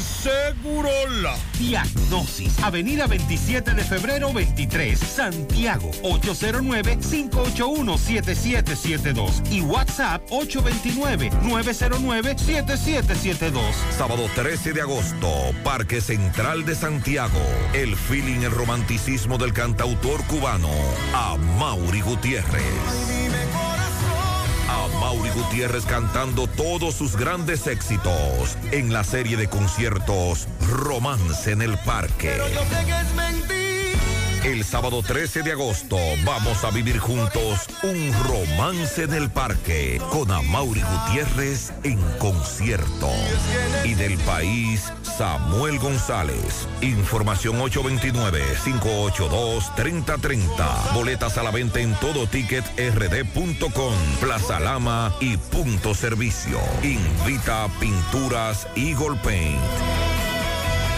Segurola. Diagnosis, Avenida 27 de febrero 23, Santiago, 809-581-7772 y WhatsApp 829-909-7772.
Sábado 13 de agosto, Parque Central de Santiago. El feeling, el romanticismo del cantautor cubano, a Mauri Gutiérrez. Mauri Gutiérrez cantando todos sus grandes éxitos en la serie de conciertos Romance en el Parque. El sábado 13 de agosto vamos a vivir juntos un romance en el parque con Amaury Gutiérrez en concierto. Y del país, Samuel González. Información 829-582-3030. Boletas a la venta en todo ticket rd.com, Plaza Lama y Punto Servicio. Invita Pinturas Eagle Paint.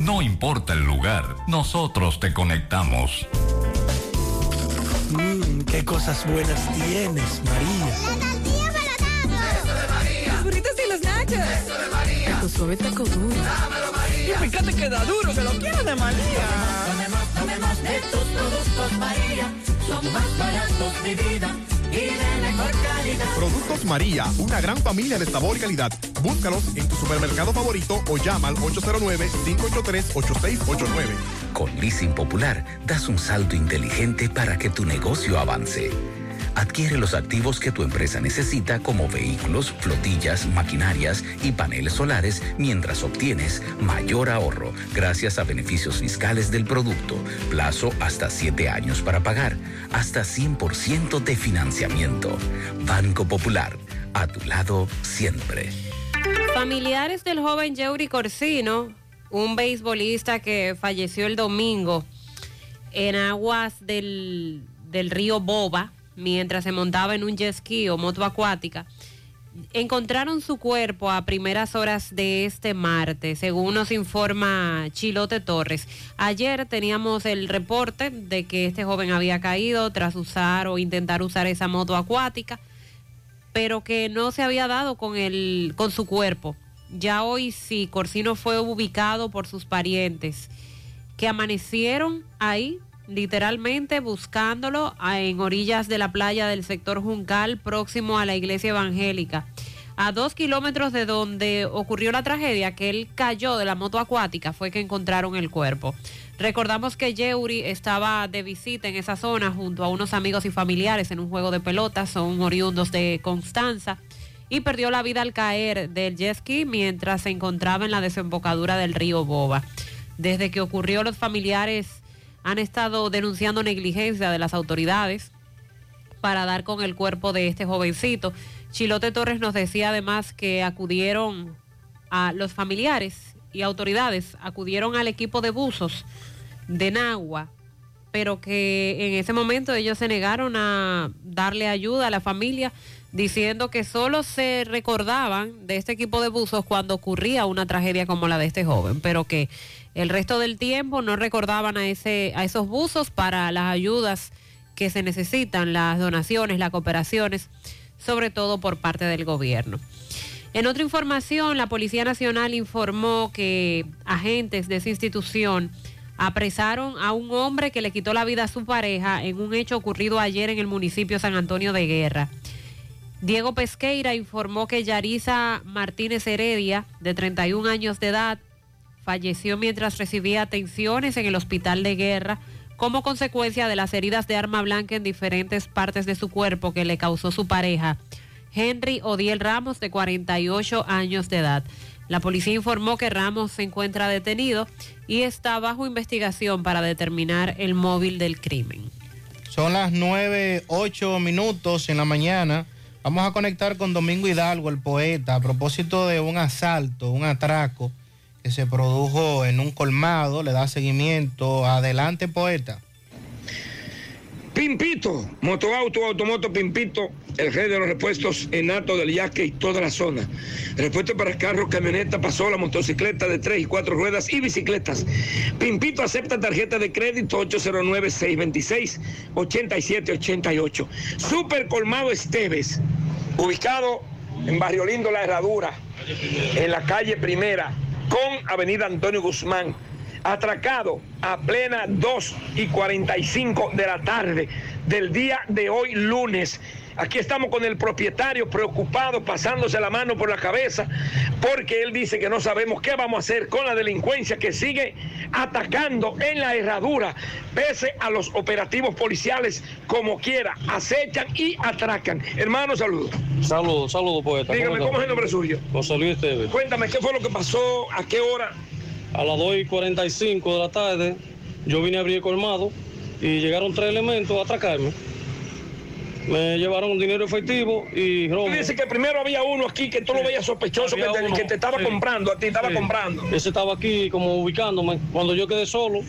no importa el lugar, nosotros te conectamos.
Mmm, qué cosas buenas tienes, María.
La tortilla para
Eso de María.
Los burritos y los nachos.
Eso de María.
Tu suave taco duro.
Dámelo, María.
Y fíjate que da duro, que lo quiero de María.
Tomemos, tomemos de tus productos María. Son más baratos de vida y de mejor calidad.
Productos María, una gran familia de sabor y calidad. Búscalos en tu supermercado favorito o llama al 809-583-8689.
Con Leasing Popular, das un salto inteligente para que tu negocio avance. Adquiere los activos que tu empresa necesita como vehículos, flotillas, maquinarias y paneles solares mientras obtienes mayor ahorro gracias a beneficios fiscales del producto, plazo hasta 7 años para pagar, hasta 100% de financiamiento. Banco Popular, a tu lado siempre.
Familiares del joven Yeuri Corsino, un beisbolista que falleció el domingo en aguas del, del río Boba, mientras se montaba en un jet ski o moto acuática, encontraron su cuerpo a primeras horas de este martes, según nos informa Chilote Torres. Ayer teníamos el reporte de que este joven había caído tras usar o intentar usar esa moto acuática, pero que no se había dado con, el, con su cuerpo. Ya hoy sí, Corsino fue ubicado por sus parientes, que amanecieron ahí literalmente buscándolo en orillas de la playa del sector Juncal, próximo a la iglesia evangélica. A dos kilómetros de donde ocurrió la tragedia, que él cayó de la moto acuática, fue que encontraron el cuerpo. Recordamos que Yeuri estaba de visita en esa zona junto a unos amigos y familiares en un juego de pelota, son oriundos de Constanza, y perdió la vida al caer del jet ski mientras se encontraba en la desembocadura del río Boba. Desde que ocurrió, los familiares han estado denunciando negligencia de las autoridades para dar con el cuerpo de este jovencito. Chilote Torres nos decía además que acudieron a los familiares y autoridades, acudieron al equipo de buzos de Nagua, pero que en ese momento ellos se negaron a darle ayuda a la familia diciendo que solo se recordaban de este equipo de buzos cuando ocurría una tragedia como la de este joven, pero que el resto del tiempo no recordaban a, ese, a esos buzos para las ayudas que se necesitan, las donaciones, las cooperaciones, sobre todo por parte del gobierno. En otra información, la Policía Nacional informó que agentes de esa institución apresaron a un hombre que le quitó la vida a su pareja en un hecho ocurrido ayer en el municipio San Antonio de Guerra. Diego Pesqueira informó que Yarisa Martínez Heredia, de 31 años de edad, falleció mientras recibía atenciones en el hospital de guerra como consecuencia de las heridas de arma blanca en diferentes partes de su cuerpo que le causó su pareja, Henry Odiel Ramos, de 48 años de edad. La policía informó que Ramos se encuentra detenido y está bajo investigación para determinar el móvil del crimen.
Son las 9, 8 minutos en la mañana. Vamos a conectar con Domingo Hidalgo, el poeta, a propósito de un asalto, un atraco que se produjo en un colmado. Le da seguimiento. Adelante, poeta.
Pimpito, motoauto, automoto Pimpito, el rey de los repuestos en alto del yaque y toda la zona. Repuesto para carros, camioneta, pasola, motocicleta de tres y cuatro ruedas y bicicletas. Pimpito acepta tarjeta de crédito 809-626-8788. Super Colmado Esteves, ubicado en Barrio Lindo La Herradura, en la calle Primera, con Avenida Antonio Guzmán atracado a plena 2 y 45 de la tarde del día de hoy lunes. Aquí estamos con el propietario preocupado, pasándose la mano por la cabeza, porque él dice que no sabemos qué vamos a hacer con la delincuencia que sigue atacando en la herradura, pese a los operativos policiales, como quiera, acechan y atracan. Hermano, saludos.
Saludos, saludos, poeta.
Dígame, ¿cómo es el nombre suyo?
José Luis Esteves.
Cuéntame, ¿qué fue lo que pasó? ¿A qué hora?
A las 2 y 45 de la tarde, yo vine a abrir el colmado y llegaron tres elementos a atracarme. Me llevaron dinero efectivo y robo.
Dice que primero había uno aquí que tú lo veías sospechoso, que te,
uno,
que te estaba
sí.
comprando, a ti estaba
Sí.
comprando.
Ese estaba aquí como ubicándome. Cuando yo quedé solo,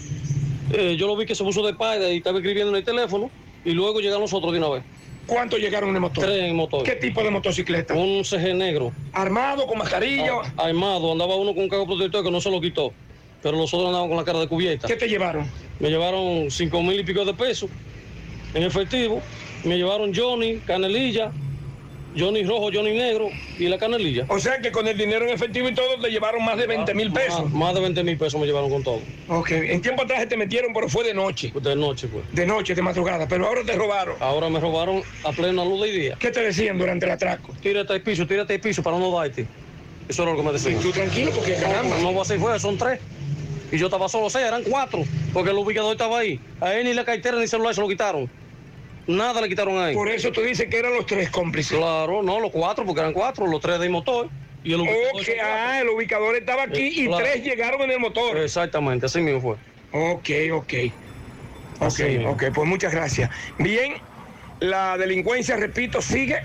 eh, yo lo vi que se puso de espalda y estaba escribiendo en el teléfono y luego llegaron los otros de una vez.
¿Cuántos llegaron en el motor?
Tres en motor.
¿Qué tipo de motocicleta?
Un CG negro.
¿Armado, con mascarilla?
Ah, armado, andaba uno con un cargo protector que no se lo quitó. Pero los otros andaban con la cara de cubierta.
¿Qué te llevaron?
Me llevaron cinco mil y pico de pesos en efectivo. Me llevaron Johnny, Canelilla Johnny rojo, Johnny negro y la canelilla.
O sea que con el dinero en efectivo y todo te llevaron más de 20 mil pesos.
Más, más de 20 mil pesos me llevaron con todo.
Ok, en tiempo atrás te metieron, pero fue de noche.
De noche, pues.
De noche, de madrugada, pero ahora te robaron.
Ahora me robaron a plena luz de día.
¿Qué te decían durante el atraco?
Tírate al piso, tírate al piso para no darte. Eso era lo que me decían.
Y tú tranquilo, porque caramba.
No, no así fue, son tres. Y yo estaba solo, sea, eran cuatro, porque el ubicador estaba ahí. A él ni la cartera ni celular se lo quitaron. Nada le quitaron ahí.
Por eso tú dices que eran los tres cómplices.
Claro, no, los cuatro, porque eran cuatro, los tres del motor. Y el ubicador.
Ok, ah, el ubicador estaba aquí
Eh,
y
claro.
tres llegaron en el motor.
Exactamente, así mismo fue.
Ok, ok. Ok,
Así mismo.
ok, pues muchas gracias. Bien, la delincuencia, repito, sigue,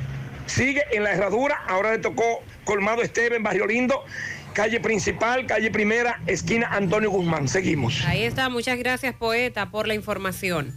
sigue en la herradura. Ahora le tocó Colmado Esteban, Barrio Lindo, calle principal, calle primera, esquina Antonio Guzmán. Seguimos.
Ahí está, muchas gracias poeta por la información.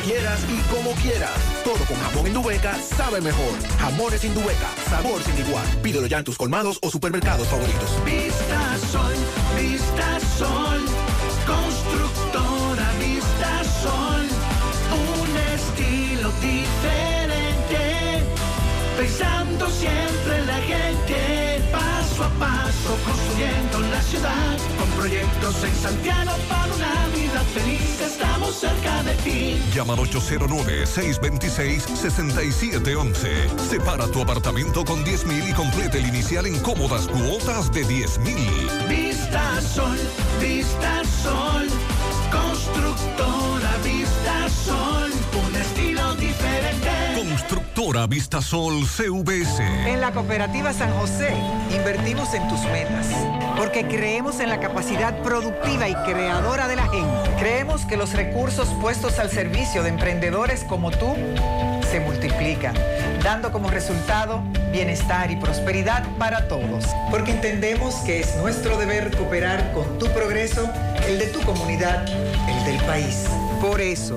quieras y como quieras. Todo con jamón Indubeca sabe mejor. Jamones Indubeca, sabor sin igual. Pídelo ya en tus colmados o supermercados favoritos.
Vista Sol, Vista Sol, constructora Vista Sol, un estilo diferente, pensando siempre en la gente, paso a paso construyendo la ciudad, proyectos en Santiago para una vida feliz, estamos cerca de ti.
Llama al 809-626-6711. Separa tu apartamento con 10 mil y complete el inicial en cómodas cuotas de 10 mil.
Vista Sol, Vista Sol, constructora Vista Sol, un estilo diferente.
Constructora Vistasol CVS.
En la cooperativa San José invertimos en tus metas, porque creemos en la capacidad productiva y creadora de la gente. Creemos que los recursos puestos al servicio de emprendedores como tú se multiplican, dando como resultado bienestar y prosperidad para todos. Porque entendemos que es nuestro deber cooperar con tu progreso, el de tu comunidad, el del país. Por eso,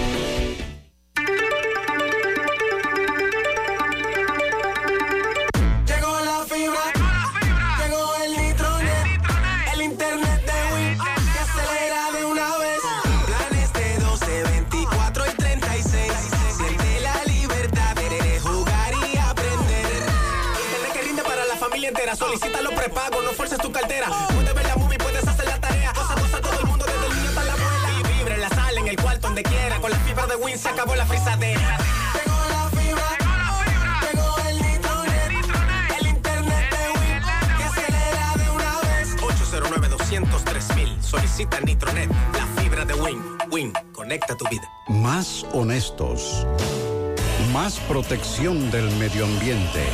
Acabó la frisadera. La fibra, el nitronet, el internet de Win que acelera de una vez. 809 203 mil. Solicita Nitronet, la fibra de Win. Win, conecta tu vida.
Más honestos. Más protección del medio ambiente.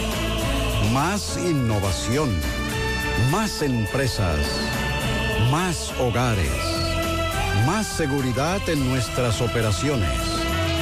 Más innovación. Más empresas. Más hogares. Más seguridad en nuestras operaciones.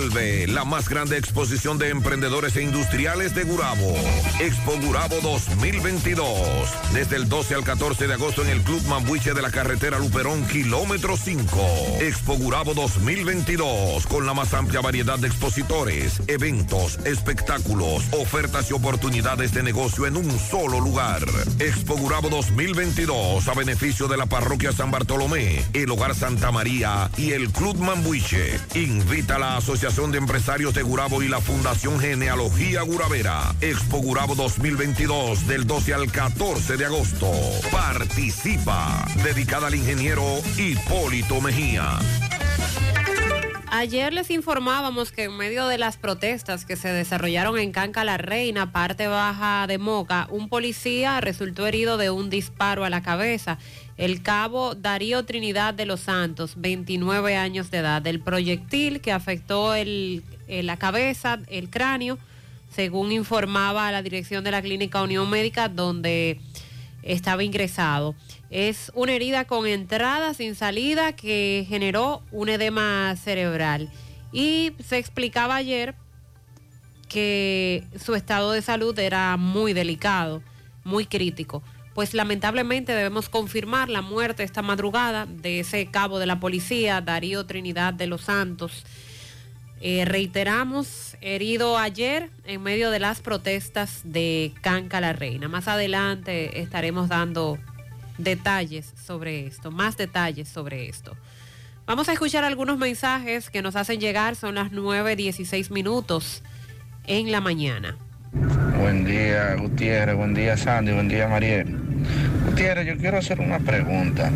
La más grande exposición de emprendedores e industriales de Gurabo. Expo Gurabo 2022. Desde el 12 al 14 de agosto en el Club Mambuche de la carretera Luperón, kilómetro 5. Expo Gurabo 2022. Con la más amplia variedad de expositores, eventos, espectáculos, ofertas y oportunidades de negocio en un solo lugar. Expo Gurabo 2022. A beneficio de la parroquia San Bartolomé, el Hogar Santa María y el Club Mambuche. Invita a la Asociación de Empresarios de Gurabo y la Fundación Genealogía Guravera. Expo Gurabo 2022 del 12 al 14 de agosto. Participa. Dedicada al ingeniero Hipólito Mejía.
Ayer les informábamos que en medio de las protestas que se desarrollaron en Canca la Reina, parte baja de Moca, un policía resultó herido de un disparo a la cabeza. El cabo Darío Trinidad de los Santos, 29 años de edad. El proyectil que afectó eh, la cabeza, el cráneo, según informaba la dirección de la Clínica Unión Médica, donde estaba ingresado. Es una herida con entrada sin salida que generó un edema cerebral. Y se explicaba ayer que su estado de salud era muy delicado, muy crítico. Pues lamentablemente debemos confirmar la muerte esta madrugada de ese cabo de la policía, Darío Trinidad de los Santos. Eh, reiteramos, herido ayer en medio de las protestas de Canca la Reina. Más adelante estaremos dando detalles sobre esto, más detalles sobre esto. Vamos a escuchar algunos mensajes que nos hacen llegar, son las 9.16 minutos en la mañana.
Buen día, Gutiérrez. Buen día, Sandy. Buen día, Mariel. Gutiérrez, yo quiero hacer una pregunta.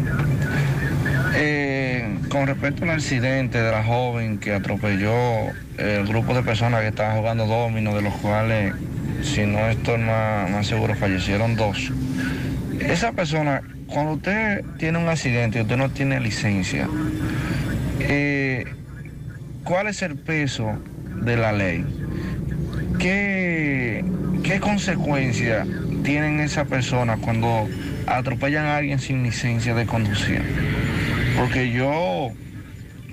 Eh, con respecto al accidente de la joven que atropelló el grupo de personas que estaban jugando domino, de los cuales, si no estoy más, más seguro, fallecieron dos. Esa persona, cuando usted tiene un accidente y usted no tiene licencia, eh, ¿cuál es el peso de la ley? ¿Qué, qué consecuencias tienen esas personas cuando atropellan a alguien sin licencia de conducir? Porque yo,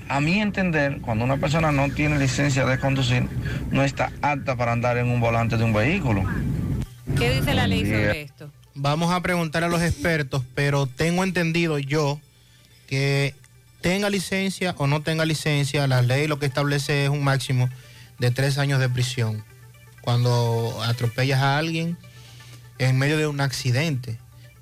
a mi entender, cuando una persona no tiene licencia de conducir, no está apta para andar en un volante de un vehículo.
¿Qué dice la ley sobre esto?
Vamos a preguntar a los expertos, pero tengo entendido yo que tenga licencia o no tenga licencia, la ley lo que establece es un máximo de tres años de prisión cuando atropellas a alguien en medio de un accidente.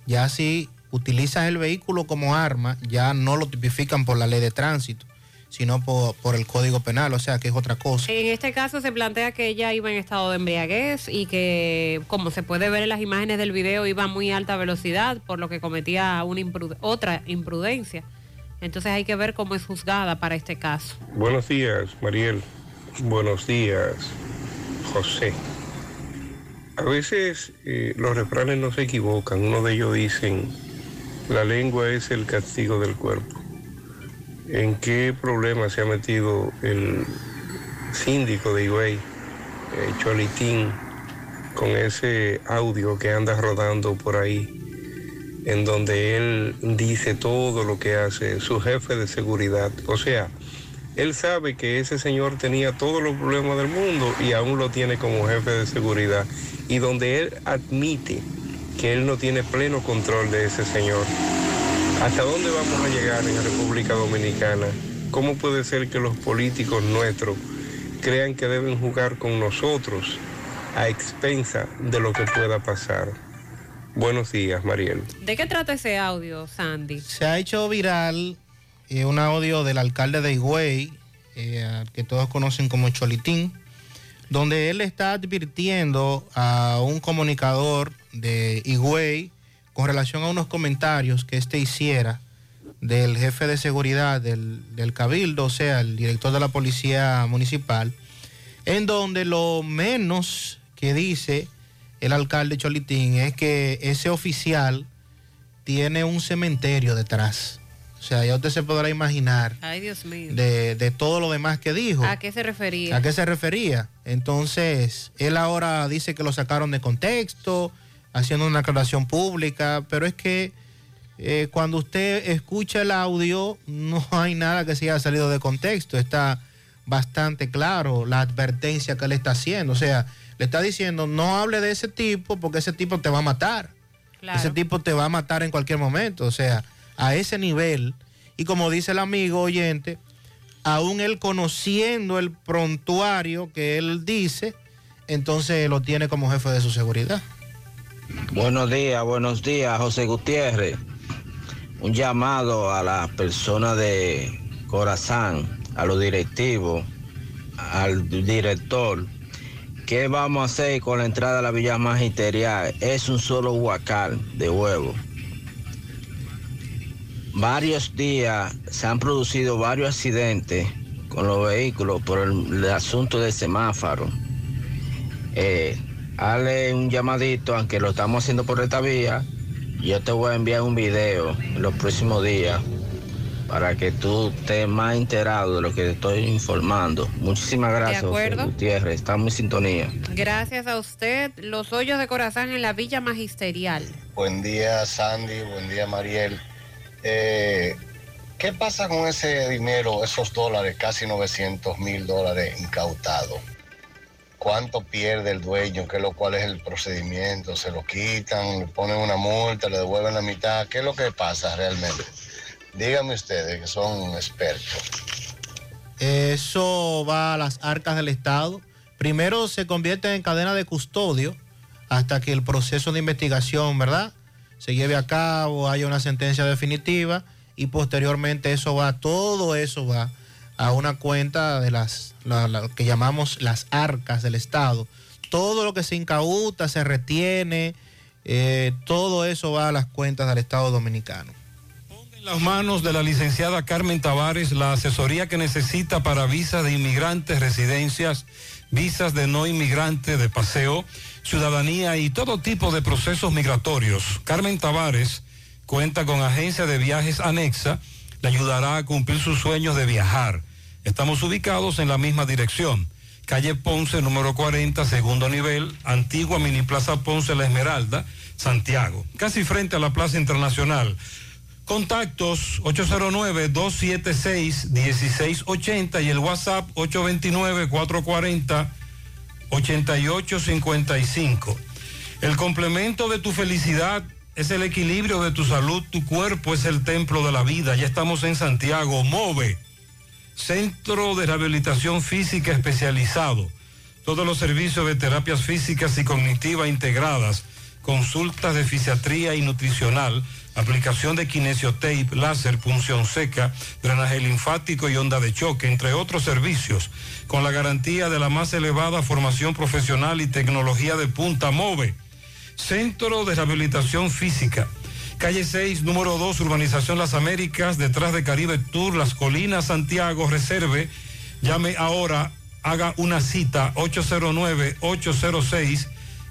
Ya si utilizas el vehículo como arma, ya no lo tipifican por la ley de tránsito, sino por, por el Código Penal, o sea que es otra cosa.
En este caso se plantea que ella iba en estado de embriaguez y que, como se puede ver en las imágenes del video, iba a muy alta velocidad, por lo que cometía una otra imprudencia. Entonces hay que ver cómo es juzgada para este caso.
Buenos días, Mariel. Buenos días, José. A veces eh, los refranes no se equivocan. Uno de ellos dicen, la lengua es el castigo del cuerpo. ¿En qué problema se ha metido el síndico de Higüey, eh, Cholitín, con ese audio que anda rodando por ahí? en donde él dice todo lo que hace, su jefe de seguridad. O sea, él sabe que ese señor tenía todos los problemas del mundo y aún lo tiene como jefe de seguridad. Y donde él admite que él no tiene pleno control de ese señor. ¿Hasta dónde vamos a llegar en la República Dominicana? ¿Cómo puede ser que los políticos nuestros crean que deben jugar con nosotros a expensa de lo que pueda pasar? Buenos días, Mariel.
¿De qué trata ese audio, Sandy?
Se ha hecho viral eh, un audio del alcalde de Higüey, eh, que todos conocen como Cholitín, donde él está advirtiendo a un comunicador de Higüey con relación a unos comentarios que éste hiciera del jefe de seguridad del, del cabildo, o sea, el director de la policía municipal, en donde lo menos que dice el alcalde Cholitín es que ese oficial tiene un cementerio detrás. O sea, ya usted se podrá imaginar
Ay, Dios mío.
de, de todo lo demás que dijo.
¿A qué se refería?
¿A qué se refería? Entonces, él ahora dice que lo sacaron de contexto, haciendo una aclaración pública, pero es que eh, cuando usted escucha el audio, no hay nada que se haya salido de contexto. Está bastante claro la advertencia que él está haciendo. O sea, le está diciendo, no hable de ese tipo porque ese tipo te va a matar. Ese tipo te va a matar en cualquier momento. O sea, a ese nivel. Y como dice el amigo oyente, aún él conociendo el prontuario que él dice, entonces lo tiene como jefe de su seguridad.
Buenos días, buenos días, José Gutiérrez. Un llamado a las personas de Corazán, a los directivos, al director. ¿Qué vamos a hacer con la entrada a la Villa Magisterial? Es un solo huacal de huevo. Varios días se han producido varios accidentes con los vehículos por el, el asunto del semáforo. Eh, hazle un llamadito, aunque lo estamos haciendo por esta vía. Yo te voy a enviar un video en los próximos días para que tú estés más enterado de lo que te estoy informando. Muchísimas gracias, José. Gutiérrez. Estamos en sintonía.
Gracias a usted. Los hoyos de corazón en la Villa Magisterial.
Buen día, Sandy. Buen día, Mariel. Eh, ¿Qué pasa con ese dinero, esos dólares, casi 900 mil dólares incautados? ¿Cuánto pierde el dueño? ¿Qué lo cual es el procedimiento? ¿Se lo quitan? ¿Le ponen una multa? ¿Le devuelven la mitad? ¿Qué es lo que pasa realmente? Díganme ustedes que son expertos.
Eso va a las arcas del Estado. Primero se convierte en cadena de custodio hasta que el proceso de investigación, ¿verdad? Se lleve a cabo, haya una sentencia definitiva y posteriormente eso va, todo eso va a una cuenta de las la- la que llamamos las arcas del Estado. Todo lo que se incauta, se retiene, eh, todo eso va a las cuentas del Estado Dominicano.
En las manos de la licenciada Carmen Tavares la asesoría que necesita para visas de inmigrantes, residencias, visas de no inmigrantes, de paseo, ciudadanía y todo tipo de procesos migratorios. Carmen Tavares cuenta con agencia de viajes anexa, le ayudará a cumplir sus sueños de viajar. Estamos ubicados en la misma dirección. Calle Ponce, número 40, segundo nivel, antigua Mini Plaza Ponce La Esmeralda, Santiago, casi frente a la Plaza Internacional. Contactos 809-276-1680 y el WhatsApp 829-440-8855. El complemento de tu felicidad es el equilibrio de tu salud, tu cuerpo es el templo de la vida. Ya estamos en Santiago, MOVE, Centro de Rehabilitación Física Especializado. Todos los servicios de terapias físicas y cognitivas integradas, consultas de fisiatría y nutricional, aplicación de kinesiotape, láser, punción seca, drenaje linfático y onda de choque, entre otros servicios, con la garantía de la más elevada formación profesional y tecnología de punta MOVE. Centro de Rehabilitación Física. Calle 6, número 2, Urbanización Las Américas, detrás de Caribe Tour, Las Colinas, Santiago, reserve. Llame ahora, haga una cita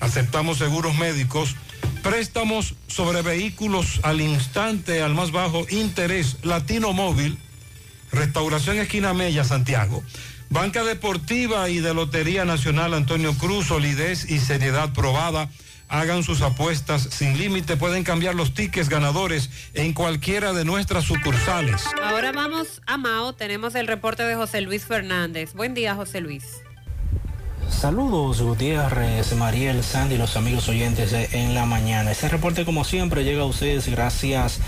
Aceptamos seguros médicos, préstamos sobre vehículos al instante, al más bajo interés, Latino Móvil, Restauración Esquina Mella, Santiago. Banca Deportiva y de Lotería Nacional Antonio Cruz, solidez y seriedad probada. Hagan sus apuestas sin límite, pueden cambiar los tickets ganadores en cualquiera de nuestras sucursales.
Ahora vamos a Mao. Tenemos el reporte de José Luis Fernández. Buen día, José Luis.
Saludos Gutiérrez, Mariel, Sandy, los amigos oyentes de En la Mañana. Este reporte como siempre llega a ustedes gracias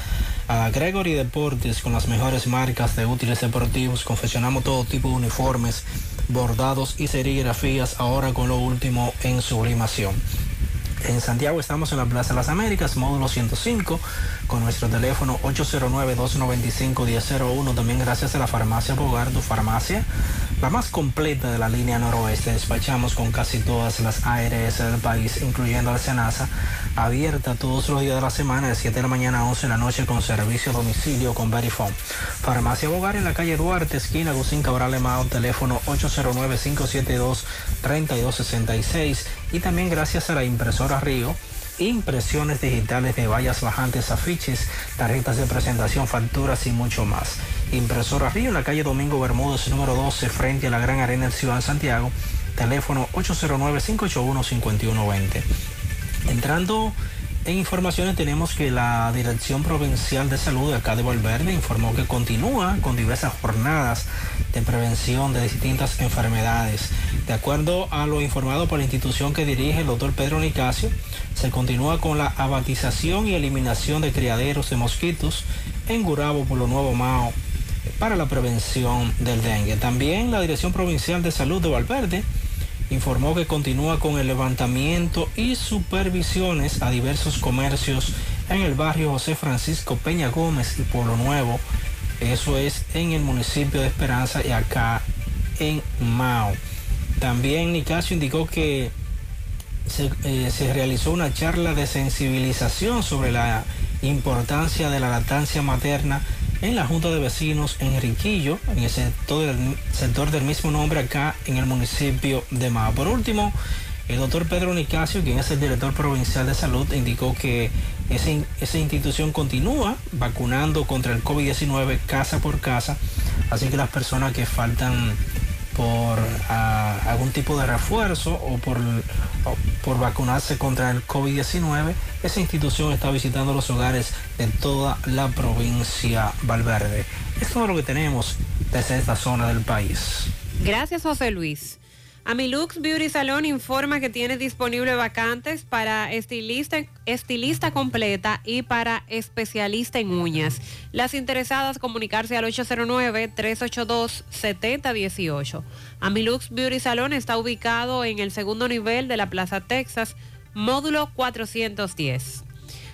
a Gregory Deportes con las mejores marcas de útiles deportivos. Confeccionamos todo tipo de uniformes, bordados y serigrafías ahora con lo último en sublimación. En Santiago estamos en la Plaza de las Américas, módulo 105, con nuestro teléfono 809-295-1001. También gracias a la farmacia Bogar, tu farmacia, la más completa de la línea noroeste. Despachamos con casi todas las ARS del país, incluyendo la Senasa, abierta todos los días de la semana, de 7 de la mañana a 11 de la noche, con servicio a domicilio con Verifone. Farmacia Bogar en la calle Duarte, esquina Gusín Cabral Emao, teléfono 809-572-3266. Y también gracias a la impresora Río, impresiones digitales de vallas bajantes, afiches, tarjetas de presentación, facturas y mucho más. Impresora Río en la calle Domingo Bermúdez, número 12, frente a la Gran Arena del Ciudad de Santiago, teléfono 809-581-5120. Entrando en informaciones tenemos que la Dirección Provincial de Salud de acá de Valverde informó que continúa con diversas jornadas de prevención de distintas enfermedades. De acuerdo a lo informado por la institución que dirige el doctor Pedro Nicasio, se continúa con la abatización y eliminación de criaderos de mosquitos en Gurabo, Pueblo Nuevo, Mao, para la prevención del dengue. También la Dirección Provincial de Salud de Valverde informó que continúa con el levantamiento y supervisiones a diversos comercios en el barrio José Francisco Peña Gómez y Pueblo Nuevo. Eso es en el municipio de Esperanza y acá en Mao. También Nicasio indicó que se, eh, se realizó una charla de sensibilización sobre la importancia de la lactancia materna en la Junta de Vecinos en Riquillo, en el sector del, sector del mismo nombre acá en el municipio de Mao. Por último, el doctor Pedro Nicasio, quien es el director provincial de salud, indicó que esa institución continúa vacunando contra el COVID-19 casa por casa, así que las personas que faltan por ah, algún tipo de refuerzo o por, por vacunarse contra el COVID-19, esa institución está visitando los hogares de toda la provincia Valverde. Es todo lo que tenemos desde esta zona del país.
Gracias, José Luis. Amilux Beauty Salon informa que tiene disponible vacantes para estilista, completa y para especialista en uñas. Las interesadas comunicarse al 809-382-7018. Amilux Beauty Salon está ubicado en el segundo nivel de la Plaza Texas, módulo 410.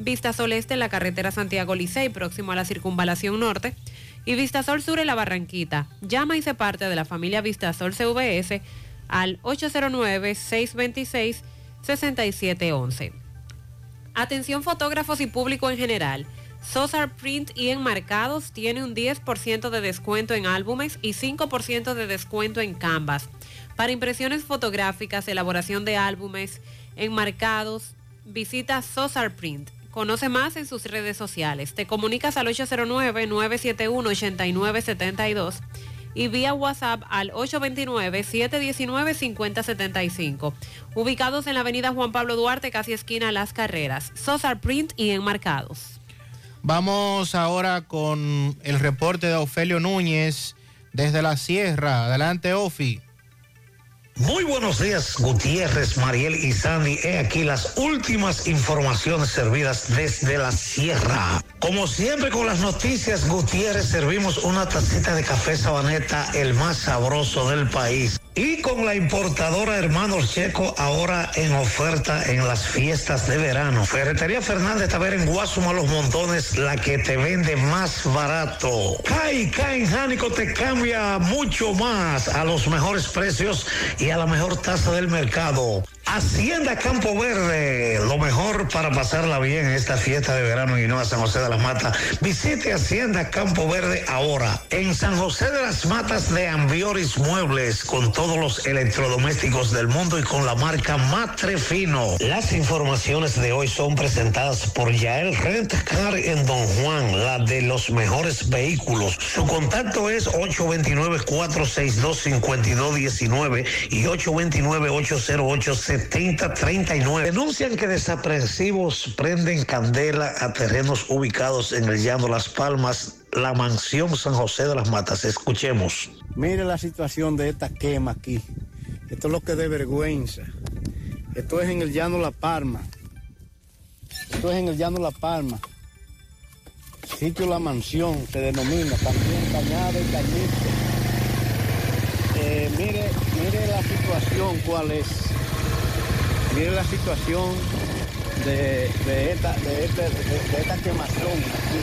Vista Sol Este en la carretera Santiago Licey, próximo a la circunvalación norte. Y Vista Sol Sur en la Barranquita. Llama y se parte de la familia Vista Sol CVS al 809-626-6711. Atención fotógrafos y público en general. Sosar Print y Enmarcados tiene un 10% de descuento en álbumes y 5% de descuento en canvas. Para impresiones fotográficas, elaboración de álbumes, enmarcados, visita Sosar Print. Conoce más en sus redes sociales. Te comunicas al 809-971-8972 y vía WhatsApp al 829-719-5075. Ubicados en la avenida Juan Pablo Duarte, casi esquina Las Carreras. Sosar Print y Enmarcados.
Vamos ahora con el reporte de Ofelio Núñez desde la Sierra. Adelante, Ofi.
Muy buenos días, Gutiérrez, Mariel y Sandy. He aquí las últimas informaciones servidas desde la sierra. Como siempre con las noticias, Gutiérrez, servimos una tacita de café sabaneta, el más sabroso del país. Y con la importadora Hermanos Checo, ahora en oferta en las fiestas de verano. Ferretería Fernández Taver en Guasuma Los Montones, la que te vende más barato. Kai, Kai, Jánico te cambia mucho más a los mejores precios y a la mejor tasa del mercado. Hacienda Campo Verde, lo mejor para pasarla bien en esta fiesta de verano y no a San José de las Matas. Visite Hacienda Campo Verde ahora. En San José de las Matas de Ambioris Muebles, con todos los electrodomésticos del mundo y con la marca Matre Fino. Las informaciones de hoy son presentadas por Yael Rent Car en Don Juan, la de los mejores vehículos. Su contacto es 829-462-5219 y 829-808-7039. Denuncian que desaprensivos prenden candela a terrenos ubicados en el Llano Las Palmas, la mansión San José de las Matas. Escuchemos.
Mire la situación de esta quema aquí. Esto es lo que de vergüenza. Esto es en el llano La Palma. Esto es en el llano La Palma. Sitio La Mansión se denomina, también Cañada y Cañito. Eh, mire, mire la situación cuál es. Mire la situación de, de esta, de, este- de- de esta quemación aquí.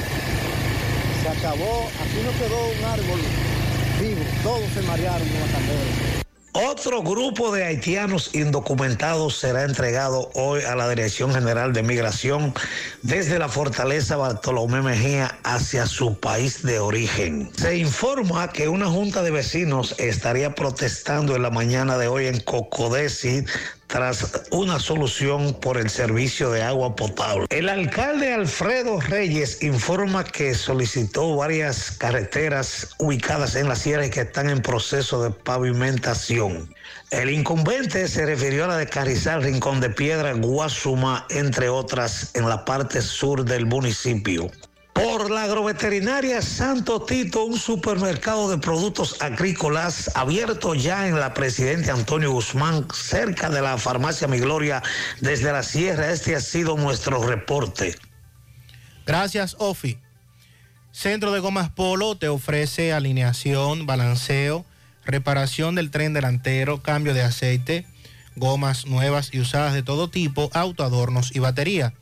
Se acabó, aquí no quedó un árbol vivo, todos se marearon con la candela.
Otro grupo de haitianos indocumentados será entregado hoy a la Dirección General de Migración desde la fortaleza Bartolomé Mejía hacia su país de origen. Se informa que una junta de vecinos estaría protestando en la mañana de hoy en Cocodesi tras una solución por el servicio de agua potable. El alcalde Alfredo Reyes informa que solicitó varias carreteras ubicadas en la sierra y que están en proceso de pavimentación. El incumbente se refirió a la de Carrizal, Rincón de Piedra, Guasuma, entre otras, en la parte sur del municipio. Por la agroveterinaria Santo Tito, un supermercado de productos agrícolas abierto ya en la Presidente Antonio Guzmán, cerca de la farmacia Mi Gloria, desde la sierra. Este ha sido nuestro reporte.
Gracias, Ofi. Centro de Gomas Polo te ofrece alineación, balanceo, reparación del tren delantero, cambio de aceite, gomas nuevas y usadas de todo tipo, autoadornos y batería.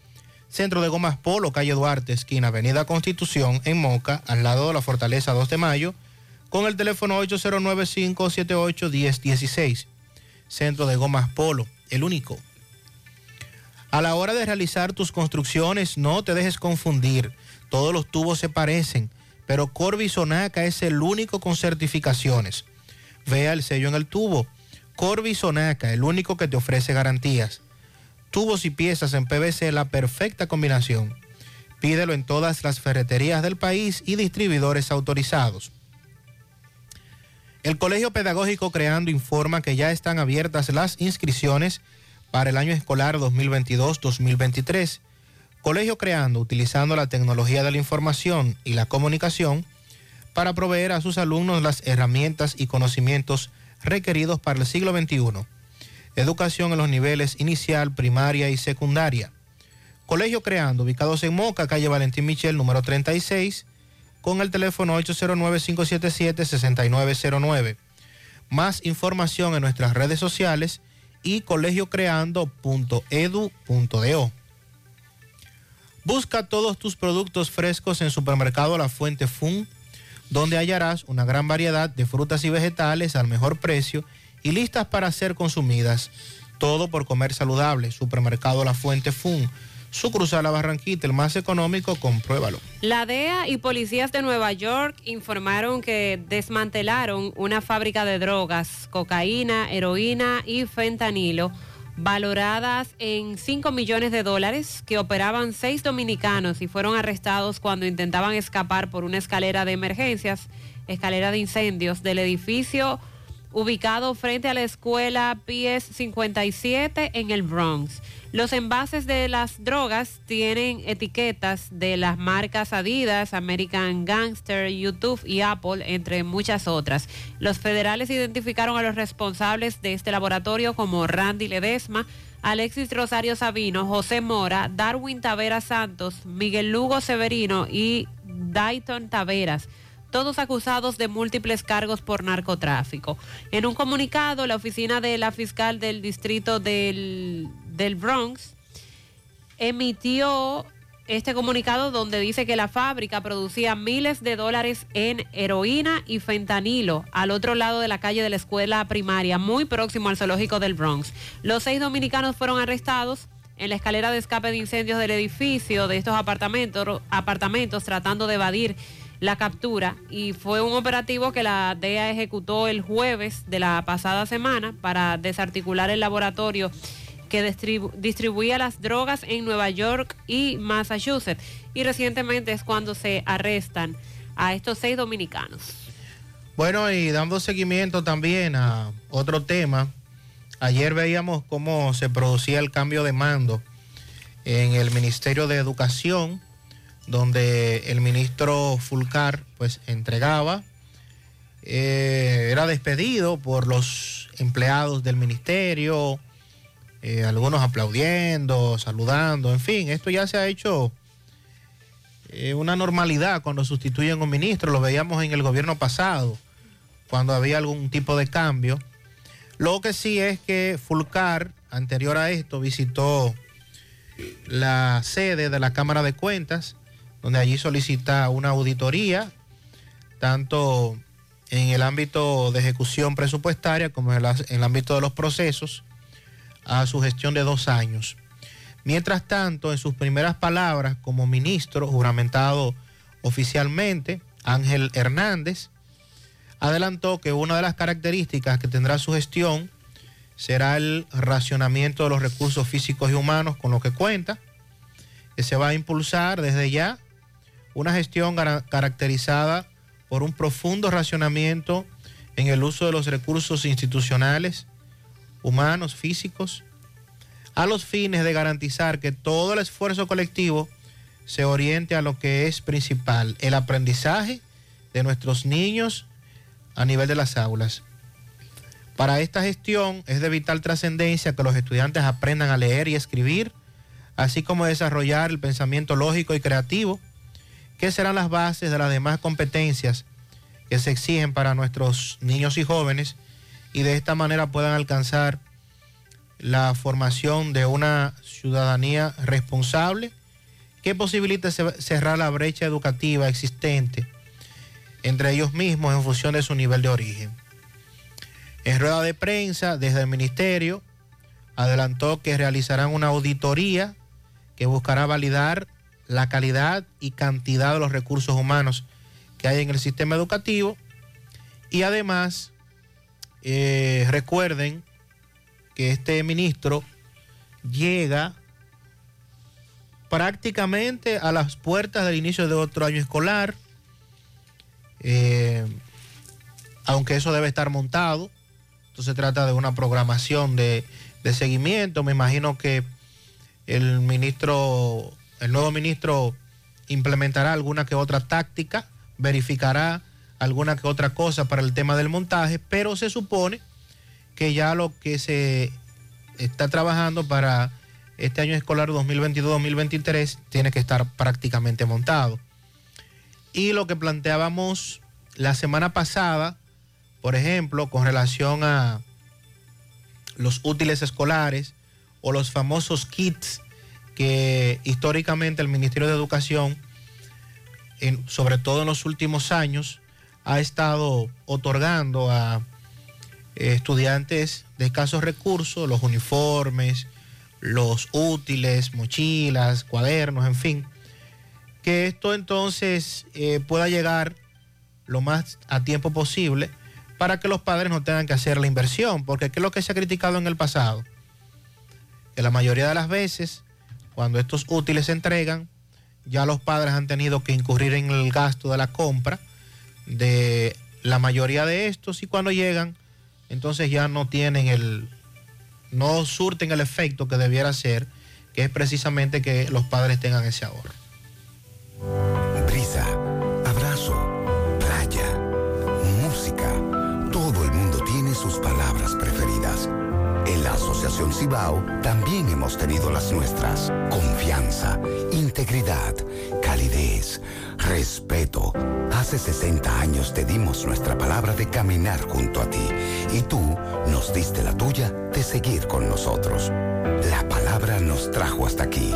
Centro de Gomas Polo, calle Duarte, esquina Avenida Constitución, en Moca, al lado de la Fortaleza 2 de Mayo, con el teléfono 809-578-1016. Centro de Gomas Polo, el único. A la hora de realizar tus construcciones, no te dejes confundir. Todos los tubos se parecen, pero Corby Sonaca es el único con certificaciones. Vea el sello en el tubo. Corby Sonaca, el único que te ofrece garantías. Tubos y piezas en PVC, la perfecta combinación. Pídelo en todas las ferreterías del país y distribuidores autorizados. El Colegio Pedagógico Creando informa que ya están abiertas las inscripciones para el año escolar 2022-2023. Colegio Creando, utilizando la tecnología de la información y la comunicación para proveer a sus alumnos las herramientas y conocimientos requeridos para el siglo XXI. Educación en los niveles inicial, primaria y secundaria. Colegio Creando, ubicados en Moca, calle Valentín Michel, número 36, con el teléfono 809-577-6909. Más información en nuestras redes sociales y colegiocreando.edu.do. Busca todos tus productos frescos en Supermercado La Fuente Fun, donde hallarás una gran variedad de frutas y vegetales al mejor precio listas para ser consumidas. Todo por comer saludable. Supermercado La Fuente Fun. Su cruzar la Barranquita, el más económico, compruébalo.
La DEA y policías de Nueva York informaron que desmantelaron una fábrica de drogas, cocaína, heroína y fentanilo, valoradas en 5 millones de dólares, que operaban seis dominicanos y fueron arrestados cuando intentaban escapar por una escalera de emergencias, escalera de incendios del edificio ubicado frente a la escuela PS 57 en el Bronx. Los envases de las drogas tienen etiquetas de las marcas Adidas, American Gangster, YouTube y Apple, entre muchas otras. Los federales identificaron a los responsables de este laboratorio como Randy Ledesma, Alexis Rosario Sabino, José Mora, Darwin Tavera Santos, Miguel Lugo Severino y Dayton Taveras todos acusados de múltiples cargos por narcotráfico. En un comunicado, la oficina de la fiscal del distrito del, del Bronx emitió este comunicado donde dice que la fábrica producía miles de dólares en heroína y fentanilo al otro lado de la calle de la escuela primaria, muy próximo al zoológico del Bronx. Los seis dominicanos fueron arrestados en la escalera de escape de incendios del edificio de estos apartamentos, apartamentos tratando de evadir la captura y fue un operativo que la DEA ejecutó el jueves de la pasada semana para desarticular el laboratorio que distribuía las drogas en Nueva York y Massachusetts. Y recientemente es cuando se arrestan a estos seis dominicanos.
Bueno, y dando seguimiento también a otro tema, ayer veíamos cómo se producía el cambio de mando en el Ministerio de Educación donde el ministro Fulcar pues entregaba, eh, era despedido por los empleados del ministerio, eh, algunos aplaudiendo, saludando, en fin, esto ya se ha hecho eh, una normalidad cuando sustituyen un ministro, lo veíamos en el gobierno pasado, cuando había algún tipo de cambio. Lo que sí es que Fulcar, anterior a esto, visitó la sede de la Cámara de Cuentas, donde allí solicita una auditoría, tanto en el ámbito de ejecución presupuestaria como en el, ámbito de los procesos a su gestión de dos años. Mientras tanto, en sus primeras palabras como ministro juramentado oficialmente, Ángel Hernández adelantó que una de las características que tendrá su gestión será el racionamiento de los recursos físicos y humanos con lo que cuenta, que se va a impulsar desde ya una gestión cara- caracterizada por un profundo racionamiento en el uso de los recursos institucionales, humanos, físicos, a los fines de garantizar que todo el esfuerzo colectivo se oriente a lo que es principal, el aprendizaje de nuestros niños a nivel de las aulas. Para esta gestión es de vital trascendencia que los estudiantes aprendan a leer y escribir, así como desarrollar el pensamiento lógico y creativo, que serán las bases de las demás competencias que se exigen para nuestros niños y jóvenes y de esta manera puedan alcanzar la formación de una ciudadanía responsable que posibilite ce- cerrar la brecha educativa existente entre ellos mismos en función de su nivel de origen. En rueda de prensa, desde el ministerio, adelantó que realizarán una auditoría que buscará validar la calidad y cantidad de los recursos humanos que hay en el sistema educativo y además eh, recuerden que este ministro llega prácticamente a las puertas del inicio de otro año escolar, eh, aunque eso debe estar montado. Entonces se trata de una programación de, de seguimiento. Me imagino que el ministro, el nuevo ministro implementará alguna que otra táctica, verificará alguna que otra cosa para el tema del montaje, pero se supone que ya lo que se está trabajando para este año escolar 2022-2023 tiene que estar prácticamente montado. Y lo que planteábamos la semana pasada, por ejemplo, con relación a los útiles escolares o los famosos kits que históricamente el Ministerio de Educación, en- sobre todo en los últimos años, ha estado otorgando a eh, estudiantes de escasos recursos, los uniformes, los útiles, mochilas, cuadernos, en fin, que esto entonces eh, pueda llegar lo más a tiempo posible para que los padres no tengan que hacer la inversión, porque ¿qué es lo que se ha criticado en el pasado? Que la mayoría de las veces, cuando estos útiles se entregan, ya los padres han tenido que incurrir en el gasto de la compra de la mayoría de estos y cuando llegan, entonces ya no tienen el, no surten el efecto que debiera ser, que es precisamente que los padres tengan ese ahorro.
Cibao también hemos tenido las nuestras. Confianza, integridad, calidez, respeto. Hace 60 años te dimos nuestra palabra de caminar junto a ti y tú nos diste la tuya de seguir con nosotros. La palabra nos trajo hasta aquí.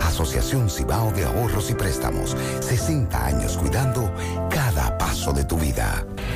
Asociación Cibao de Ahorros y Préstamos. 60 años cuidando cada paso de tu vida.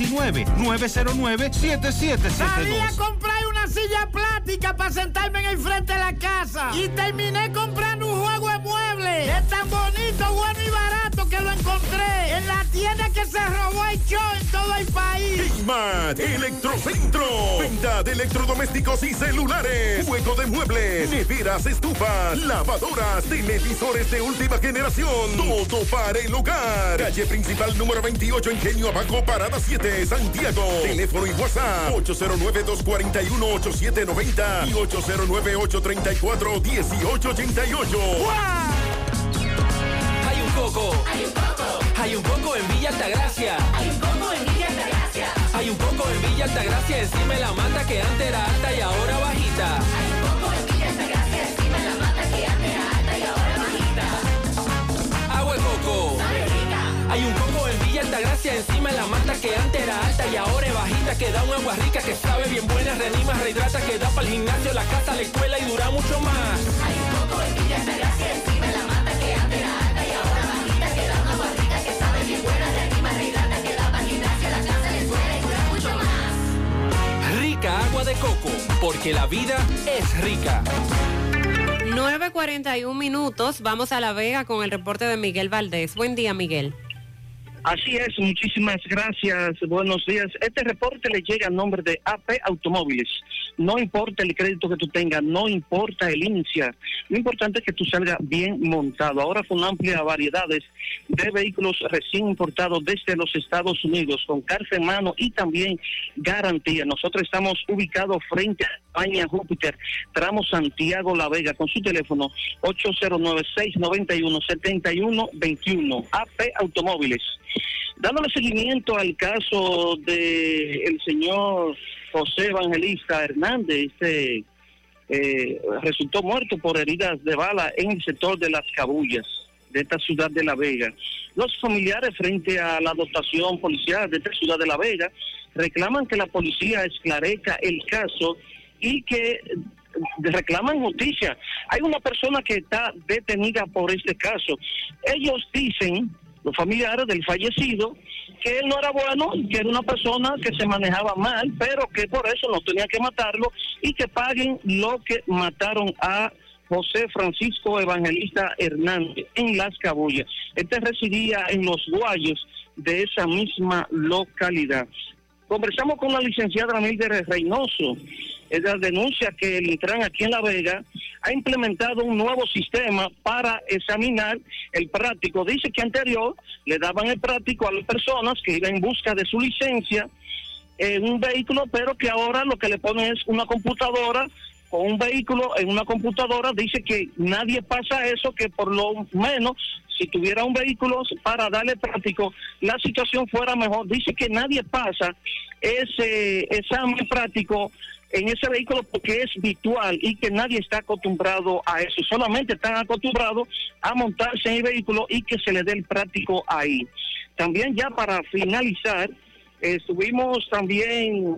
829-909-7772.
Salí a comprar una silla plástica para sentarme en el frente de la casa. Y terminé comprando un juego de muebles. Es tan bonito, bueno y barato que lo encontré. En la tienda que se robó el show en todo el país.
Smart Electrocentro. Venta de electrodomésticos y celulares. Juego de muebles, neveras, estufas, lavadoras, televisores de última generación. Todo para el hogar. Calle principal número 28, Ingenio Abajo, Parada 7, Santiago. Teléfono y WhatsApp 809-241-8790 y 809-834-1888.
Hay un coco. Hay un coco. Hay un coco en Villa Altagracia. Hay un coco en Villa Altagracia. Hay un coco en Villa Altagracia encima de la mata que antes era alta y ahora bajita. Hay un coco en Villa Altagracia encima de la mata que antes era alta y ahora bajita. Agua de coco. Hay un coco en Villa Altagracia encima de la mata que antes era alta y ahora es bajita que da un agua rica que sabe bien buena, reanima, rehidrata, que da para el gimnasio, la casa, la escuela y dura mucho más. Hay un coco en Villa Altagracia encima de la mata que antes era alta y ahora bajita que da un agua rica que sabe bien buena, reanima, rehidrata, que da para el gimnasio, la casa, la escuela y dura mucho más. Rica agua de coco, porque la vida es rica.
9.41 minutos, vamos a La Vega con el reporte de Miguel Valdés. Buen día, Miguel.
Así es, muchísimas gracias, buenos días. Este reporte le llega a nombre de AP Automóviles. No importa el crédito que tú tengas, no importa el iniciar, lo importante es que tú salgas bien montado. Ahora con amplias variedades de vehículos recién importados desde los Estados Unidos, con carta en mano y también garantía. Nosotros estamos ubicados frente a España Júpiter, tramo Santiago La Vega, con su teléfono 809-691-7121, AP Automóviles. Dándole seguimiento al caso de el señor José Evangelista Hernández, eh, resultó muerto por heridas de bala en el sector de las Cabullas de esta ciudad de La Vega. Los familiares frente a la dotación policial de esta ciudad de La Vega reclaman que la policía esclarezca el caso y que eh, reclaman justicia. Hay una persona que está detenida por este caso. Ellos dicen, los familiares del fallecido, que él no era bueno, que era una persona que se manejaba mal, pero que por eso no tenía que matarlo y que paguen lo que mataron a José Francisco Evangelista Hernández en Las Cabullas. Este residía en los Guayos de esa misma localidad. Conversamos con la licenciada Mildred Reynoso. Ella denuncia que el Intran aquí en La Vega ha implementado un nuevo sistema para examinar el práctico. Dice que anterior le daban el práctico a las personas que iban en busca de su licencia en un vehículo, pero que ahora lo que le ponen es una computadora con un vehículo en una computadora. Dice que nadie pasa eso, que por lo menos si tuviera un vehículo para darle práctico, la situación fuera mejor. Dice que nadie pasa ese examen práctico en ese vehículo porque es virtual y que nadie está acostumbrado a eso. Solamente están acostumbrados a montarse en el vehículo y que se le dé el práctico ahí. También ya para finalizar, estuvimos también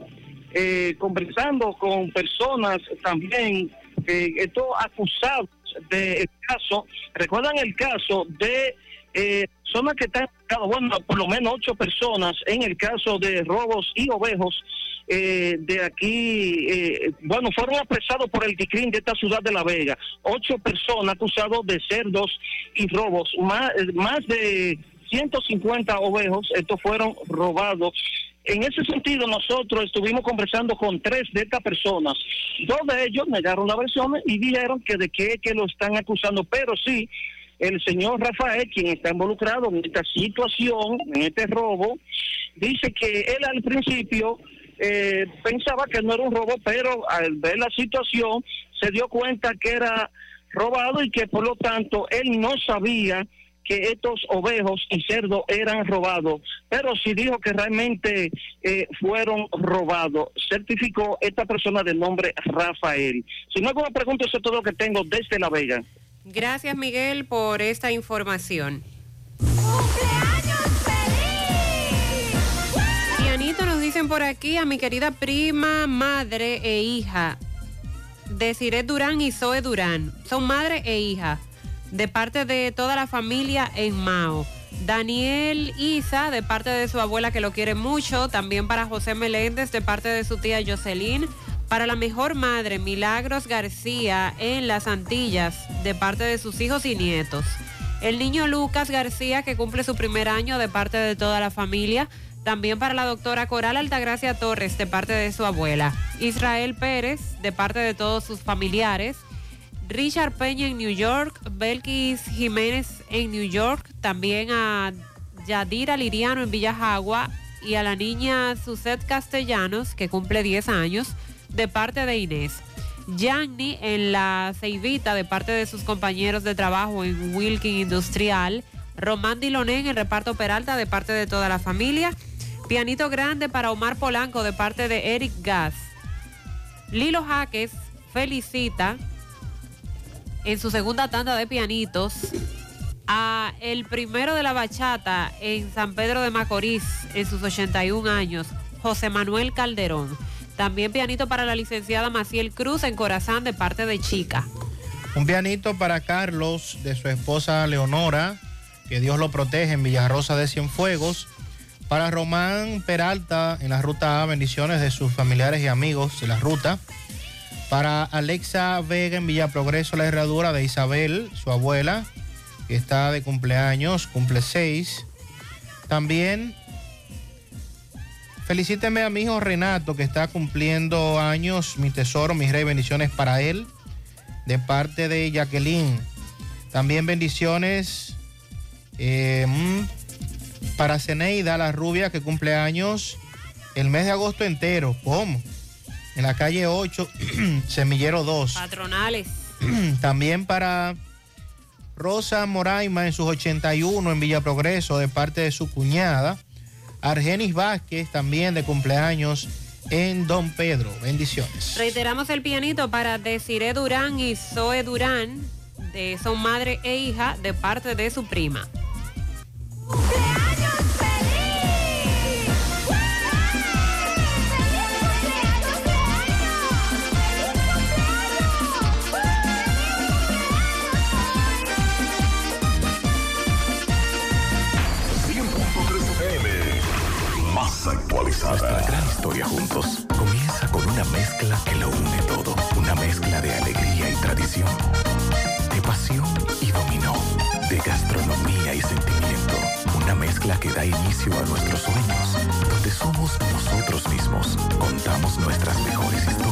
eh, conversando con personas también, eh, estos acusados del caso. ¿Recuerdan el caso de eh, personas que están, bueno, por lo menos ocho personas en el caso de robos y ovejos? eh, de aquí, eh, bueno, fueron apresados por el DICRIN de esta ciudad de La Vega. Ocho personas acusados de cerdos y robos. Más, más de 150 ovejos, estos fueron robados. En ese sentido, nosotros estuvimos conversando con tres de estas personas. Dos de ellos negaron la versión y dijeron que de qué que lo están acusando, pero sí, el señor Rafael, quien está involucrado en esta situación, en este robo, dice que él al principio eh, pensaba que no era un robo, pero al ver la situación se dio cuenta que era robado y que por lo tanto él no sabía que estos ovejos y cerdos eran robados, pero sí dijo que realmente eh, fueron robados. Certificó esta persona de nombre Rafael. Si no hay alguna pregunta, eso es todo lo que tengo desde La Vega.
Gracias, Miguel, por esta información. Pianito nos dicen por aquí a mi querida prima, madre e hija, Desiree Durán y Zoe Durán. Son madre e hija, de parte de toda la familia en Mao. Daniel Isa, de parte de su abuela que lo quiere mucho. También para José Meléndez, de parte de su tía Jocelyn. Para la mejor madre, Milagros García, en las Antillas, de parte de sus hijos y nietos. El niño Lucas García, que cumple su primer año de parte de toda la familia. También para la doctora Coral Altagracia Torres, de parte de su abuela. Israel Pérez, de parte de todos sus familiares. Richard Peña en New York. Belkis Jiménez en New York. También a Yadira Liriano en Villajagua. Y a la niña Suset Castellanos, que cumple 10 años, de parte de Inés. Yanni en la Ceibita de parte de sus compañeros de trabajo en Wilkin Industrial. Román Diloné en el reparto Peralta de parte de toda la familia. Pianito grande para Omar Polanco de parte de Eric Gas. Lilo Jaques felicita en su segunda tanda de pianitos a el primero de la bachata en San Pedro de Macorís en sus 81 años, José Manuel Calderón. También pianito para la licenciada Maciel Cruz en Corazán de parte de Chica.
Un pianito para Carlos de su esposa Leonora, que Dios lo protege en Villarrosa de Cienfuegos. Para Román Peralta en la ruta A, bendiciones de sus familiares y amigos de la ruta. Para Alexa Vega en Villa Progreso, la herradura de Isabel, su abuela, que está de cumpleaños, cumple seis. También felicíteme a mi hijo Renato, que está cumpliendo años, mi tesoro, mis rey, bendiciones para él, de parte de Jacqueline. También bendiciones eh, mm, para Ceneida, la rubia, que cumple años el mes de agosto entero. ¿Cómo? En la calle 8, Semillero 2.
Patronales.
También para Rosa Moraima en sus 81 en Villa Progreso de parte de su cuñada. Argenis Vázquez también de cumpleaños en Don Pedro. Bendiciones.
Reiteramos el pianito para Desiree Durán y Zoe Durán, de son madre e hija, de parte de su prima.
Nuestra gran historia juntos comienza con una mezcla que lo une todo. Una mezcla de alegría y tradición. De pasión y dominó. De gastronomía y sentimiento. Una mezcla que da inicio a nuestros sueños. Donde somos nosotros mismos. Contamos nuestras mejores historias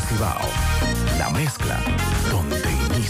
Cibao, la mezcla donde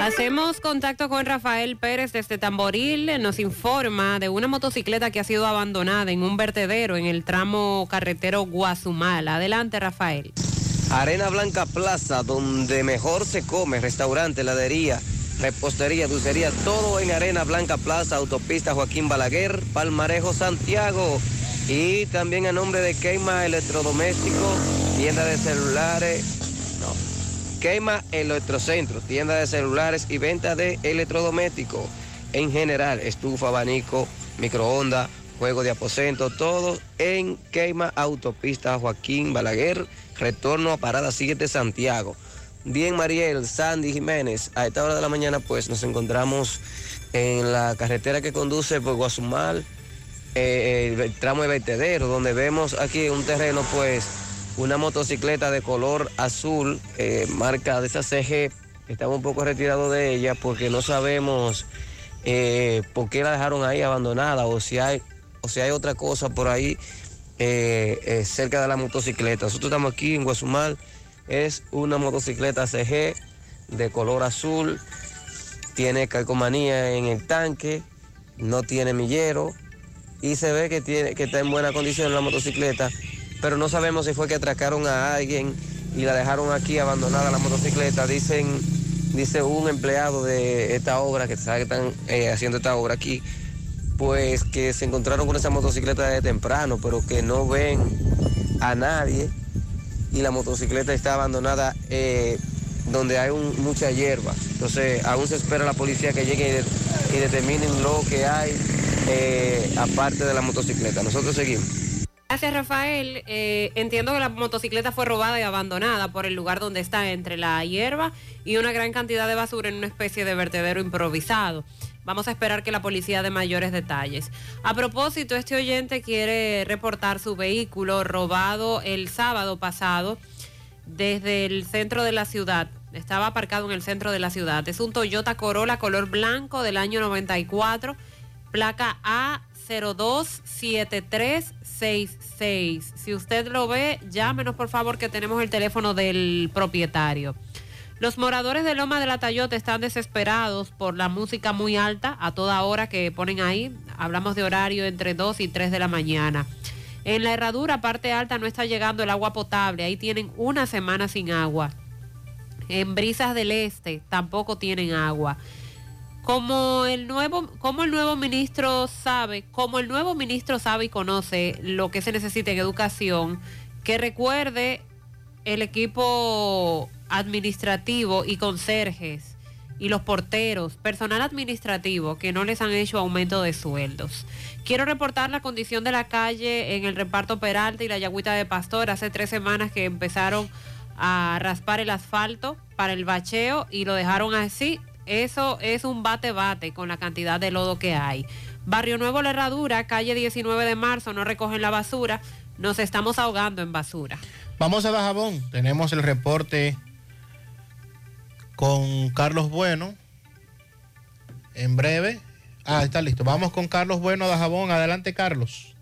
Hacemos contacto con Rafael Pérez desde Tamboril. Nos informa de una motocicleta que ha sido abandonada en un vertedero en el tramo carretero Guazumal. Adelante, Rafael.
Arena Blanca Plaza, donde mejor se come, restaurante, heladería, repostería, dulcería, todo en Arena Blanca Plaza, autopista Joaquín Balaguer, Palmarejo, Santiago. Y también a nombre de Keima Electrodoméstico, tienda de celulares, Keima Electrocentro, tienda de celulares y venta de electrodomésticos. En general, estufa, abanico, microondas, juego de aposento, todo en Keima Autopista Joaquín Balaguer, retorno a Parada 7 Santiago. Bien, Mariel, Sandy Jiménez, a esta hora de la mañana pues nos encontramos en la carretera que conduce por Guazumal, eh, el tramo de vertedero, donde vemos aquí un terreno pues una motocicleta de color azul, eh, marca de esa CG, estamos un poco retirados de ella porque no sabemos eh, por qué la dejaron ahí abandonada o si hay, o si hay otra cosa por ahí eh, cerca de la motocicleta. Nosotros estamos aquí en Guasumal, es una motocicleta CG de color azul, tiene calcomanía en el tanque, no tiene millero y se ve que, tiene, que está en buena condición la motocicleta, pero no sabemos si fue que atracaron a alguien y la dejaron aquí abandonada la motocicleta. Dicen, dice un empleado de esta obra que sabe que están eh, haciendo esta obra aquí, pues que se encontraron con esa motocicleta de temprano, pero que no ven a nadie y la motocicleta está abandonada eh, donde hay mucha hierba. Entonces aún se espera la policía que llegue y, de- determinen lo que hay eh, aparte de la motocicleta. Nosotros seguimos.
Gracias, Rafael. Eh, entiendo que la motocicleta fue robada y abandonada por el lugar donde está, entre la hierba y una gran cantidad de basura en una especie de vertedero improvisado. Vamos a esperar que la policía dé mayores detalles. A propósito, este oyente quiere reportar su vehículo robado el sábado pasado desde el centro de la ciudad. Estaba aparcado en el centro de la ciudad. Es un Toyota Corolla color blanco del año 94, placa A027366. Si usted lo ve, llámenos por favor que tenemos el teléfono del propietario. Los moradores de Loma de la Tayota están desesperados por la música muy alta a toda hora que ponen ahí. Hablamos de horario entre 2 y 3 de la mañana. En la herradura, parte alta, no está llegando el agua potable. Ahí tienen una semana sin agua. En Brisas del Este tampoco tienen agua. Como el nuevo, como el nuevo ministro sabe, como el nuevo ministro sabe y conoce lo que se necesita en educación, que recuerde el equipo administrativo y conserjes y los porteros, personal administrativo que no les han hecho aumento de sueldos. Quiero reportar la condición de la calle en el reparto Peralta y la Yagüita de Pastor. Hace tres semanas que empezaron a raspar el asfalto para el bacheo y lo dejaron así. Eso es un bate-bate con la cantidad de lodo que hay. Barrio Nuevo La Herradura, calle 19 de marzo, no recogen la basura. Nos estamos ahogando en basura.
Vamos a Dajabón. Tenemos el reporte con Carlos Bueno. En breve. Ah, está listo. Vamos con Carlos Bueno a Dajabón. Adelante, Carlos.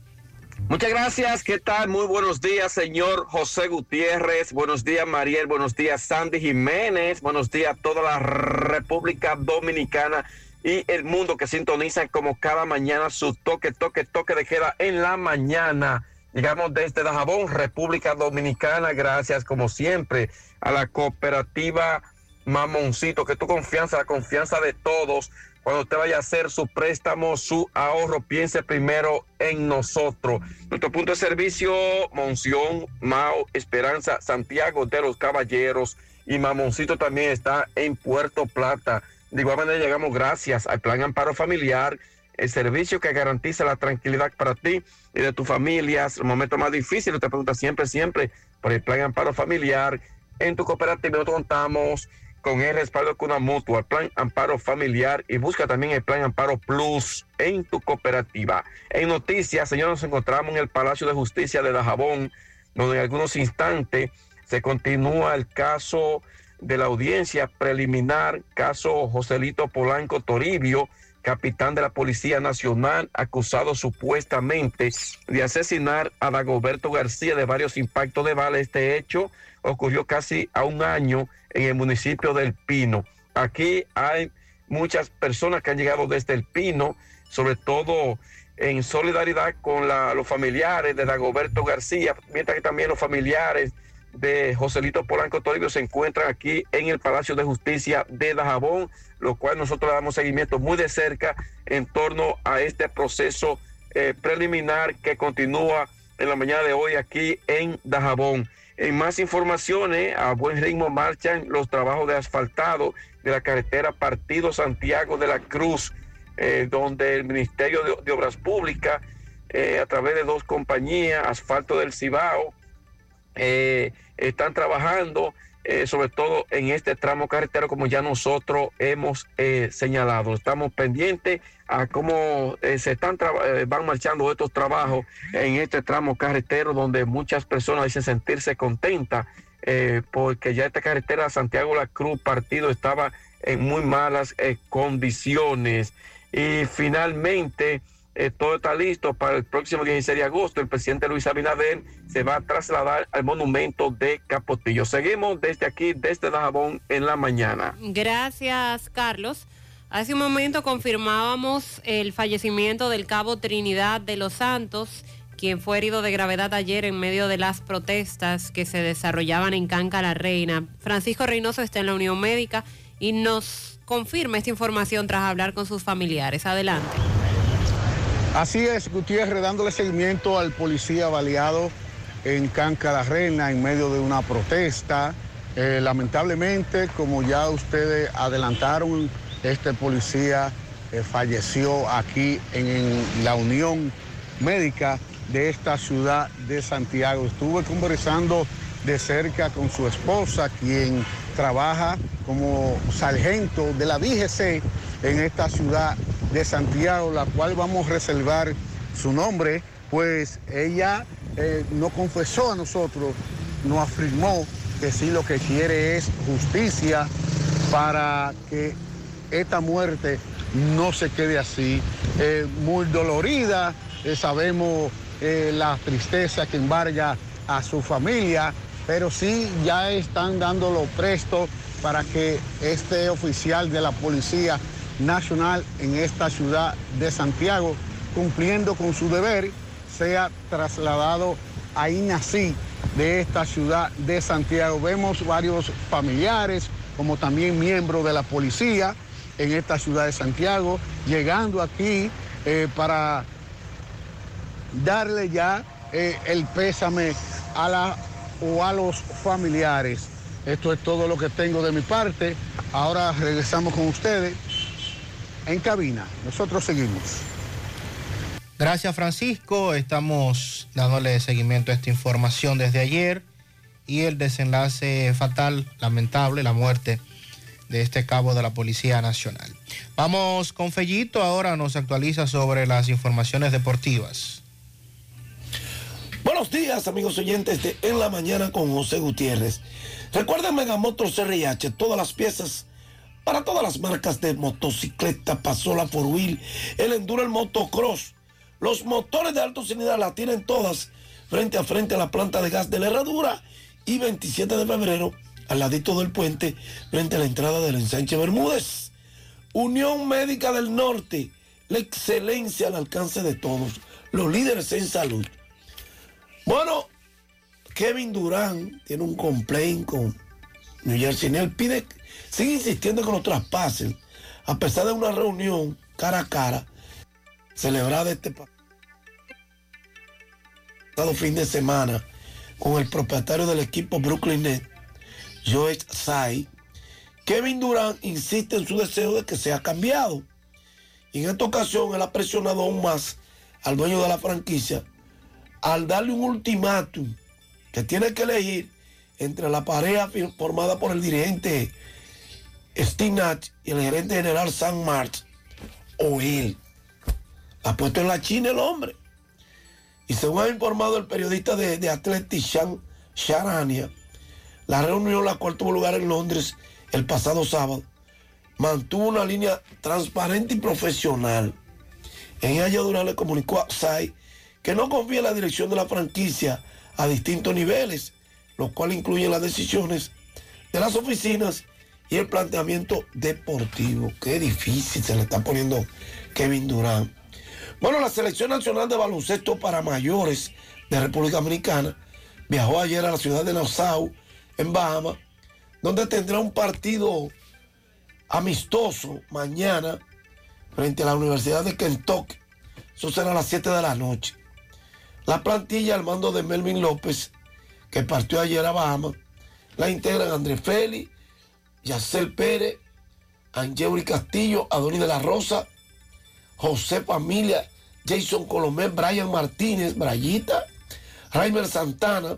Muchas gracias. ¿Qué tal? Muy buenos días, señor José Gutiérrez. Buenos días, Mariel. Buenos días, Sandy Jiménez. Buenos días a toda la República Dominicana y el mundo que sintoniza como cada mañana su toque, toque, toque de queda en la mañana. Llegamos desde Dajabón, República Dominicana. Gracias, como siempre, a la cooperativa Mamoncito, que tu confianza, la confianza de todos. Cuando usted vaya a hacer su préstamo, su ahorro, piense primero en nosotros. Nuestro punto de servicio, Monción, Mao, Esperanza, Santiago de los Caballeros y Mamoncito también está en Puerto Plata. De igual manera llegamos gracias al Plan Amparo Familiar, el servicio que garantiza la tranquilidad para ti y de tus familias. Los momentos más difíciles, te preguntas siempre, siempre por el Plan Amparo Familiar. En tu cooperativa contamos con el respaldo de una mutua, plan Amparo Familiar y busca también el plan Amparo Plus en tu cooperativa. En noticias, señores, nos encontramos en el Palacio de Justicia de Dajabón, donde en algunos instantes se continúa el caso de la audiencia preliminar, caso Joselito Polanco Toribio, capitán de la Policía Nacional, acusado supuestamente de asesinar a Dagoberto García de varios impactos de bala. Este hecho ocurrió casi a un año en el municipio del Pino. Aquí hay muchas personas que han llegado desde el Pino, sobre todo en solidaridad con los familiares de Dagoberto García, mientras que también los familiares de Joselito Polanco Toribio se encuentran aquí en el Palacio de Justicia de Dajabón, lo cual nosotros le damos seguimiento muy de cerca en torno a este proceso eh, preliminar que continúa en la mañana de hoy aquí en Dajabón. En más informaciones, a buen ritmo marchan los trabajos de asfaltado de la carretera Partido Santiago de la Cruz, eh, donde el Ministerio de, Obras Públicas, eh, a través de dos compañías, Asfalto del Cibao, eh, están trabajando eh, sobre todo en este tramo carretero como ya nosotros hemos eh, señalado. Estamos pendientes a cómo eh, se están van marchando estos trabajos en este tramo carretero donde muchas personas dicen sentirse contentas porque ya esta carretera Santiago La Cruz partido estaba en muy malas condiciones y finalmente eh, todo está listo para el próximo 16 de agosto. El presidente Luis Abinader se va a trasladar al monumento de Capotillo. Seguimos desde aquí, desde Dajabón, en la mañana.
Gracias, Carlos. Hace un momento confirmábamos el fallecimiento del cabo Trinidad de los Santos, quien fue herido de gravedad ayer en medio de las protestas que se desarrollaban en Canca la Reina. Francisco Reynoso está en la Unión Médica y nos confirma esta información tras hablar con sus familiares. Adelante.
Así es, Gutiérrez, dándole seguimiento al policía baleado en Canca la Reina en medio de una protesta. Eh, lamentablemente, como ya ustedes adelantaron, este policía eh, falleció aquí en, en la Unión Médica de esta ciudad de Santiago. Estuve conversando de cerca con su esposa, quien trabaja como sargento de la DGC en esta ciudad de Santiago, la cual vamos a reservar su nombre, pues ella eh, no confesó a nosotros, nos afirmó que sí lo que quiere es justicia para que esta muerte no se quede así. Eh, muy dolorida, eh, sabemos eh, la tristeza que embarga a su familia, pero sí ya están dándolo presto para que este oficial de la Policía Nacional en esta ciudad de Santiago, cumpliendo con su deber, sea trasladado a INACI de esta ciudad de Santiago. Vemos varios familiares, como también miembros de la policía en esta ciudad de Santiago, llegando aquí eh, para darle ya eh, el pésame a la o a los familiares. Esto es todo lo que tengo de mi parte. Ahora regresamos con ustedes en cabina. Nosotros seguimos.
Gracias Francisco, estamos dándole seguimiento a esta información desde ayer y el desenlace fatal, lamentable, la muerte de este cabo de la Policía Nacional. Vamos con Fellito, ahora nos actualiza sobre las informaciones deportivas.
Buenos días, amigos oyentes de En la Mañana con José Gutiérrez. Recuerden Megamotor CRH, todas las piezas para todas las marcas de motocicleta, pasola, four wheel, el enduro, el motocross. Los motores de alta cilindrada la tienen todas frente a frente a la planta de gas de la Herradura y 27 de febrero al ladito del puente frente a la entrada del ensanche Bermúdez. Unión Médica del Norte, la excelencia al alcance de todos, los líderes en salud. Bueno, Kevin Durán tiene un complaint con New Jersey. Él pide, sigue insistiendo con los traspases, a pesar de una reunión cara a cara celebrada este pa- pasado fin de semana con el propietario del equipo Brooklyn Nets, Joe Tsai. Kevin Durán insiste en su deseo de que sea cambiado. Y en esta ocasión él ha presionado aún más al dueño de la franquicia al darle un ultimátum que tiene que elegir entre la pareja formada por el dirigente Steve y el gerente general Sam March, o él. Ha puesto en la China el hombre. Y según ha informado el periodista de, de Athletic, Sean Sharania, la reunión, la cual tuvo lugar en Londres el pasado sábado, mantuvo una línea transparente y profesional. En ella Durán le comunicó a Sai que no confía en la dirección de la franquicia a distintos niveles, lo cual incluye las decisiones de las oficinas y el planteamiento deportivo. Qué difícil se le está poniendo Kevin Durán. Bueno, la Selección Nacional de Baloncesto para Mayores de República Dominicana viajó ayer a la ciudad de Nassau, en Bahamas, donde tendrá un partido amistoso mañana frente a la Universidad de Kentucky. Eso será a las 7 de la noche. La plantilla al mando de Melvin López, que partió ayer a Bahamas, la integran André Félix, Yacel Pérez, Angeuri Castillo, Adonis de la Rosa, José Familia, Jason Colomé, Brian Martínez, Brayita, Raimer Santana,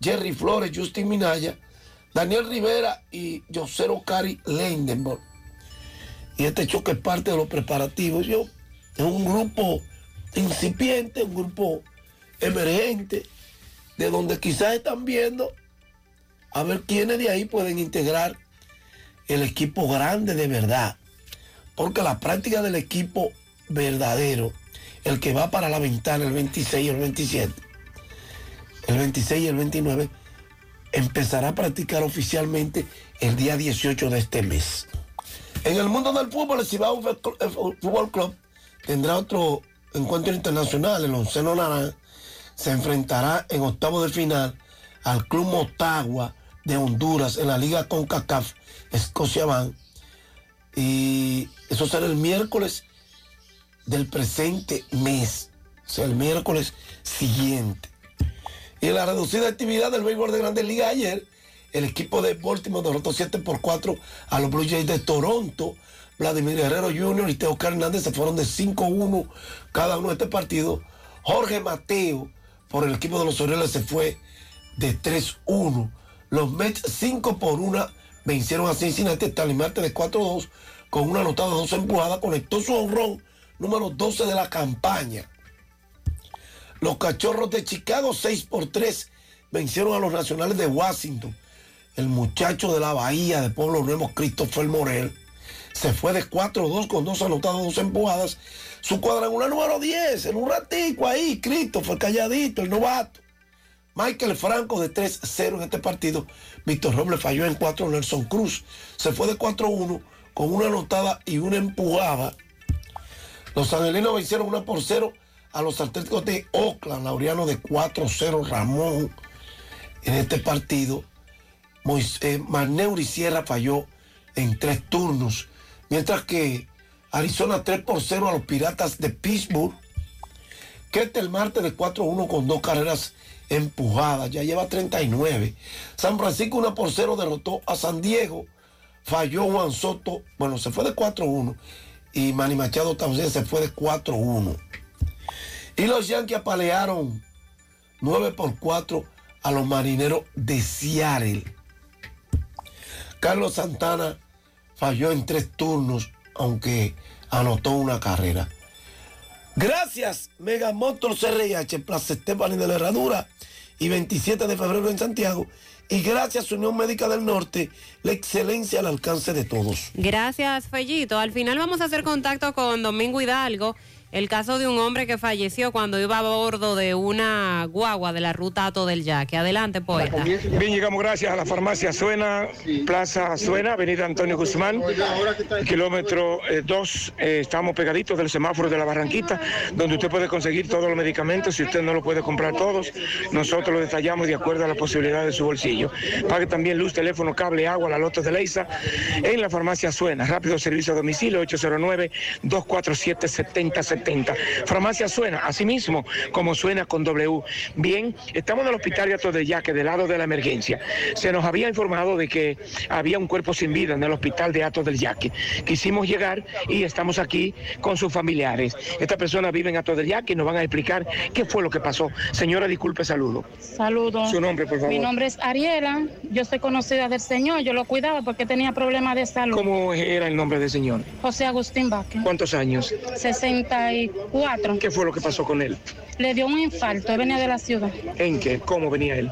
Jerry Flores, Justin Minaya, Daniel Rivera y Josero Cari Lendenborg. Y este choque es parte de los preparativos. Yo, es un grupo incipiente, un grupo emergente, de donde quizás están viendo a ver quiénes de ahí pueden integrar el equipo grande de verdad. Porque la práctica del equipo verdadero, el que va para la ventana el 26 y el 27, el 26 y el 29, empezará a practicar oficialmente el día 18 de este mes. En el mundo del fútbol, el Cibao Fútbol Club tendrá otro encuentro internacional. El Onceno Naranja se enfrentará en octavo de final al Club Motagua de Honduras en la Liga CONCACAF Escocia Van. Y eso será el miércoles del presente mes, o sea, el miércoles siguiente. Y en la reducida actividad del béisbol de Grandes Ligas ayer, el equipo de Baltimore derrotó 7 por 4 a los Blue Jays de Toronto. Vladimir Guerrero Jr. y Teo Hernández se fueron de 5-1 cada uno de este partido. Jorge Mateo por el equipo de los Orioles se fue de 3-1. Los Mets 5 por 1 vencieron a Cincinnati Talimarte de 4-2 con una anotada de dos empujadas. Conectó su honrón número 12 de la campaña. Los Cachorros de Chicago 6 por 3 vencieron a los Nacionales de Washington. El muchacho de la Bahía de Pueblo Nuevo, Christopher Morel, se fue de 4-2 con dos anotadas, dos empujadas. Su cuadrangular número 10, en un ratico ahí, Christopher calladito, el novato. Michael Franco de 3-0 en este partido. Víctor Robles falló en 4. Nelson Cruz se fue de 4-1 con una anotada y una empujada. Los angelinos vencieron 1 por 0 a los Atléticos de Oakland. Laureano de 4-0. Ramón en este partido. Moisés, Marneuri Sierra falló en tres turnos. Mientras que Arizona 3 por 0 a los Piratas de Pittsburgh. Ketel Marte de 4-1 con dos carreras empujadas, ya lleva 39. San Francisco 1 por 0 derrotó a San Diego, falló Juan Soto, bueno, se fue de 4-1 y Manny Machado también se fue de 4-1. Y los Yankees apalearon 9 por 4 a los marineros de Seattle. Carlos Santana falló en tres turnos, aunque anotó una carrera. Gracias, Mega Motors CRIH, Plaza Estefani de la Herradura y 27 de febrero en Santiago. Y gracias, Unión Médica del Norte, la excelencia al alcance de todos.
Gracias, Fellito. Al final vamos a hacer contacto con Domingo Hidalgo. El caso de un hombre que falleció cuando iba a bordo de una guagua de la ruta Ato del Yaque. Adelante, poeta.
Bien, llegamos gracias a la farmacia Suena, Plaza Suena, Avenida Antonio Guzmán, kilómetro 2. estamos pegaditos del semáforo de la Barranquita, donde usted puede conseguir todos los medicamentos. Si usted no lo puede comprar todos, nosotros lo detallamos de acuerdo a la posibilidad de su bolsillo. Pague también luz, teléfono, cable, agua, la lotos de Leisa en la farmacia Suena. Rápido servicio a domicilio 809 247 7070
70. Farmacia Suena, así mismo como suena con W. Bien, estamos en el hospital de Atos de Yaque, del lado de la emergencia. Se nos había informado de que había un cuerpo sin vida en el hospital de Atos del Yaque. Quisimos llegar y estamos aquí con sus familiares. Esta persona vive en Atos del Yaque y nos van a explicar qué fue lo que pasó. Señora, disculpe, saludo.
Saludos.
Su nombre, por favor.
Mi nombre es Ariela. Yo soy conocida del Señor. Yo lo cuidaba porque tenía problemas de salud.
¿Cómo era el nombre del señor?
José Agustín Vázquez.
¿Cuántos años?
64.
¿Qué fue lo que pasó con él?
Le dio un infarto. Él venía de la ciudad.
¿En qué? ¿Cómo venía él?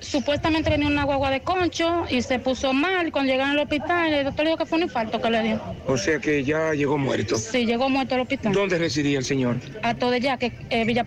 Supuestamente venía una guagua de concho y se puso mal. Cuando llegaron al hospital, el doctor le dijo que fue un infarto que le dio.
O sea que ya llegó muerto.
Sí, llegó muerto al hospital.
¿Dónde residía el señor?
A todo ya que eh, Villa